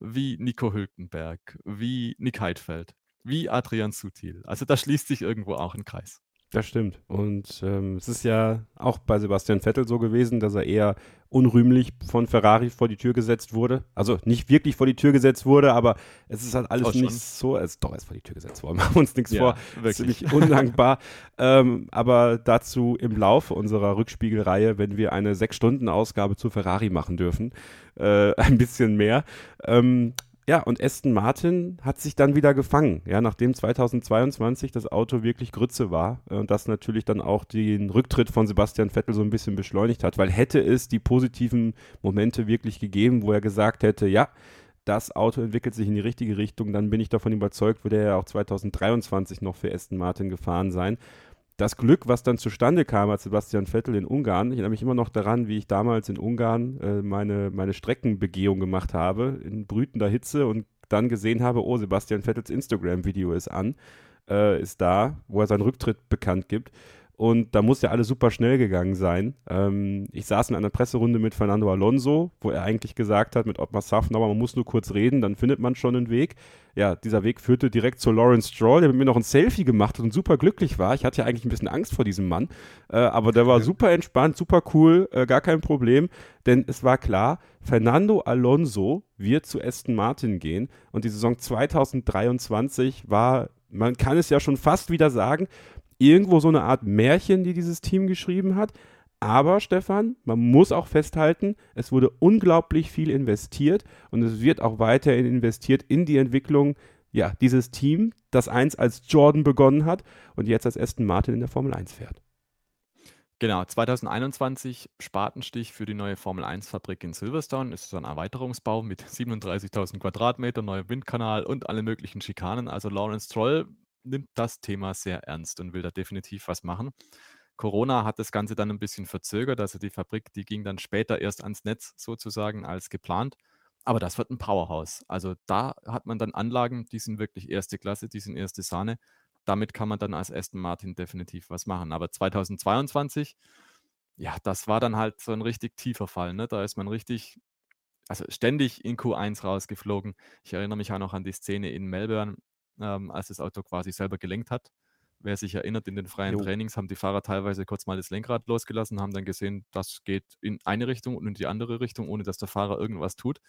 [SPEAKER 2] wie Nico Hülkenberg, wie Nick Heidfeld, wie Adrian Sutil. Also da schließt sich irgendwo auch ein Kreis.
[SPEAKER 1] Das stimmt. Und ähm, es ist ja auch bei Sebastian Vettel so gewesen, dass er eher unrühmlich von Ferrari vor die Tür gesetzt wurde. Also nicht wirklich vor die Tür gesetzt wurde, aber es ist halt alles oh, nicht so. Es ist doch erst vor die Tür gesetzt worden. Machen wir uns nichts ja, vor. Wirklich. Ziemlich undankbar. ähm, aber dazu im Laufe unserer Rückspiegelreihe, wenn wir eine Sechs-Stunden-Ausgabe zu Ferrari machen dürfen, äh, ein bisschen mehr. Ähm, ja, und Aston Martin hat sich dann wieder gefangen, ja, nachdem 2022 das Auto wirklich Grütze war äh, und das natürlich dann auch den Rücktritt von Sebastian Vettel so ein bisschen beschleunigt hat, weil hätte es die positiven Momente wirklich gegeben, wo er gesagt hätte, ja, das Auto entwickelt sich in die richtige Richtung, dann bin ich davon überzeugt, würde er ja auch 2023 noch für Aston Martin gefahren sein das Glück, was dann zustande kam als Sebastian Vettel in Ungarn, ich erinnere mich immer noch daran, wie ich damals in Ungarn äh, meine, meine Streckenbegehung gemacht habe, in brütender Hitze und dann gesehen habe, oh, Sebastian Vettels Instagram-Video ist an, äh, ist da, wo er seinen Rücktritt bekannt gibt. Und da muss ja alles super schnell gegangen sein. Ähm, ich saß in einer Presserunde mit Fernando Alonso, wo er eigentlich gesagt hat, mit Ottmar Safnauer, man muss nur kurz reden, dann findet man schon einen Weg. Ja, dieser Weg führte direkt zu Lawrence Stroll, der mit mir noch ein Selfie gemacht hat und super glücklich war. Ich hatte ja eigentlich ein bisschen Angst vor diesem Mann, äh, aber der war super entspannt, super cool, äh, gar kein Problem, denn es war klar, Fernando Alonso wird zu Aston Martin gehen und die Saison 2023 war man kann es ja schon fast wieder sagen, irgendwo so eine Art Märchen, die dieses Team geschrieben hat. Aber Stefan, man muss auch festhalten, es wurde unglaublich viel investiert und es wird auch weiterhin investiert in die Entwicklung ja, dieses Team, das einst als Jordan begonnen hat und jetzt als Aston Martin in der Formel 1 fährt.
[SPEAKER 2] Genau, 2021 Spatenstich für die neue Formel 1 Fabrik in Silverstone. Es ist ein Erweiterungsbau mit 37.000 Quadratmeter, neuer Windkanal und alle möglichen Schikanen. Also Lawrence Troll nimmt das Thema sehr ernst und will da definitiv was machen. Corona hat das Ganze dann ein bisschen verzögert, also die Fabrik, die ging dann später erst ans Netz sozusagen als geplant. Aber das wird ein Powerhouse. Also da hat man dann Anlagen, die sind wirklich erste Klasse, die sind erste Sahne. Damit kann man dann als Aston Martin definitiv was machen. Aber 2022, ja, das war dann halt so ein richtig tiefer Fall. Ne? Da ist man richtig, also ständig in Q1 rausgeflogen. Ich erinnere mich auch noch an die Szene in Melbourne, ähm, als das Auto quasi selber gelenkt hat. Wer sich erinnert, in den freien jo. Trainings haben die Fahrer teilweise kurz mal das Lenkrad losgelassen, haben dann gesehen, das geht in eine Richtung und in die andere Richtung, ohne dass der Fahrer irgendwas tut.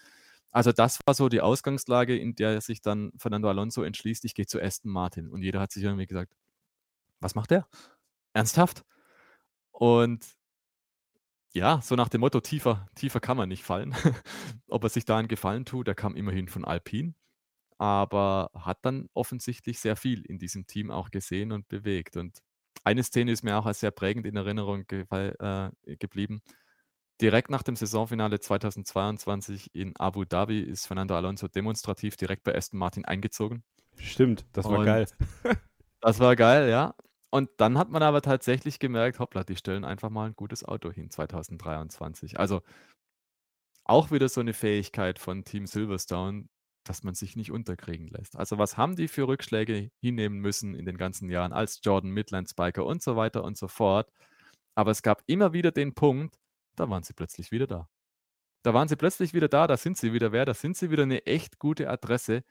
[SPEAKER 2] Also das war so die Ausgangslage, in der sich dann Fernando Alonso entschließt, ich gehe zu Aston Martin. Und jeder hat sich irgendwie gesagt, was macht der? Ernsthaft? Und ja, so nach dem Motto, tiefer, tiefer kann man nicht fallen. Ob er sich da einen Gefallen tut, der kam immerhin von Alpine aber hat dann offensichtlich sehr viel in diesem Team auch gesehen und bewegt. Und eine Szene ist mir auch als sehr prägend in Erinnerung ge äh, geblieben. Direkt nach dem Saisonfinale 2022 in Abu Dhabi ist Fernando Alonso demonstrativ direkt bei Aston Martin eingezogen.
[SPEAKER 1] Stimmt, das war und geil.
[SPEAKER 2] das war geil, ja. Und dann hat man aber tatsächlich gemerkt, hoppla, die stellen einfach mal ein gutes Auto hin 2023. Also auch wieder so eine Fähigkeit von Team Silverstone, dass man sich nicht unterkriegen lässt. Also was haben die für Rückschläge hinnehmen müssen in den ganzen Jahren als Jordan Midland Spiker und so weiter und so fort. Aber es gab immer wieder den Punkt, da waren sie plötzlich wieder da. Da waren sie plötzlich wieder da, da sind sie wieder wer, da sind sie wieder eine echt gute Adresse.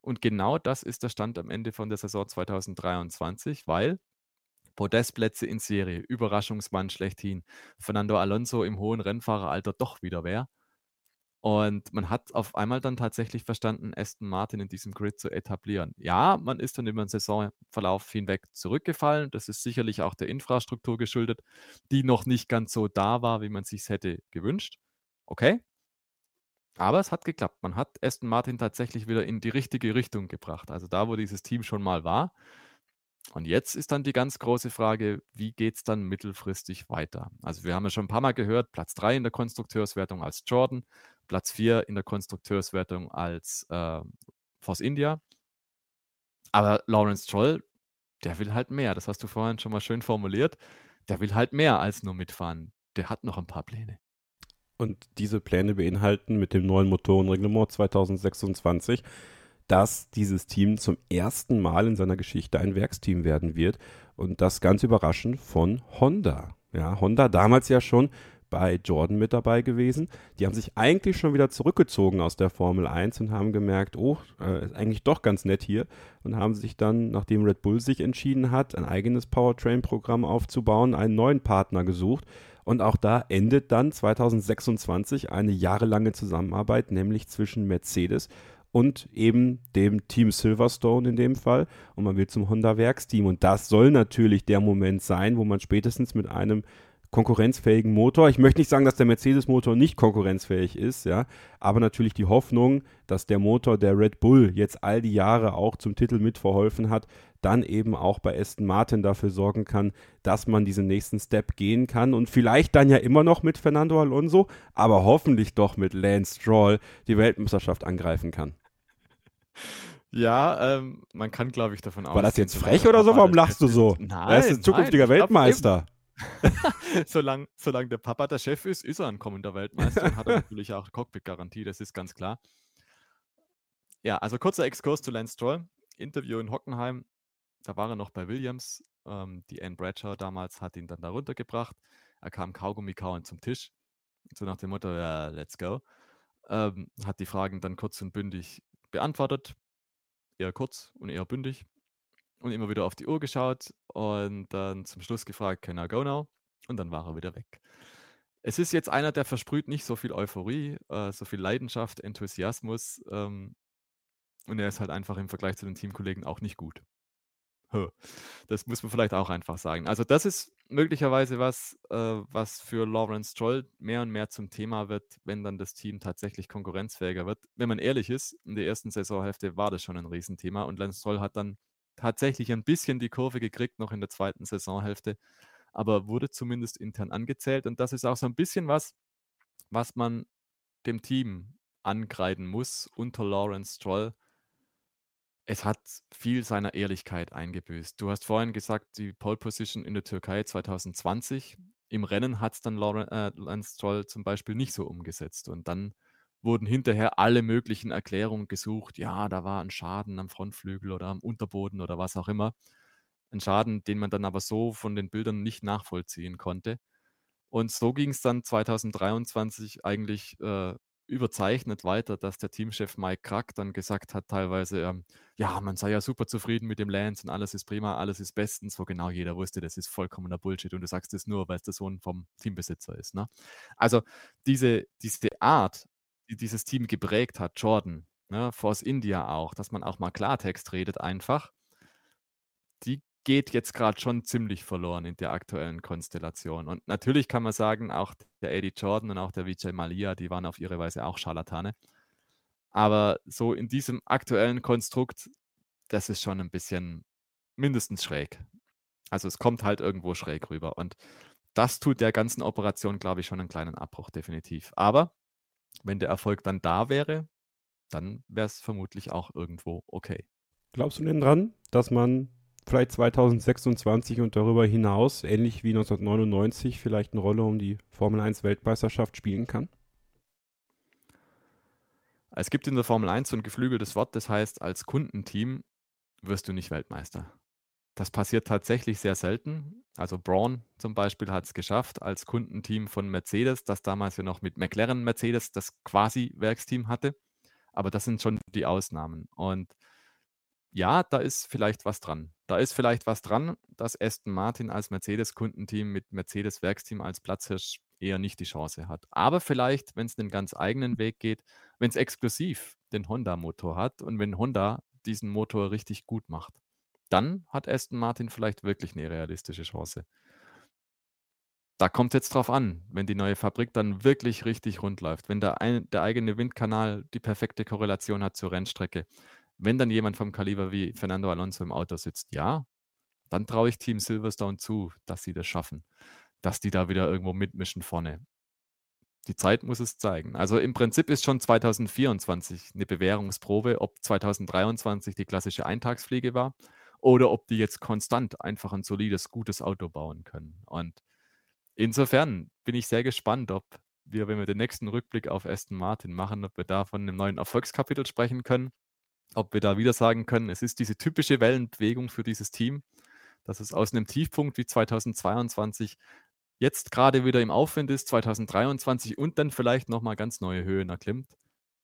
[SPEAKER 2] Und genau das ist der Stand am Ende von der Saison 2023, weil Podestplätze in Serie, Überraschungsmann schlechthin, Fernando Alonso im hohen Rennfahreralter doch wieder wer. Und man hat auf einmal dann tatsächlich verstanden, Aston Martin in diesem Grid zu etablieren. Ja, man ist dann über den Saisonverlauf hinweg zurückgefallen. Das ist sicherlich auch der Infrastruktur geschuldet, die noch nicht ganz so da war, wie man sich hätte gewünscht. Okay. Aber es hat geklappt. Man hat Aston Martin tatsächlich wieder in die richtige Richtung gebracht. Also da, wo dieses Team schon mal war. Und jetzt ist dann die ganz große Frage, wie geht es dann mittelfristig weiter? Also wir haben ja schon ein paar Mal gehört, Platz 3 in der Konstrukteurswertung als Jordan, Platz 4 in der Konstrukteurswertung als äh, Force India. Aber Lawrence Troll, der will halt mehr. Das hast du vorhin schon mal schön formuliert. Der will halt mehr als nur mitfahren. Der hat noch ein paar Pläne.
[SPEAKER 1] Und diese Pläne beinhalten mit dem neuen Motorenreglement 2026 dass dieses Team zum ersten Mal in seiner Geschichte ein Werksteam werden wird. Und das ganz überraschend von Honda. Ja, Honda damals ja schon bei Jordan mit dabei gewesen. Die haben sich eigentlich schon wieder zurückgezogen aus der Formel 1 und haben gemerkt, oh, äh, ist eigentlich doch ganz nett hier und haben sich dann, nachdem Red Bull sich entschieden hat, ein eigenes Powertrain-Programm aufzubauen, einen neuen Partner gesucht. Und auch da endet dann 2026 eine jahrelange Zusammenarbeit, nämlich zwischen Mercedes und eben dem Team Silverstone in dem Fall. Und man will zum Honda Werksteam. Und das soll natürlich der Moment sein, wo man spätestens mit einem konkurrenzfähigen Motor. Ich möchte nicht sagen, dass der Mercedes-Motor nicht konkurrenzfähig ist, ja, aber natürlich die Hoffnung, dass der Motor der Red Bull jetzt all die Jahre auch zum Titel mitverholfen hat, dann eben auch bei Aston Martin dafür sorgen kann, dass man diesen nächsten Step gehen kann und vielleicht dann ja immer noch mit Fernando Alonso, aber hoffentlich doch mit Lance Stroll die Weltmeisterschaft angreifen kann.
[SPEAKER 2] Ja, ähm, man kann, glaube ich, davon
[SPEAKER 1] ausgehen. War das jetzt frech oder so? Warum lachst du so?
[SPEAKER 2] Nein,
[SPEAKER 1] er ist ein zukünftiger
[SPEAKER 2] nein,
[SPEAKER 1] Weltmeister.
[SPEAKER 2] solange, solange der Papa der Chef ist, ist er ein kommender Weltmeister und hat er natürlich auch Cockpit-Garantie, das ist ganz klar. Ja, also kurzer Exkurs zu Lance Stroll. Interview in Hockenheim, da war er noch bei Williams. Ähm, die Anne Bradshaw damals hat ihn dann da runtergebracht. Er kam Kaugummi kauen zum Tisch. So nach dem Motto, ja, let's go. Ähm, hat die Fragen dann kurz und bündig beantwortet. Eher kurz und eher bündig. Und immer wieder auf die Uhr geschaut und dann zum Schluss gefragt, can I go now? Und dann war er wieder weg. Es ist jetzt einer, der versprüht nicht so viel Euphorie, äh, so viel Leidenschaft, Enthusiasmus. Ähm, und er ist halt einfach im Vergleich zu den Teamkollegen auch nicht gut. Das muss man vielleicht auch einfach sagen. Also das ist möglicherweise was, äh, was für Lawrence Stroll mehr und mehr zum Thema wird, wenn dann das Team tatsächlich konkurrenzfähiger wird. Wenn man ehrlich ist, in der ersten Saisonhälfte war das schon ein Riesenthema und Lance Stroll hat dann tatsächlich ein bisschen die Kurve gekriegt, noch in der zweiten Saisonhälfte, aber wurde zumindest intern angezählt und das ist auch so ein bisschen was, was man dem Team angreifen muss unter Lawrence Stroll, es hat viel seiner Ehrlichkeit eingebüßt. Du hast vorhin gesagt, die Pole Position in der Türkei 2020. Im Rennen hat es dann Lauren, äh, Lance Stroll zum Beispiel nicht so umgesetzt. Und dann wurden hinterher alle möglichen Erklärungen gesucht. Ja, da war ein Schaden am Frontflügel oder am Unterboden oder was auch immer. Ein Schaden, den man dann aber so von den Bildern nicht nachvollziehen konnte. Und so ging es dann 2023 eigentlich äh, überzeichnet weiter, dass der Teamchef Mike Krack dann gesagt hat, teilweise, ähm, ja, man sei ja super zufrieden mit dem Lance und alles ist prima, alles ist bestens, wo genau jeder wusste, das ist vollkommener Bullshit und du sagst es nur, weil es der Sohn vom Teambesitzer ist. Ne? Also diese, diese Art, die dieses Team geprägt hat, Jordan, ne, Force India auch, dass man auch mal Klartext redet einfach, die geht jetzt gerade schon ziemlich verloren in der aktuellen Konstellation. Und natürlich kann man sagen, auch der Eddie Jordan und auch der Vijay Malia, die waren auf ihre Weise auch Scharlatane. Aber so in diesem aktuellen Konstrukt, das ist schon ein bisschen mindestens schräg. Also es kommt halt irgendwo schräg rüber. Und das tut der ganzen Operation, glaube ich, schon einen kleinen Abbruch, definitiv. Aber wenn der Erfolg dann da wäre, dann wäre es vermutlich auch irgendwo okay.
[SPEAKER 1] Glaubst du denn dran, dass man vielleicht 2026 und darüber hinaus, ähnlich wie 1999, vielleicht eine Rolle um die Formel 1 Weltmeisterschaft spielen kann?
[SPEAKER 2] Es gibt in der Formel 1 so ein geflügeltes Wort, das heißt, als Kundenteam wirst du nicht Weltmeister. Das passiert tatsächlich sehr selten. Also Braun zum Beispiel hat es geschafft als Kundenteam von Mercedes, das damals ja noch mit McLaren Mercedes das quasi Werksteam hatte. Aber das sind schon die Ausnahmen. Und ja, da ist vielleicht was dran. Da ist vielleicht was dran, dass Aston Martin als Mercedes-Kundenteam mit Mercedes-Werksteam als Platzhirsch eher nicht die Chance hat. Aber vielleicht, wenn es einen ganz eigenen Weg geht, wenn es exklusiv den Honda-Motor hat und wenn Honda diesen Motor richtig gut macht, dann hat Aston Martin vielleicht wirklich eine realistische Chance. Da kommt jetzt drauf an, wenn die neue Fabrik dann wirklich richtig rund läuft, wenn der, ein, der eigene Windkanal die perfekte Korrelation hat zur Rennstrecke, wenn dann jemand vom Kaliber wie Fernando Alonso im Auto sitzt, ja, dann traue ich Team Silverstone zu, dass sie das schaffen, dass die da wieder irgendwo mitmischen vorne. Die Zeit muss es zeigen. Also im Prinzip ist schon 2024 eine Bewährungsprobe, ob 2023 die klassische Eintagsfliege war oder ob die jetzt konstant einfach ein solides, gutes Auto bauen können. Und insofern bin ich sehr gespannt, ob wir, wenn wir den nächsten Rückblick auf Aston Martin machen, ob wir da von einem neuen Erfolgskapitel sprechen können ob wir da wieder sagen können, es ist diese typische Wellenbewegung für dieses Team, dass es aus einem Tiefpunkt wie 2022 jetzt gerade wieder im Aufwind ist, 2023 und dann vielleicht nochmal ganz neue Höhen erklimmt.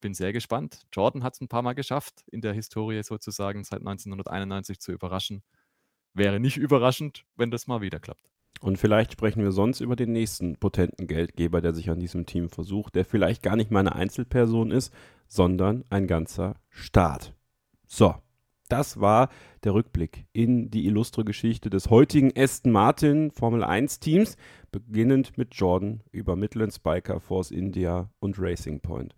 [SPEAKER 2] Bin sehr gespannt. Jordan hat es ein paar Mal geschafft, in der Historie sozusagen seit 1991 zu überraschen. Wäre nicht überraschend, wenn das mal wieder klappt.
[SPEAKER 1] Und vielleicht sprechen wir sonst über den nächsten potenten Geldgeber, der sich an diesem Team versucht, der vielleicht gar nicht mal eine Einzelperson ist, sondern ein ganzer Staat. So, das war der Rückblick in die illustre Geschichte des heutigen Aston Martin Formel 1 Teams, beginnend mit Jordan über Midland Spiker, Force India und Racing Point.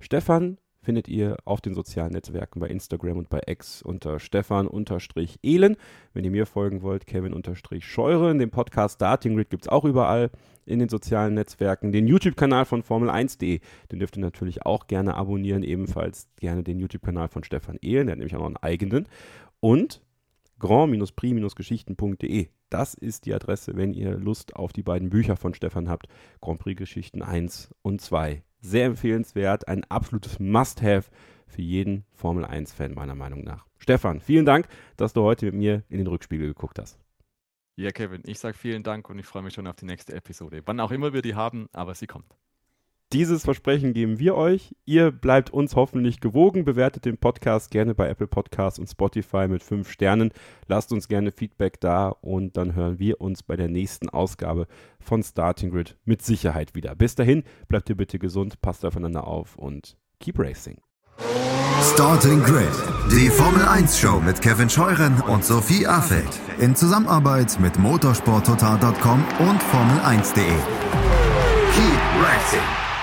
[SPEAKER 1] Stefan findet ihr auf den sozialen Netzwerken bei Instagram und bei X unter Stefan-Ehlen. Wenn ihr mir folgen wollt, Kevin-Scheuren. Den Podcast Starting Grid gibt es auch überall in den sozialen Netzwerken. Den YouTube-Kanal von Formel1.de, den dürft ihr natürlich auch gerne abonnieren. Ebenfalls gerne den YouTube-Kanal von Stefan Ehlen, der hat nämlich auch noch einen eigenen. Und grand-prix-geschichten.de. Das ist die Adresse, wenn ihr Lust auf die beiden Bücher von Stefan habt. Grand Prix Geschichten 1 und 2 sehr empfehlenswert, ein absolutes Must-Have für jeden Formel 1-Fan meiner Meinung nach. Stefan, vielen Dank, dass du heute mit mir in den Rückspiegel geguckt hast.
[SPEAKER 2] Ja, Kevin, ich sage vielen Dank und ich freue mich schon auf die nächste Episode. Wann auch immer wir die haben, aber sie kommt.
[SPEAKER 1] Dieses Versprechen geben wir euch. Ihr bleibt uns hoffentlich gewogen. Bewertet den Podcast gerne bei Apple Podcasts und Spotify mit fünf Sternen. Lasst uns gerne Feedback da und dann hören wir uns bei der nächsten Ausgabe von Starting Grid mit Sicherheit wieder. Bis dahin, bleibt ihr bitte gesund, passt aufeinander auf und keep racing.
[SPEAKER 3] Starting Grid, die Formel 1 Show mit Kevin Scheuren und Sophie Affeld in Zusammenarbeit mit motorsporttotal.com und Formel1.de. Keep racing